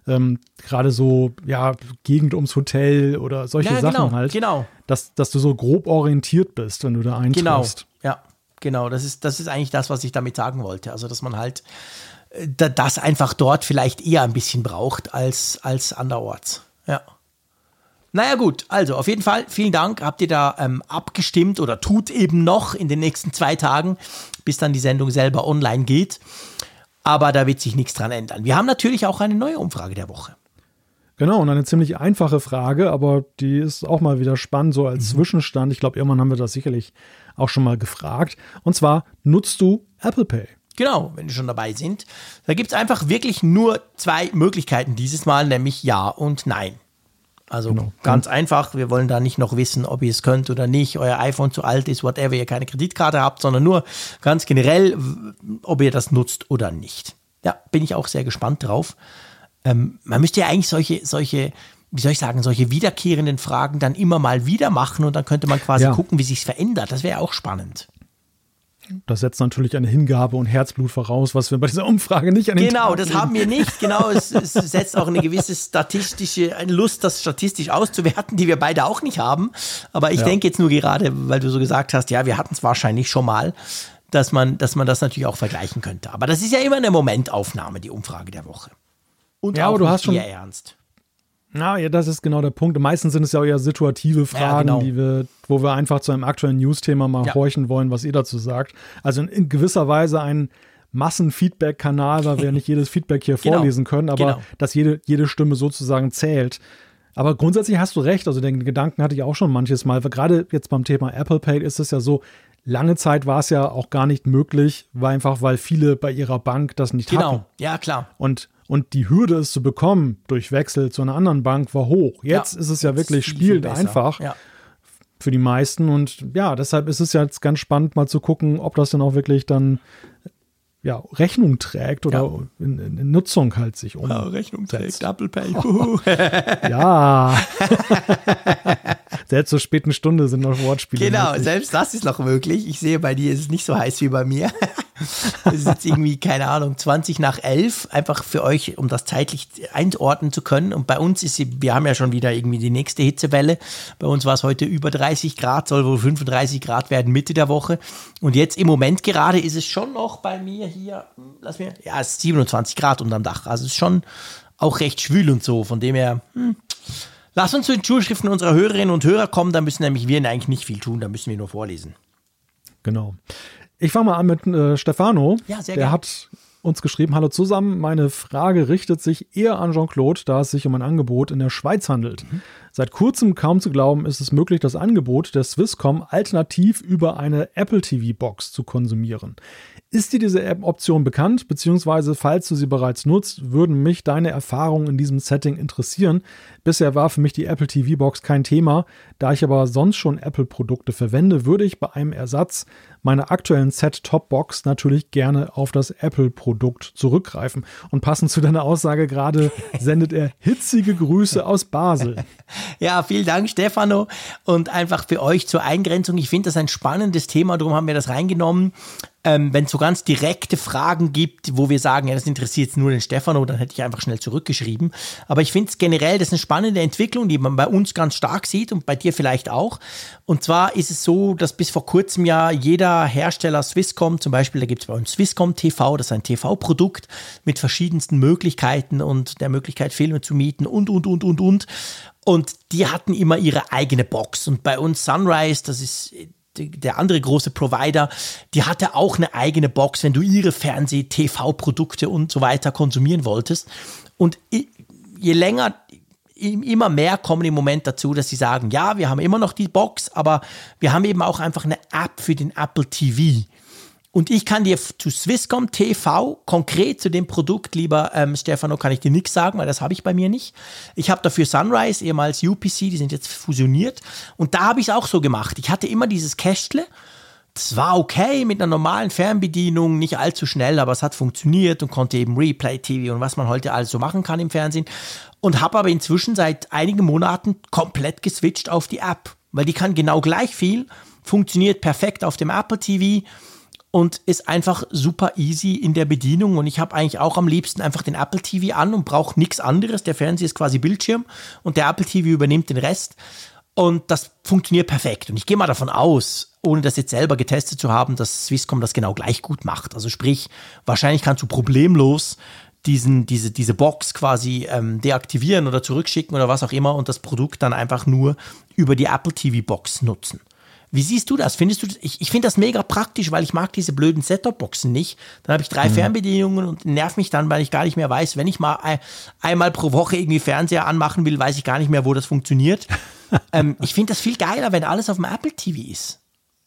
Ähm, Gerade so, ja, Gegend ums Hotel oder solche ja, Sachen genau, halt. Genau. Dass, dass du so grob orientiert bist, wenn du da eintriffst. Genau. Genau. Das ist, das ist eigentlich das, was ich damit sagen wollte. Also, dass man halt äh, das einfach dort vielleicht eher ein bisschen braucht als, als anderorts. Ja. Naja gut, also auf jeden Fall vielen Dank. Habt ihr da ähm, abgestimmt oder tut eben noch in den nächsten zwei Tagen, bis dann die Sendung selber online geht. Aber da wird sich nichts dran ändern. Wir haben natürlich auch eine neue Umfrage der Woche. Genau, und eine ziemlich einfache Frage, aber die ist auch mal wieder spannend, so als mhm. Zwischenstand. Ich glaube, irgendwann haben wir das sicherlich auch schon mal gefragt. Und zwar, nutzt du Apple Pay? Genau, wenn wir schon dabei sind. Da gibt es einfach wirklich nur zwei Möglichkeiten dieses Mal, nämlich Ja und Nein. Also genau. ganz einfach, wir wollen da nicht noch wissen, ob ihr es könnt oder nicht, euer iPhone zu alt ist, whatever, ihr keine Kreditkarte habt, sondern nur ganz generell, ob ihr das nutzt oder nicht. Ja, bin ich auch sehr gespannt drauf. Ähm, man müsste ja eigentlich solche, solche, wie soll ich sagen, solche wiederkehrenden Fragen dann immer mal wieder machen und dann könnte man quasi ja. gucken, wie sich verändert. Das wäre auch spannend. Das setzt natürlich eine Hingabe und Herzblut voraus, was wir bei dieser Umfrage nicht an den Genau, Tag das haben wir nicht. Genau, es, es, setzt auch eine gewisse statistische eine Lust, das statistisch auszuwerten, die wir beide auch nicht haben. Aber ich ja. denke jetzt nur gerade, weil du so gesagt hast, ja, wir hatten es wahrscheinlich schon mal, dass man, dass man das natürlich auch vergleichen könnte. Aber das ist ja immer eine Momentaufnahme, die Umfrage der Woche. Und ja, auch aber du hast schon ernst. Na, ja, das ist genau der Punkt. Meistens sind es ja auch eher situative Fragen, ja, genau. die wir, wo wir einfach zu einem aktuellen News-Thema mal ja. horchen wollen, was ihr dazu sagt. Also in, in gewisser Weise ein Massenfeedback-Kanal, weil wir nicht jedes Feedback hier [laughs] genau. vorlesen können, aber genau. dass jede, jede Stimme sozusagen zählt. Aber grundsätzlich hast du recht. Also den Gedanken hatte ich auch schon manches Mal. Gerade jetzt beim Thema Apple Pay ist es ja so, lange Zeit war es ja auch gar nicht möglich, weil einfach, weil viele bei ihrer Bank das nicht genau. hatten. Genau, ja klar. Und und die Hürde, es zu bekommen durch Wechsel zu einer anderen Bank, war hoch. Jetzt ja, ist es ja wirklich spielend einfach ja. für die meisten. Und ja, deshalb ist es jetzt ganz spannend, mal zu gucken, ob das dann auch wirklich dann ja, Rechnung trägt oder ja. in, in, Nutzung halt sich um. Ja, Rechnung trägt, Apple Pay. [laughs] ja. [laughs] [laughs] selbst zur späten Stunde sind noch Wortspiele. Genau, möglich. selbst das ist noch möglich. Ich sehe, bei dir ist es nicht so heiß wie bei mir. [laughs] Es ist jetzt irgendwie, keine Ahnung, 20 nach 11, einfach für euch, um das zeitlich einordnen zu können. Und bei uns ist, wir haben ja schon wieder irgendwie die nächste Hitzewelle. Bei uns war es heute über 30 Grad, soll wohl 35 Grad werden Mitte der Woche. Und jetzt im Moment gerade ist es schon noch bei mir hier, lass mir, ja, es ist 27 Grad unterm Dach. Also es ist schon auch recht schwül und so. Von dem her, hm. Lass uns zu den Schulschriften unserer Hörerinnen und Hörer kommen, da müssen nämlich wir eigentlich nicht viel tun, da müssen wir nur vorlesen. Genau. Ich fange mal an mit äh, Stefano. Ja, sehr Der gern. hat uns geschrieben, hallo zusammen, meine Frage richtet sich eher an Jean-Claude, da es sich um ein Angebot in der Schweiz handelt. Mhm. Seit kurzem kaum zu glauben, ist es möglich, das Angebot der Swisscom alternativ über eine Apple TV Box zu konsumieren. Ist dir diese App-Option bekannt, beziehungsweise falls du sie bereits nutzt, würden mich deine Erfahrungen in diesem Setting interessieren. Bisher war für mich die Apple TV Box kein Thema, da ich aber sonst schon Apple-Produkte verwende, würde ich bei einem Ersatz meiner aktuellen Set-Top-Box natürlich gerne auf das Apple-Produkt zurückgreifen. Und passend zu deiner Aussage gerade [laughs] sendet er hitzige Grüße aus Basel. [laughs] Ja, vielen Dank, Stefano. Und einfach für euch zur Eingrenzung. Ich finde das ein spannendes Thema, darum haben wir das reingenommen ähm, wenn es so ganz direkte Fragen gibt, wo wir sagen, ja, das interessiert jetzt nur den Stefano, dann hätte ich einfach schnell zurückgeschrieben. Aber ich finde es generell, das ist eine spannende Entwicklung, die man bei uns ganz stark sieht und bei dir vielleicht auch. Und zwar ist es so, dass bis vor kurzem ja jeder Hersteller Swisscom, zum Beispiel, da gibt es bei uns Swisscom TV, das ist ein TV-Produkt mit verschiedensten Möglichkeiten und der Möglichkeit, Filme zu mieten und, und, und, und, und. Und die hatten immer ihre eigene Box. Und bei uns Sunrise, das ist der andere große Provider, die hatte auch eine eigene Box, wenn du ihre Fernseh-, TV-Produkte und so weiter konsumieren wolltest. Und je länger, immer mehr kommen im Moment dazu, dass sie sagen, ja, wir haben immer noch die Box, aber wir haben eben auch einfach eine App für den Apple TV. Und ich kann dir zu Swisscom TV konkret zu dem Produkt, lieber ähm, Stefano, kann ich dir nichts sagen, weil das habe ich bei mir nicht. Ich habe dafür Sunrise, ehemals UPC, die sind jetzt fusioniert. Und da habe ich es auch so gemacht. Ich hatte immer dieses Kästle. Das war okay mit einer normalen Fernbedienung, nicht allzu schnell, aber es hat funktioniert und konnte eben Replay TV und was man heute alles so machen kann im Fernsehen. Und habe aber inzwischen seit einigen Monaten komplett geswitcht auf die App, weil die kann genau gleich viel, funktioniert perfekt auf dem Apple TV und ist einfach super easy in der Bedienung. Und ich habe eigentlich auch am liebsten einfach den Apple TV an und brauche nichts anderes. Der Fernseher ist quasi Bildschirm und der Apple TV übernimmt den Rest. Und das funktioniert perfekt. Und ich gehe mal davon aus, ohne das jetzt selber getestet zu haben, dass Swisscom das genau gleich gut macht. Also sprich, wahrscheinlich kannst du problemlos diesen, diese, diese Box quasi ähm, deaktivieren oder zurückschicken oder was auch immer und das Produkt dann einfach nur über die Apple TV Box nutzen. Wie siehst du das? Findest du das? Ich, ich finde das mega praktisch, weil ich mag diese blöden Set-Top-Boxen nicht. Dann habe ich drei mhm. Fernbedienungen und nerv mich dann, weil ich gar nicht mehr weiß, wenn ich mal ein, einmal pro Woche irgendwie Fernseher anmachen will, weiß ich gar nicht mehr, wo das funktioniert. [laughs] ähm, ich finde das viel geiler, wenn alles auf dem Apple TV ist.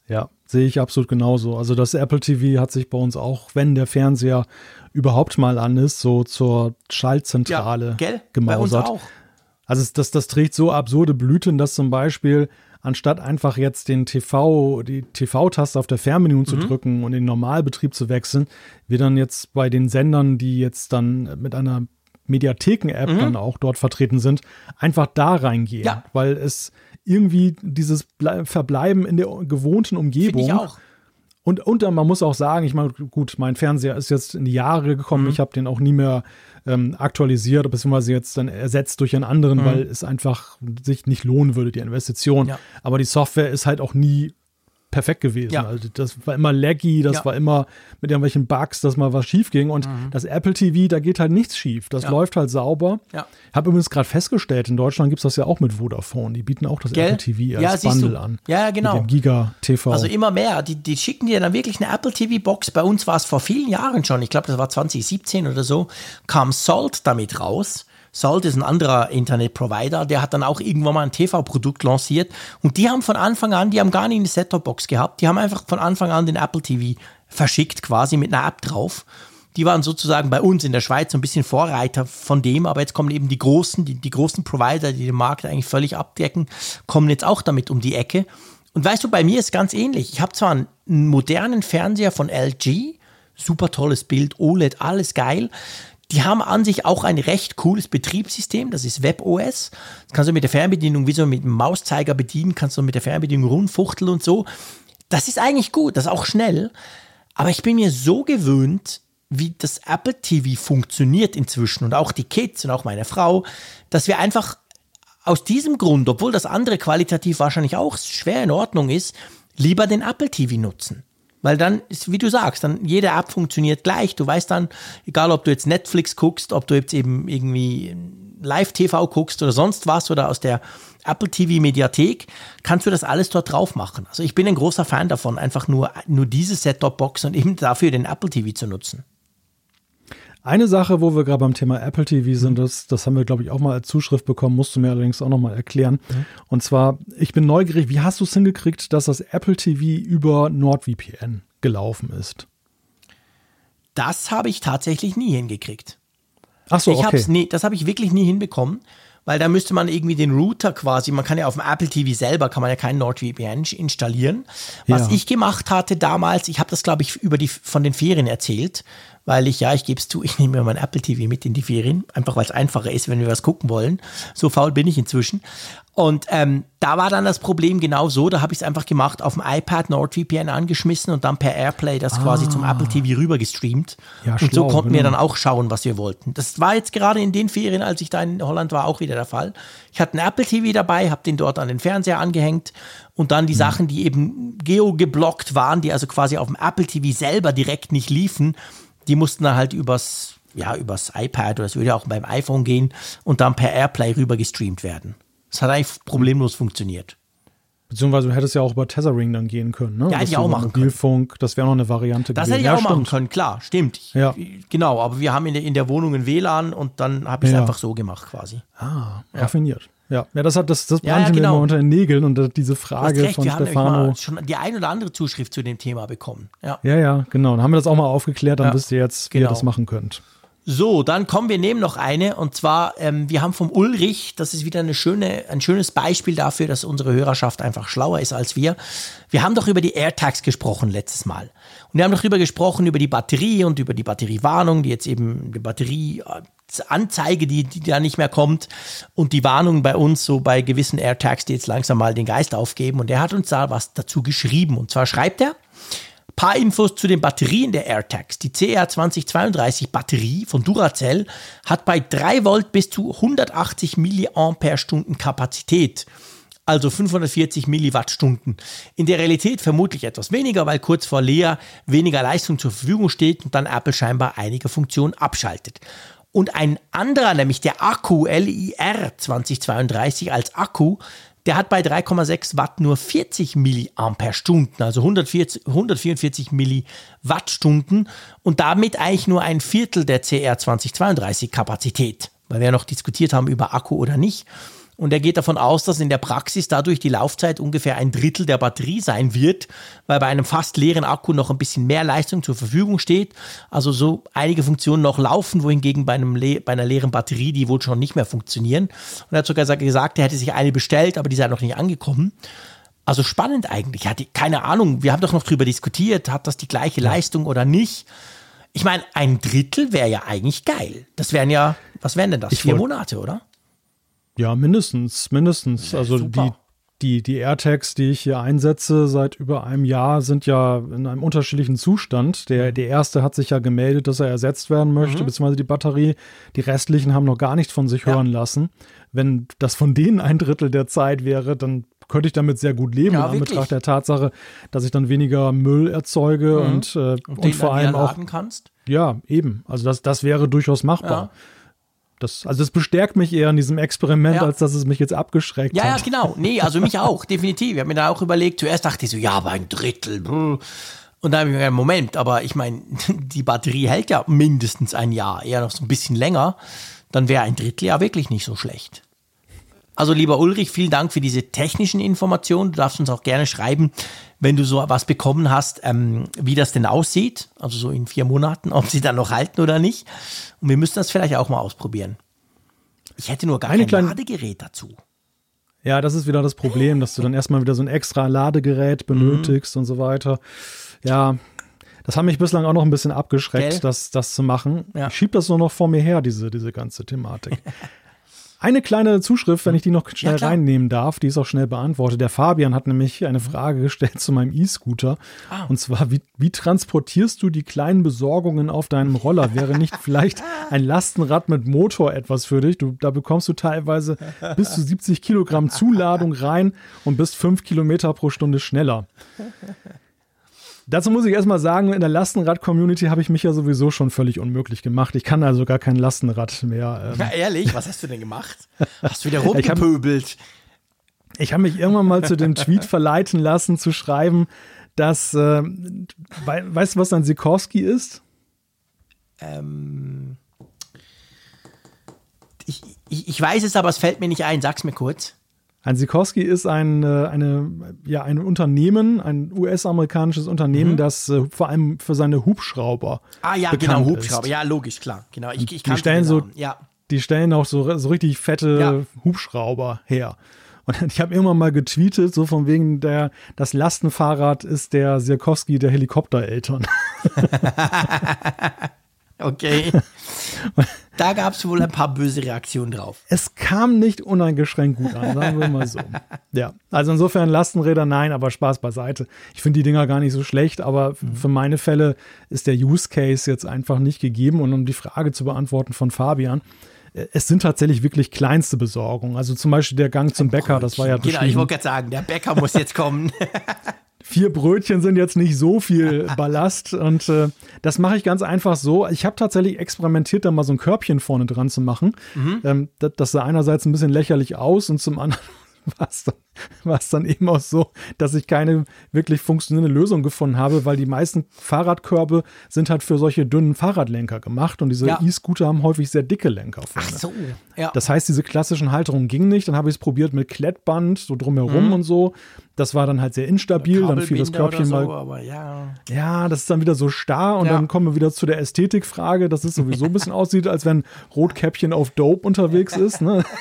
Ja, sehe ich absolut genauso. Also das Apple TV hat sich bei uns auch, wenn der Fernseher überhaupt mal an ist, so zur Schaltzentrale ja, gell? gemausert. Bei uns auch. Also das, das trägt so absurde Blüten, dass zum Beispiel anstatt einfach jetzt den TV, die TV-Taste auf der Fernbedienung mhm. zu drücken und in Normalbetrieb zu wechseln, wir dann jetzt bei den Sendern, die jetzt dann mit einer Mediatheken-App mhm. dann auch dort vertreten sind, einfach da reingehen. Ja. Weil es irgendwie dieses Ble Verbleiben in der gewohnten Umgebung. ich auch. Und, und man muss auch sagen, ich meine, gut, mein Fernseher ist jetzt in die Jahre gekommen, mhm. ich habe den auch nie mehr ähm, aktualisiert, beziehungsweise jetzt dann ersetzt durch einen anderen, mhm. weil es einfach sich nicht lohnen würde, die Investition. Ja. Aber die Software ist halt auch nie perfekt gewesen. Ja. Also das war immer laggy, das ja. war immer mit irgendwelchen Bugs, dass mal was schief ging. Und mhm. das Apple TV, da geht halt nichts schief. Das ja. läuft halt sauber. Ja. Habe übrigens gerade festgestellt, in Deutschland gibt es das ja auch mit Vodafone. Die bieten auch das Gell? Apple TV als Bundle an. Ja, genau. Mit dem Giga TV. Also immer mehr. Die, die schicken dir dann wirklich eine Apple TV Box. Bei uns war es vor vielen Jahren schon, ich glaube, das war 2017 oder so, kam Salt damit raus Salt ist ein anderer Internetprovider, der hat dann auch irgendwann mal ein TV-Produkt lanciert und die haben von Anfang an, die haben gar nicht eine Set-Top-Box gehabt, die haben einfach von Anfang an den Apple TV verschickt, quasi mit einer App drauf. Die waren sozusagen bei uns in der Schweiz so ein bisschen Vorreiter von dem, aber jetzt kommen eben die großen, die, die großen Provider, die den Markt eigentlich völlig abdecken, kommen jetzt auch damit um die Ecke. Und weißt du, bei mir ist ganz ähnlich. Ich habe zwar einen modernen Fernseher von LG, super tolles Bild, OLED, alles geil. Die haben an sich auch ein recht cooles Betriebssystem, das ist WebOS. Das kannst du mit der Fernbedienung wie so mit dem Mauszeiger bedienen, kannst du mit der Fernbedienung rundfuchteln und so. Das ist eigentlich gut, das ist auch schnell. Aber ich bin mir so gewöhnt, wie das Apple TV funktioniert inzwischen und auch die Kids und auch meine Frau, dass wir einfach aus diesem Grund, obwohl das andere qualitativ wahrscheinlich auch schwer in Ordnung ist, lieber den Apple TV nutzen. Weil dann wie du sagst, dann jede App funktioniert gleich. Du weißt dann, egal ob du jetzt Netflix guckst, ob du jetzt eben irgendwie Live-TV guckst oder sonst was oder aus der Apple TV Mediathek, kannst du das alles dort drauf machen. Also ich bin ein großer Fan davon, einfach nur, nur diese Set-Top-Box und eben dafür den Apple TV zu nutzen. Eine Sache, wo wir gerade beim Thema Apple TV sind, das, das haben wir, glaube ich, auch mal als Zuschrift bekommen, musst du mir allerdings auch nochmal erklären. Mhm. Und zwar, ich bin neugierig, wie hast du es hingekriegt, dass das Apple TV über NordVPN gelaufen ist? Das habe ich tatsächlich nie hingekriegt. Ach so, ich okay. Nie, das habe ich wirklich nie hinbekommen, weil da müsste man irgendwie den Router quasi, man kann ja auf dem Apple TV selber, kann man ja keinen NordVPN installieren. Was ja. ich gemacht hatte damals, ich habe das glaube ich über die, von den Ferien erzählt, weil ich, ja, ich gebe es zu, [laughs] ich nehme mir mein Apple TV mit in die Ferien, einfach weil es einfacher ist, wenn wir was gucken wollen. So faul bin ich inzwischen. Und ähm, da war dann das Problem genau so, da habe ich es einfach gemacht, auf dem iPad NordVPN angeschmissen und dann per Airplay das ah. quasi zum Apple TV rüber gestreamt. Ja, und schlau, so konnten genau. wir dann auch schauen, was wir wollten. Das war jetzt gerade in den Ferien, als ich da in Holland war, auch wieder der Fall. Ich hatte einen Apple TV dabei, habe den dort an den Fernseher angehängt und dann die mhm. Sachen, die eben geo-geblockt waren, die also quasi auf dem Apple TV selber direkt nicht liefen, die mussten dann halt übers, ja, übers iPad oder es würde auch beim iPhone gehen und dann per Airplay rüber gestreamt werden. Das hat eigentlich problemlos funktioniert. Beziehungsweise du hättest ja auch über Tethering dann gehen können, ne? Ja, hätte ich auch machen Mobilfunk, können. das wäre noch eine Variante Das gewesen. hätte ich ja, auch stimmt. machen können, klar, stimmt. Ja. Genau, aber wir haben in der, in der Wohnung ein WLAN und dann habe ich es ja. einfach so gemacht quasi. Ah, raffiniert. Ja, ja das hat das, das brannte ja, ja, genau. mir immer unter den Nägeln und diese Frage recht, von wir Stefano. Haben schon die ein oder andere Zuschrift zu dem Thema bekommen. Ja, ja, ja genau. Dann haben wir das auch mal aufgeklärt, dann wisst ihr jetzt, wie genau. ihr das machen könnt. So, dann kommen wir nehmen noch eine und zwar, ähm, wir haben vom Ulrich, das ist wieder eine schöne, ein schönes Beispiel dafür, dass unsere Hörerschaft einfach schlauer ist als wir. Wir haben doch über die AirTags gesprochen letztes Mal. Und wir haben doch darüber gesprochen, über die Batterie und über die Batteriewarnung, die jetzt eben die Batterieanzeige, die, die da nicht mehr kommt und die Warnung bei uns so bei gewissen AirTags, die jetzt langsam mal den Geist aufgeben. Und er hat uns da was dazu geschrieben. Und zwar schreibt er, Paar Infos zu den Batterien der AirTags. Die CR2032 Batterie von Duracell hat bei 3 Volt bis zu 180 mAh Kapazität. also 540 Milliwattstunden. In der Realität vermutlich etwas weniger, weil kurz vor leer weniger Leistung zur Verfügung steht und dann Apple scheinbar einige Funktionen abschaltet. Und ein anderer, nämlich der Akku LIR 2032 als Akku, der hat bei 3,6 Watt nur 40 Milliampere-Stunden, also 140, 144 Milliwattstunden und damit eigentlich nur ein Viertel der CR 2032 Kapazität, weil wir ja noch diskutiert haben über Akku oder nicht. Und er geht davon aus, dass in der Praxis dadurch die Laufzeit ungefähr ein Drittel der Batterie sein wird, weil bei einem fast leeren Akku noch ein bisschen mehr Leistung zur Verfügung steht. Also so einige Funktionen noch laufen, wohingegen bei, einem Le bei einer leeren Batterie die wohl schon nicht mehr funktionieren. Und er hat sogar gesagt, er hätte sich eine bestellt, aber die sei noch nicht angekommen. Also spannend eigentlich. Hat die, keine Ahnung, wir haben doch noch drüber diskutiert, hat das die gleiche. Leistung oder nicht? Ich meine, ein Drittel wäre ja eigentlich geil. Das wären ja, was wären denn das? Ich Vier Monate, oder? Ja, mindestens, mindestens. Ja, also die, die, die AirTags, die ich hier einsetze seit über einem Jahr, sind ja in einem unterschiedlichen Zustand. Der, der erste hat sich ja gemeldet, dass er ersetzt werden möchte, mhm. beziehungsweise die Batterie. Die restlichen haben noch gar nichts von sich ja. hören lassen. Wenn das von denen ein Drittel der Zeit wäre, dann könnte ich damit sehr gut leben, ja, in Anbetracht der Tatsache, dass ich dann weniger Müll erzeuge mhm. und, äh, und, und vor allem auch. Kannst. Ja, eben. Also das, das wäre durchaus machbar. Ja. Das, also es bestärkt mich eher in diesem Experiment, ja. als dass es mich jetzt abgeschreckt ja, hat. Ja, ja, genau. Nee, [laughs] also mich auch, definitiv. Ich habe mir da auch überlegt, zuerst dachte ich so, ja, aber ein Drittel. Und dann habe ich mir gedacht, Moment, aber ich meine, [laughs] die Batterie hält ja mindestens ein Jahr, eher noch so ein bisschen länger. Dann wäre ein Drittel ja wirklich nicht so schlecht. Also lieber Ulrich, vielen Dank für diese technischen Informationen. Du darfst uns auch gerne schreiben, wenn du so was bekommen hast, ähm, wie das denn aussieht. Also so in vier Monaten, [laughs] ob sie dann noch halten oder nicht. Und wir müssen das vielleicht auch mal ausprobieren. Ich hätte nur gar Eine kein Ladegerät dazu. Ja, das ist wieder das Problem, dass du dann erstmal wieder so ein extra Ladegerät benötigst mhm. und so weiter. Ja, das hat mich bislang auch noch ein bisschen abgeschreckt, das, das zu machen. Ja. Ich schiebe das nur noch vor mir her, diese, diese ganze Thematik. [laughs] Eine kleine Zuschrift, wenn ich die noch schnell ja, reinnehmen darf, die ist auch schnell beantwortet. Der Fabian hat nämlich eine Frage gestellt zu meinem E-Scooter. Ah. Und zwar, wie, wie transportierst du die kleinen Besorgungen auf deinem Roller? Wäre nicht [laughs] vielleicht ein Lastenrad mit Motor etwas für dich? Du, da bekommst du teilweise bis zu 70 Kilogramm Zuladung rein und bist fünf Kilometer pro Stunde schneller. Dazu muss ich erstmal sagen, in der Lastenrad-Community habe ich mich ja sowieso schon völlig unmöglich gemacht. Ich kann also gar kein Lastenrad mehr. Ähm. Ja, ehrlich? Was hast du denn gemacht? Hast du wieder [laughs] rumgepöbelt? Ich habe hab mich irgendwann mal zu dem Tweet verleiten lassen, zu schreiben, dass, äh, weißt du, was ein Sikorski ist? Ähm, ich, ich, ich weiß es, aber es fällt mir nicht ein. Sag's mir kurz. Ein Sikorsky ist ein, äh, eine, ja, ein Unternehmen, ein US-amerikanisches Unternehmen, mhm. das äh, vor allem für seine Hubschrauber. Ah ja, genau, Hubschrauber. Ist. Ja, logisch, klar. Genau. Ich, ich die stellen so, ja. die stellen auch so, so richtig fette ja. Hubschrauber her. Und [laughs] ich habe irgendwann mal getweetet, so von wegen der, das Lastenfahrrad ist der Sirkowski der Helikoptereltern. [laughs] okay. [laughs] Da gab es wohl ein paar böse Reaktionen drauf. Es kam nicht uneingeschränkt gut an, sagen wir mal so. ja, also insofern Lastenräder nein, aber Spaß beiseite. Ich finde die Dinger gar nicht so schlecht, aber mhm. für meine Fälle ist der Use Case jetzt einfach nicht gegeben. Und um die Frage zu beantworten von Fabian, äh, es sind tatsächlich wirklich kleinste Besorgungen. Also zum Beispiel der Gang zum Bäcker, das war ja Genau, ich wollte gerade sagen, der Bäcker muss jetzt kommen. [laughs] vier Brötchen sind jetzt nicht so viel [laughs] Ballast. Und äh, das mache ich ganz einfach so. Ich habe tatsächlich experimentiert, da mal so ein Körbchen vorne dran zu machen. Mhm. Ähm, das, das sah einerseits ein bisschen lächerlich aus und zum anderen war es dann, dann eben auch so, dass ich keine wirklich funktionierende Lösung gefunden habe, weil die meisten Fahrradkörbe sind halt für solche dünnen Fahrradlenker gemacht und diese ja. E-Scooter haben häufig sehr dicke Lenker vorne. Ach so, ja. Das heißt, diese klassischen Halterungen gingen nicht. Dann habe ich es probiert mit Klettband, so drumherum mhm. und so. Das war dann halt sehr instabil. Dann fiel das Körbchen so, mal. Ja. ja. das ist dann wieder so starr und ja. dann kommen wir wieder zu der Ästhetikfrage, dass es sowieso ein bisschen aussieht, als wenn Rotkäppchen auf Dope unterwegs [laughs] ist. Ne? [laughs]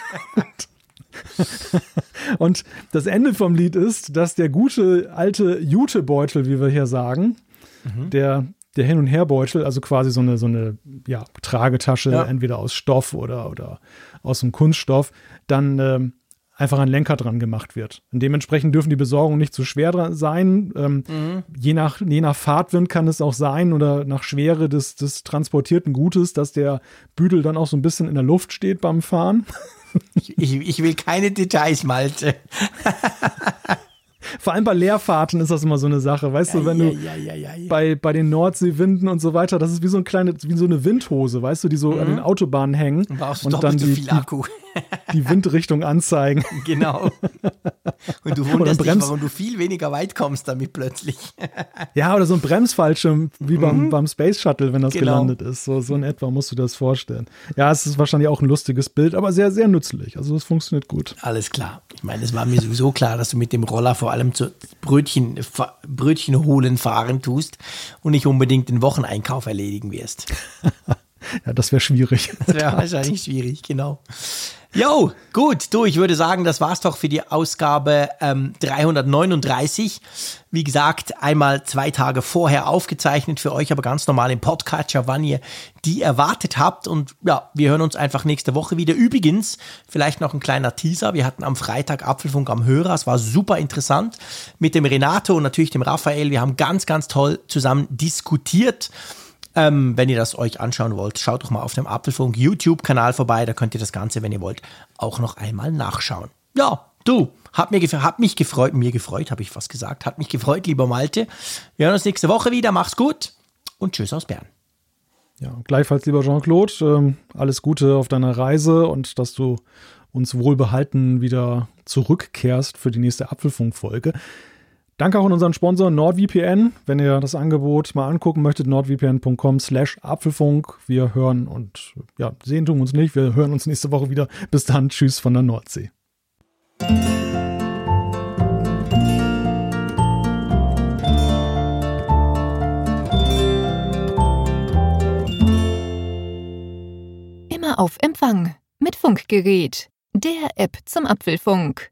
Und das Ende vom Lied ist, dass der gute alte Jutebeutel, wie wir hier sagen, mhm. der, der Hin- und Herbeutel, also quasi so eine, so eine ja, Tragetasche, ja. entweder aus Stoff oder, oder aus einem Kunststoff, dann ähm, einfach ein Lenker dran gemacht wird. Und dementsprechend dürfen die Besorgungen nicht zu schwer sein. Ähm, mhm. je, nach, je nach Fahrtwind kann es auch sein oder nach Schwere des, des transportierten Gutes, dass der Büdel dann auch so ein bisschen in der Luft steht beim Fahren. [laughs] Ich, ich, ich will keine Details, Malte. Vor allem bei Leerfahrten ist das immer so eine Sache, weißt ja, du, wenn ja, du ja, bei, bei den Nordseewinden und so weiter, das ist wie so ein kleine, wie so eine Windhose, weißt du, die so mhm. an den Autobahnen hängen und, und dann die, viel Akku. Die Windrichtung anzeigen. [laughs] Genau. Und du wunderst dich, warum du viel weniger weit kommst damit plötzlich. Ja, oder so ein Bremsfallschirm wie beim, mhm. beim Space Shuttle, wenn das genau. gelandet ist. So, so in etwa musst du das vorstellen. Ja, es ist wahrscheinlich auch ein lustiges Bild, aber sehr, sehr nützlich. Also es funktioniert gut. Alles klar. Ich meine, es war mir sowieso klar, dass du mit dem Roller vor allem zu Brötchen, Brötchen holen fahren tust und nicht unbedingt den Wocheneinkauf erledigen wirst. [laughs] ja, das wäre schwierig. [laughs] Das wäre wahrscheinlich schwierig, genau. Jo, gut, du, ich würde sagen, das war's doch für die Ausgabe ähm, 339. Wie gesagt, einmal zwei Tage vorher aufgezeichnet für euch, aber ganz normal im Podcatcher, wann ihr die erwartet habt. Und ja, wir hören uns einfach nächste Woche wieder. Übrigens, vielleicht noch ein kleiner Teaser. Wir hatten am Freitag Apfelfunk am Hörer. Es war super interessant mit dem Renato und natürlich dem Raphael. Wir haben ganz, ganz toll zusammen diskutiert. Ähm, wenn ihr das euch anschauen wollt, schaut doch mal auf dem Apfelfunk YouTube-Kanal vorbei. Da könnt ihr das Ganze, wenn ihr wollt, auch noch einmal nachschauen. Ja, du, hat, mir hat mich gefreut, mir gefreut, habe ich fast gesagt. Hat mich gefreut, lieber Malte. Wir hören uns nächste Woche wieder. Mach's gut und tschüss aus Bern. Ja, gleichfalls, lieber Jean-Claude, ähm, alles Gute auf deiner Reise und dass du uns wohlbehalten wieder zurückkehrst für die nächste Apfelfunk-Folge. Danke auch an unseren Sponsor NordVPN. Wenn ihr das Angebot mal angucken möchtet, nordvpn.com slash Apfelfunk. Wir hören und ja, sehen tun uns nicht. Wir hören uns nächste Woche wieder. Bis dann. Tschüss von der Nordsee. Immer auf Empfang mit Funkgerät, der App zum Apfelfunk.